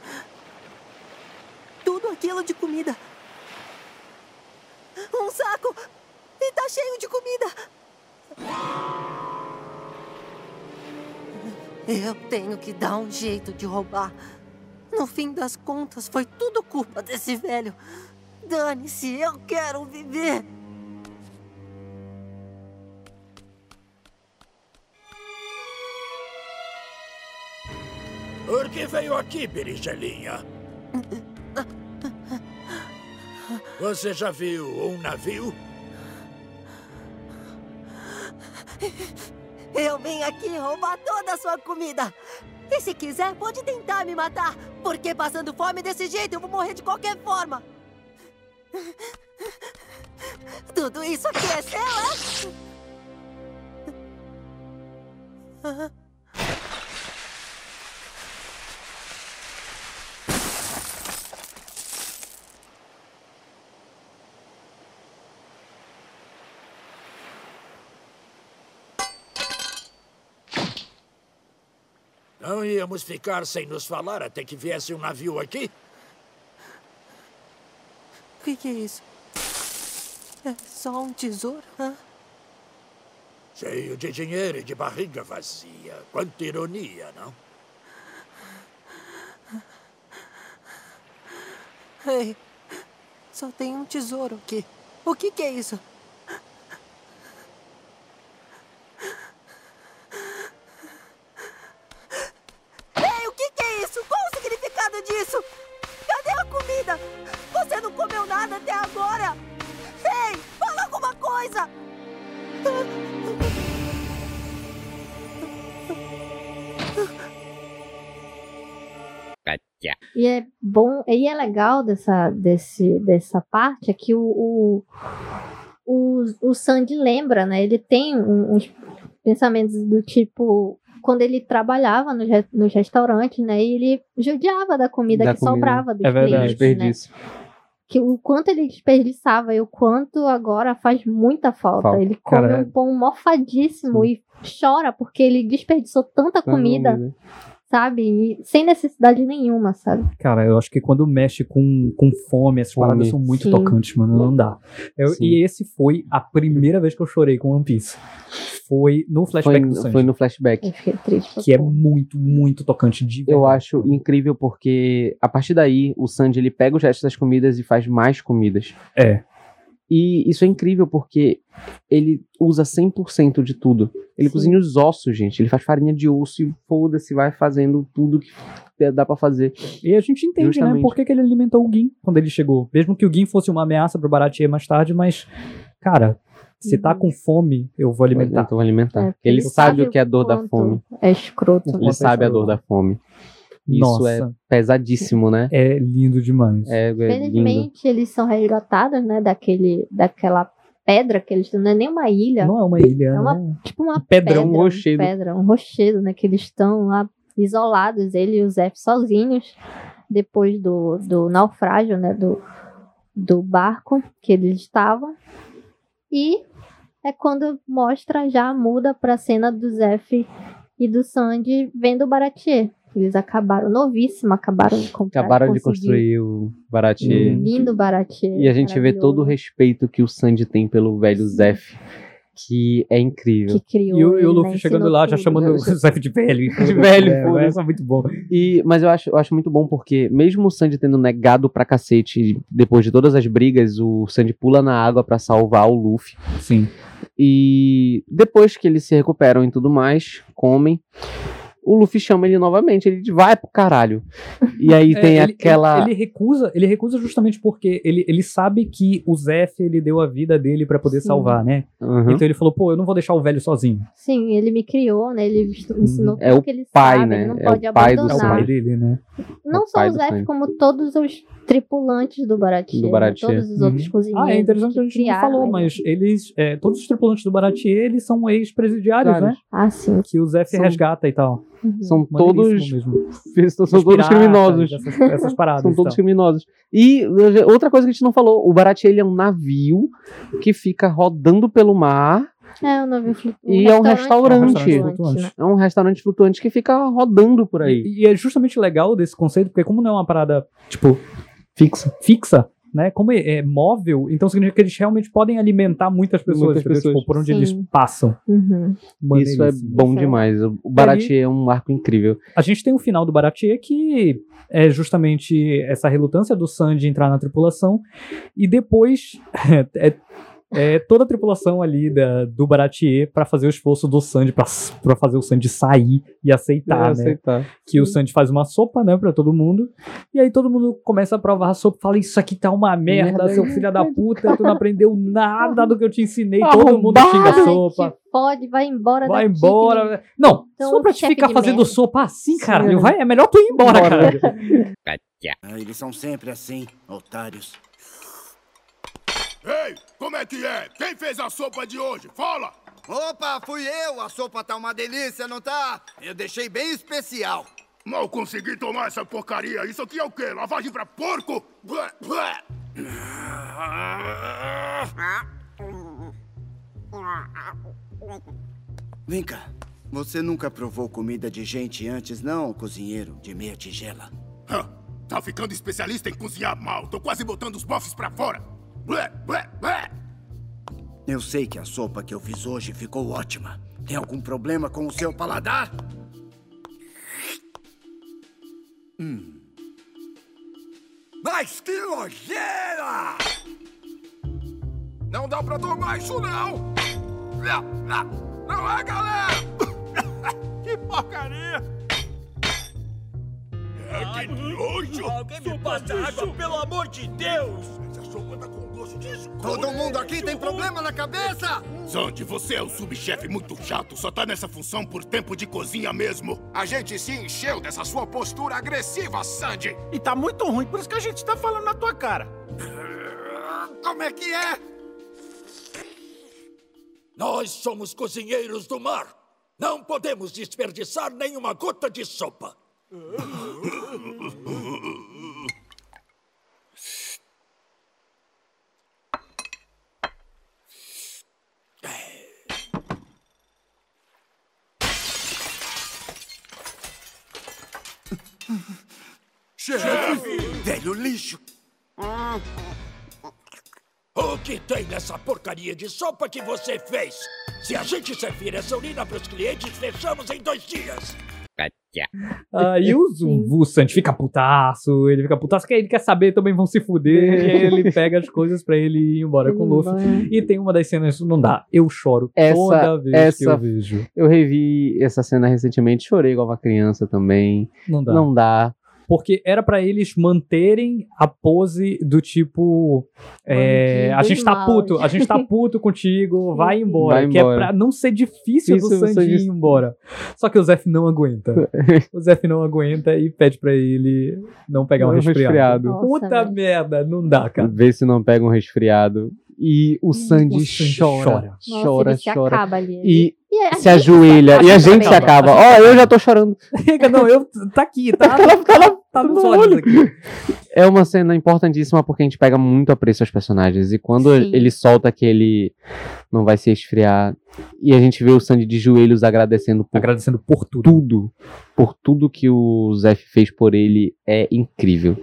Tudo aquilo de comida. Um saco! E tá cheio de comida! Eu tenho que dar um jeito de roubar. No fim das contas, foi tudo culpa desse velho. Dane-se, eu quero viver! Por que veio aqui, berinjelinha? Você já viu um navio? Eu vim aqui roubar toda a sua comida. E se quiser, pode tentar me matar. Porque passando fome desse jeito, eu vou morrer de qualquer forma. Tudo isso aqui é seu, é? Não íamos ficar sem nos falar até que viesse um navio aqui? O que, que é isso? É só um tesouro? hã? Cheio de dinheiro e de barriga vazia. Quanta ironia, não? Ei, só tem um tesouro aqui. O que, que é isso? E é legal dessa, desse, dessa parte é que o, o, o, o Sandy lembra, né? Ele tem uns pensamentos do tipo quando ele trabalhava nos, nos restaurantes, né? E ele judiava da comida Da que comida. sobrava dos É verdade. clientes, Desperdício. né? Que o quanto ele desperdiçava e o quanto agora faz muita falta. Falta. Ele come Cara, um pão mofadíssimo e chora porque ele desperdiçou tanta Tanta comida, comida. Sabe? E sem necessidade nenhuma, sabe? Cara, eu acho que quando mexe com, com fome, essas Fome. paradas são muito Sim. tocantes, mano. Não dá. Eu- e esse foi a primeira vez que eu chorei com One Piece. Foi no Foi, flashback do Sanji. foi no flashback. Eu fiquei triste. Que é muito, muito tocante de Eu verdade. acho incrível porque a partir daí o Sandy ele pega os restos das comidas e faz mais comidas. É. E isso é incrível porque ele usa 100% de tudo. Ele Sim. cozinha os ossos, gente. Ele faz farinha de osso e foda-se, vai fazendo tudo que dá pra fazer. E a gente entende, né, Justamente. por que, que ele alimentou o Gin quando ele chegou. Mesmo que o Gin fosse uma ameaça pro Baratie mais tarde, mas, cara, se tá com fome, eu vou alimentar. Então, vou alimentar. É, ele ele sabe sabe o que é a dor da fome. É escroto. né? Ele sabe a dor da fome. Isso Nossa. é pesadíssimo, né? É lindo demais. É, é lindo. Felizmente, eles são resgatados, né, daquele, daquela pedra que eles estão. Não é nem uma ilha. Não é uma ilha, É uma, né? tipo uma pedrão, pedra, um rochedo. pedra, um rochedo, né? Que eles estão lá isolados, ele e o Zé sozinhos, depois do, do naufrágio, né? Do, do barco que eles estavam. E é quando mostra, já muda pra cena do Zef e do Sandy vendo o Baratier. Eles acabaram, novíssimo, acabaram de comprar. Acabaram de construir o Baratie. um lindo Baratier. E a gente vê todo o respeito que o Sandy tem pelo velho Zef. que é incrível. Que criou E o, e o Luffy né? chegando lá, já tudo. chamando o Zef de velho. De velho, é, foda-se. essa é muito bom. E, mas eu acho, eu acho muito bom porque, mesmo o Sandy tendo negado pra cacete, depois de todas as brigas, o Sandy pula na água pra salvar o Luffy. Sim. E depois que eles se recuperam e tudo mais, comem. O Luffy chama ele novamente, ele vai pro caralho. E aí É, tem ele- aquela. Ele, ele recusa, ele recusa justamente porque ele, ele sabe que o Zef ele deu a vida dele pra poder Sim. salvar, né? Uhum. Então ele falou, pô, eu não vou deixar o velho sozinho. Sim, ele me criou, né? Ele ensinou É tudo o que ele pai, sabe, né? ele não É o pode pai do É o abandonar. pai dele, né? Não o só o Zef, como todos os tripulantes do Baratie. Do né? Baratie. Todos os outros Uhum. cozinheiros. Ah, é interessante que a gente não criaram falou, ele. mas eles, é, todos os tripulantes do Baratier, eles são ex-presidiários, né? Ah, sim. Que o Zef São- resgata e tal. São todos. São Os todos piratas, criminosos. Essas, essas paradas. São todos tal. criminosos. E uh, outra coisa que a gente não falou: o Baratie ele é um navio que fica rodando pelo mar. É, o navio flutuante. E é um restaurante. flutuante. né? É um restaurante flutuante que fica rodando por aí. E, e é justamente legal desse conceito, porque como não é uma parada, tipo, Fixa. fixa, né? Como é, é móvel, então significa que eles realmente podem alimentar muitas pessoas, Muitas pessoas. Tipo, por onde Sim. eles passam. Uhum. Isso é bom é- demais. O Baratie é um arco incrível. A gente tem o final do Baratier, que é justamente essa relutância do Sanji entrar na tripulação, e depois é, é toda a tripulação ali da, do Baratier pra fazer o esforço do Sanji, pra, pra fazer o Sanji sair e aceitar, É, né? aceitar. Que o Sanji faz uma sopa, né, pra todo mundo, e aí todo mundo começa a provar a sopa, fala, isso aqui tá uma merda, Merda. seu filho da puta, tu não aprendeu nada do que eu te ensinei, Arrombado. todo mundo xinga a sopa. te fode, vai embora Vai daqui, embora. que- Não, Então, só pra te ficar fazendo merda. sopa assim, Sim. cara. Vai, é melhor tu ir embora, Embora. cara. Ah, eles são sempre assim, otários. Ei, como é que é? Quem fez a sopa de hoje? Fala! Opa, fui eu! A sopa tá uma delícia, não tá? Eu deixei bem especial. Mal consegui tomar essa porcaria. Isso aqui é o quê? Lavagem pra porco? Vem cá. Você nunca provou comida de gente antes, não, cozinheiro de meia tigela? Hã, Tá ficando especialista em cozinhar mal. Tô quase botando os bofs pra fora. Eu sei que a sopa que eu fiz hoje ficou ótima. Tem algum problema com o seu paladar? Hum. Mas que nojeira! Não dá pra tomar isso, não! Não, não, não é, galera! que porcaria! Ah, que nojo! Alguém me passa água, pelo amor de Deus! Essa sopa tá com escuro. Todo mundo aqui tem problema na cabeça? Sandy, você é o subchefe muito chato. Só tá nessa função por tempo de cozinha mesmo. A gente se encheu dessa sua postura agressiva, Sandy. E tá muito ruim, por isso que a gente tá falando na tua cara. Como é que é? Nós somos cozinheiros do mar. Não podemos desperdiçar nenhuma gota de sopa. Chefe! Velho lixo! O que tem nessa porcaria de sopa que você fez? Se a gente servir essa urina para os clientes, fechamos em dois dias. Aí o, o, o Sanji fica putaço, ele fica putaço, que ele quer saber, também vão se fuder, e ele pega as coisas pra ele ir embora com o Luffy. E tem uma das cenas, não dá, eu choro toda Essa, vez essa, que eu vejo. eu revi essa cena recentemente, chorei igual uma criança também. Não dá. Não dá. Porque era pra eles manterem a pose do tipo. é, a gente tá puto, a gente tá puto contigo, vai embora. Vai que é embora. pra não ser difícil do Difícil o Sanji Sanji- ir embora. Só que o Zef não aguenta. o Zef não aguenta e pede pra ele não pegar um Um resfriado. resfriado. Nossa, Puta velho. merda, não dá, cara. Vê se não pega um resfriado. E o Sandy, o Sanji chora, chora. Nossa, chora, ele se chora. acaba ali. E E a se ajoelha. E a gente se acaba. Ó, eu já tô chorando. não, eu. Tá aqui, tá? tá, tá nos no olhos olho. aqui. É uma cena importantíssima porque a gente pega muito apreço aos personagens. E quando Sim. ele solta que ele não vai se esfriar, e a gente vê o Sandy de joelhos agradecendo por Agradecendo por tudo. tudo, por tudo que o Zef fez por ele, é incrível.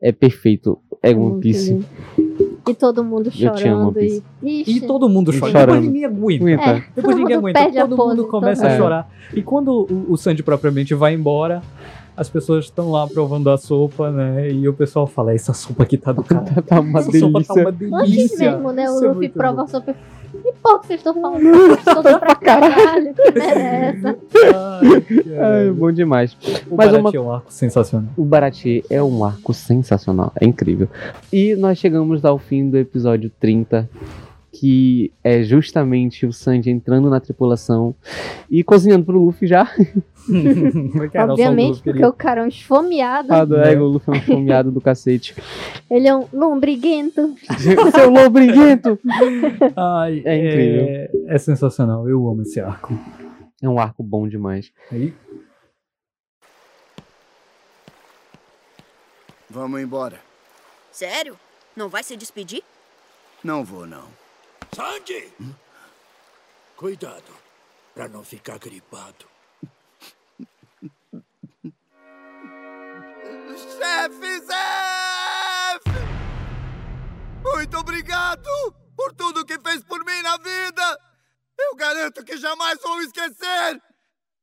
É perfeito. É One Piece. lindo. E todo mundo Eu te amo, chorando. e, Ixi. E todo mundo E chora. chorando. Depois ninguém aguenta. É, Depois todo ninguém mundo aguenta. perde a Todo mundo começa todo a mundo. chorar. E quando o, o Sandy propriamente vai embora, as pessoas estão lá provando a sopa, né? E o pessoal fala: essa sopa aqui tá do cara. tá uma essa sopa tá uma Antes delícia. mesmo, né? Isso O é Luffy muito prova bom. a sopa. Que porra que vocês estão falando? Sopa pra caralho. Que merda é essa? É bom demais. O Mas Baratie uma- é um arco sensacional. O Baratie é um arco sensacional, é incrível. E nós chegamos ao fim do episódio 30, que é justamente o Sanji entrando na tripulação e cozinhando pro Luffy já. Obviamente, porque o cara é um esfomeado. Ah, do ego, o Luffy é um fomeado do cacete. Ele é um lombriguento. Seu lombriguento! Ai, É incrível. É, é sensacional. Eu amo esse arco. É um arco bom demais. Aí, Vamos embora. Sério? Não vai se despedir? Não vou, não. Sandy! Cuidado, pra não ficar gripado. Chefe Zef! Muito obrigado por tudo que fez por mim na vida! Eu garanto que jamais vou esquecer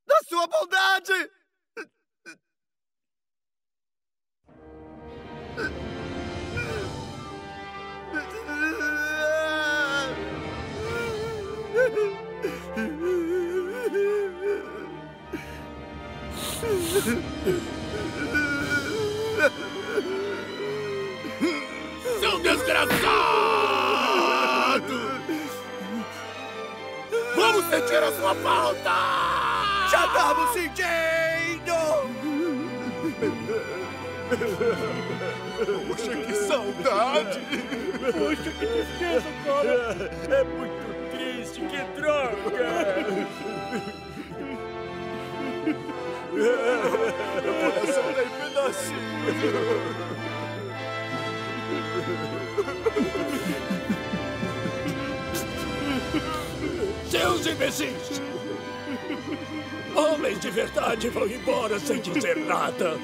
da sua bondade! Desgraçado! Vamos sentir a sua falta! Já estamos sentindo! Poxa, que saudade! Poxa, que tristeza, cara! É muito triste, que droga! Meu coração tá em pedacinhos! Seus imbecis! Homens de verdade vão embora sem dizer nada.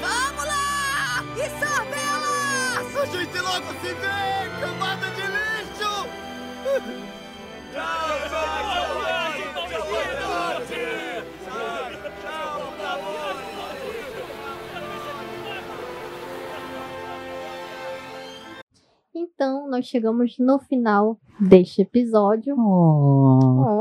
Vamos lá! Isabela! A gente logo se vê, camada de lixo! Então, nós chegamos no final deste episódio. Oh.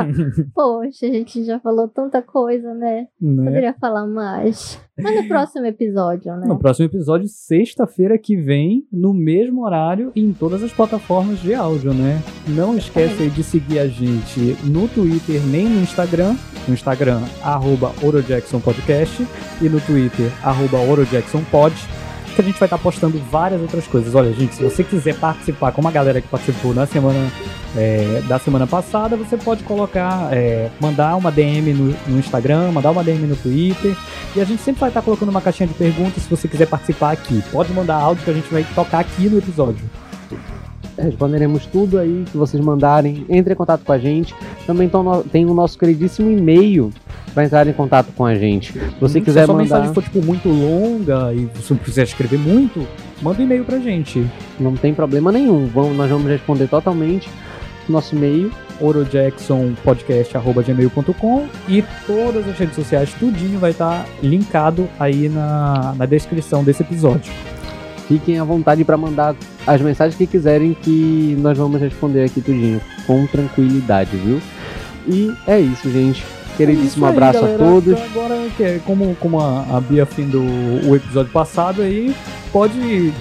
Poxa, a gente já falou tanta coisa, né? Né? Poderia falar mais. Mas no próximo episódio, né? No próximo episódio, sexta-feira que vem, no mesmo horário e em todas as plataformas de áudio, né? Não esquece aí de seguir a gente no Twitter nem no Instagram. No Instagram, arroba OroJacksonPodcast e no Twitter, arroba OroJacksonPod. A gente vai estar postando várias outras coisas. Olha, gente, se você quiser participar, como a galera que participou na semana é, da semana passada, você pode colocar, é, mandar uma DM no, no Instagram, mandar uma DM no Twitter. E a gente sempre vai estar colocando uma caixinha de perguntas se você quiser participar aqui. Pode mandar áudio que a gente vai tocar aqui no episódio. Responderemos tudo aí que vocês mandarem. Entre em contato com a gente. Também tão tem o nosso queridíssimo e-mail para entrar em contato com a gente. Se você Hum, quiser se a sua mandar. mensagem for tipo, muito longa e você não quiser escrever muito, manda um e-mail pra gente. Não tem problema nenhum. Vamos, nós vamos responder totalmente nosso e-mail. orojacksonpodcast.gmail.com e todas as redes sociais, tudinho vai estar linkado aí na, na descrição desse episódio. Fiquem à vontade para mandar as mensagens que quiserem que nós vamos responder aqui tudinho, com tranquilidade, viu? E é isso, gente. Queridíssimo É aí, abraço galera. a todos. Então, agora, que é como, como a, a Bia findou o episódio passado aí, pode,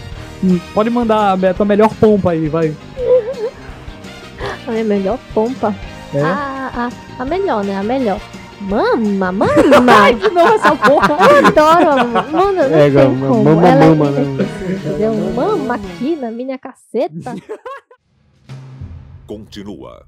pode mandar a tua melhor pompa aí, vai. A minha melhor pompa. É? A, a, a melhor, né? A melhor. Mama, mama! Ai, de novo essa porra! Eu adoro, mano. Não É, tem mama, como. mama, Ela mama, é- né? Deu mama aqui na minha caceta. Continua.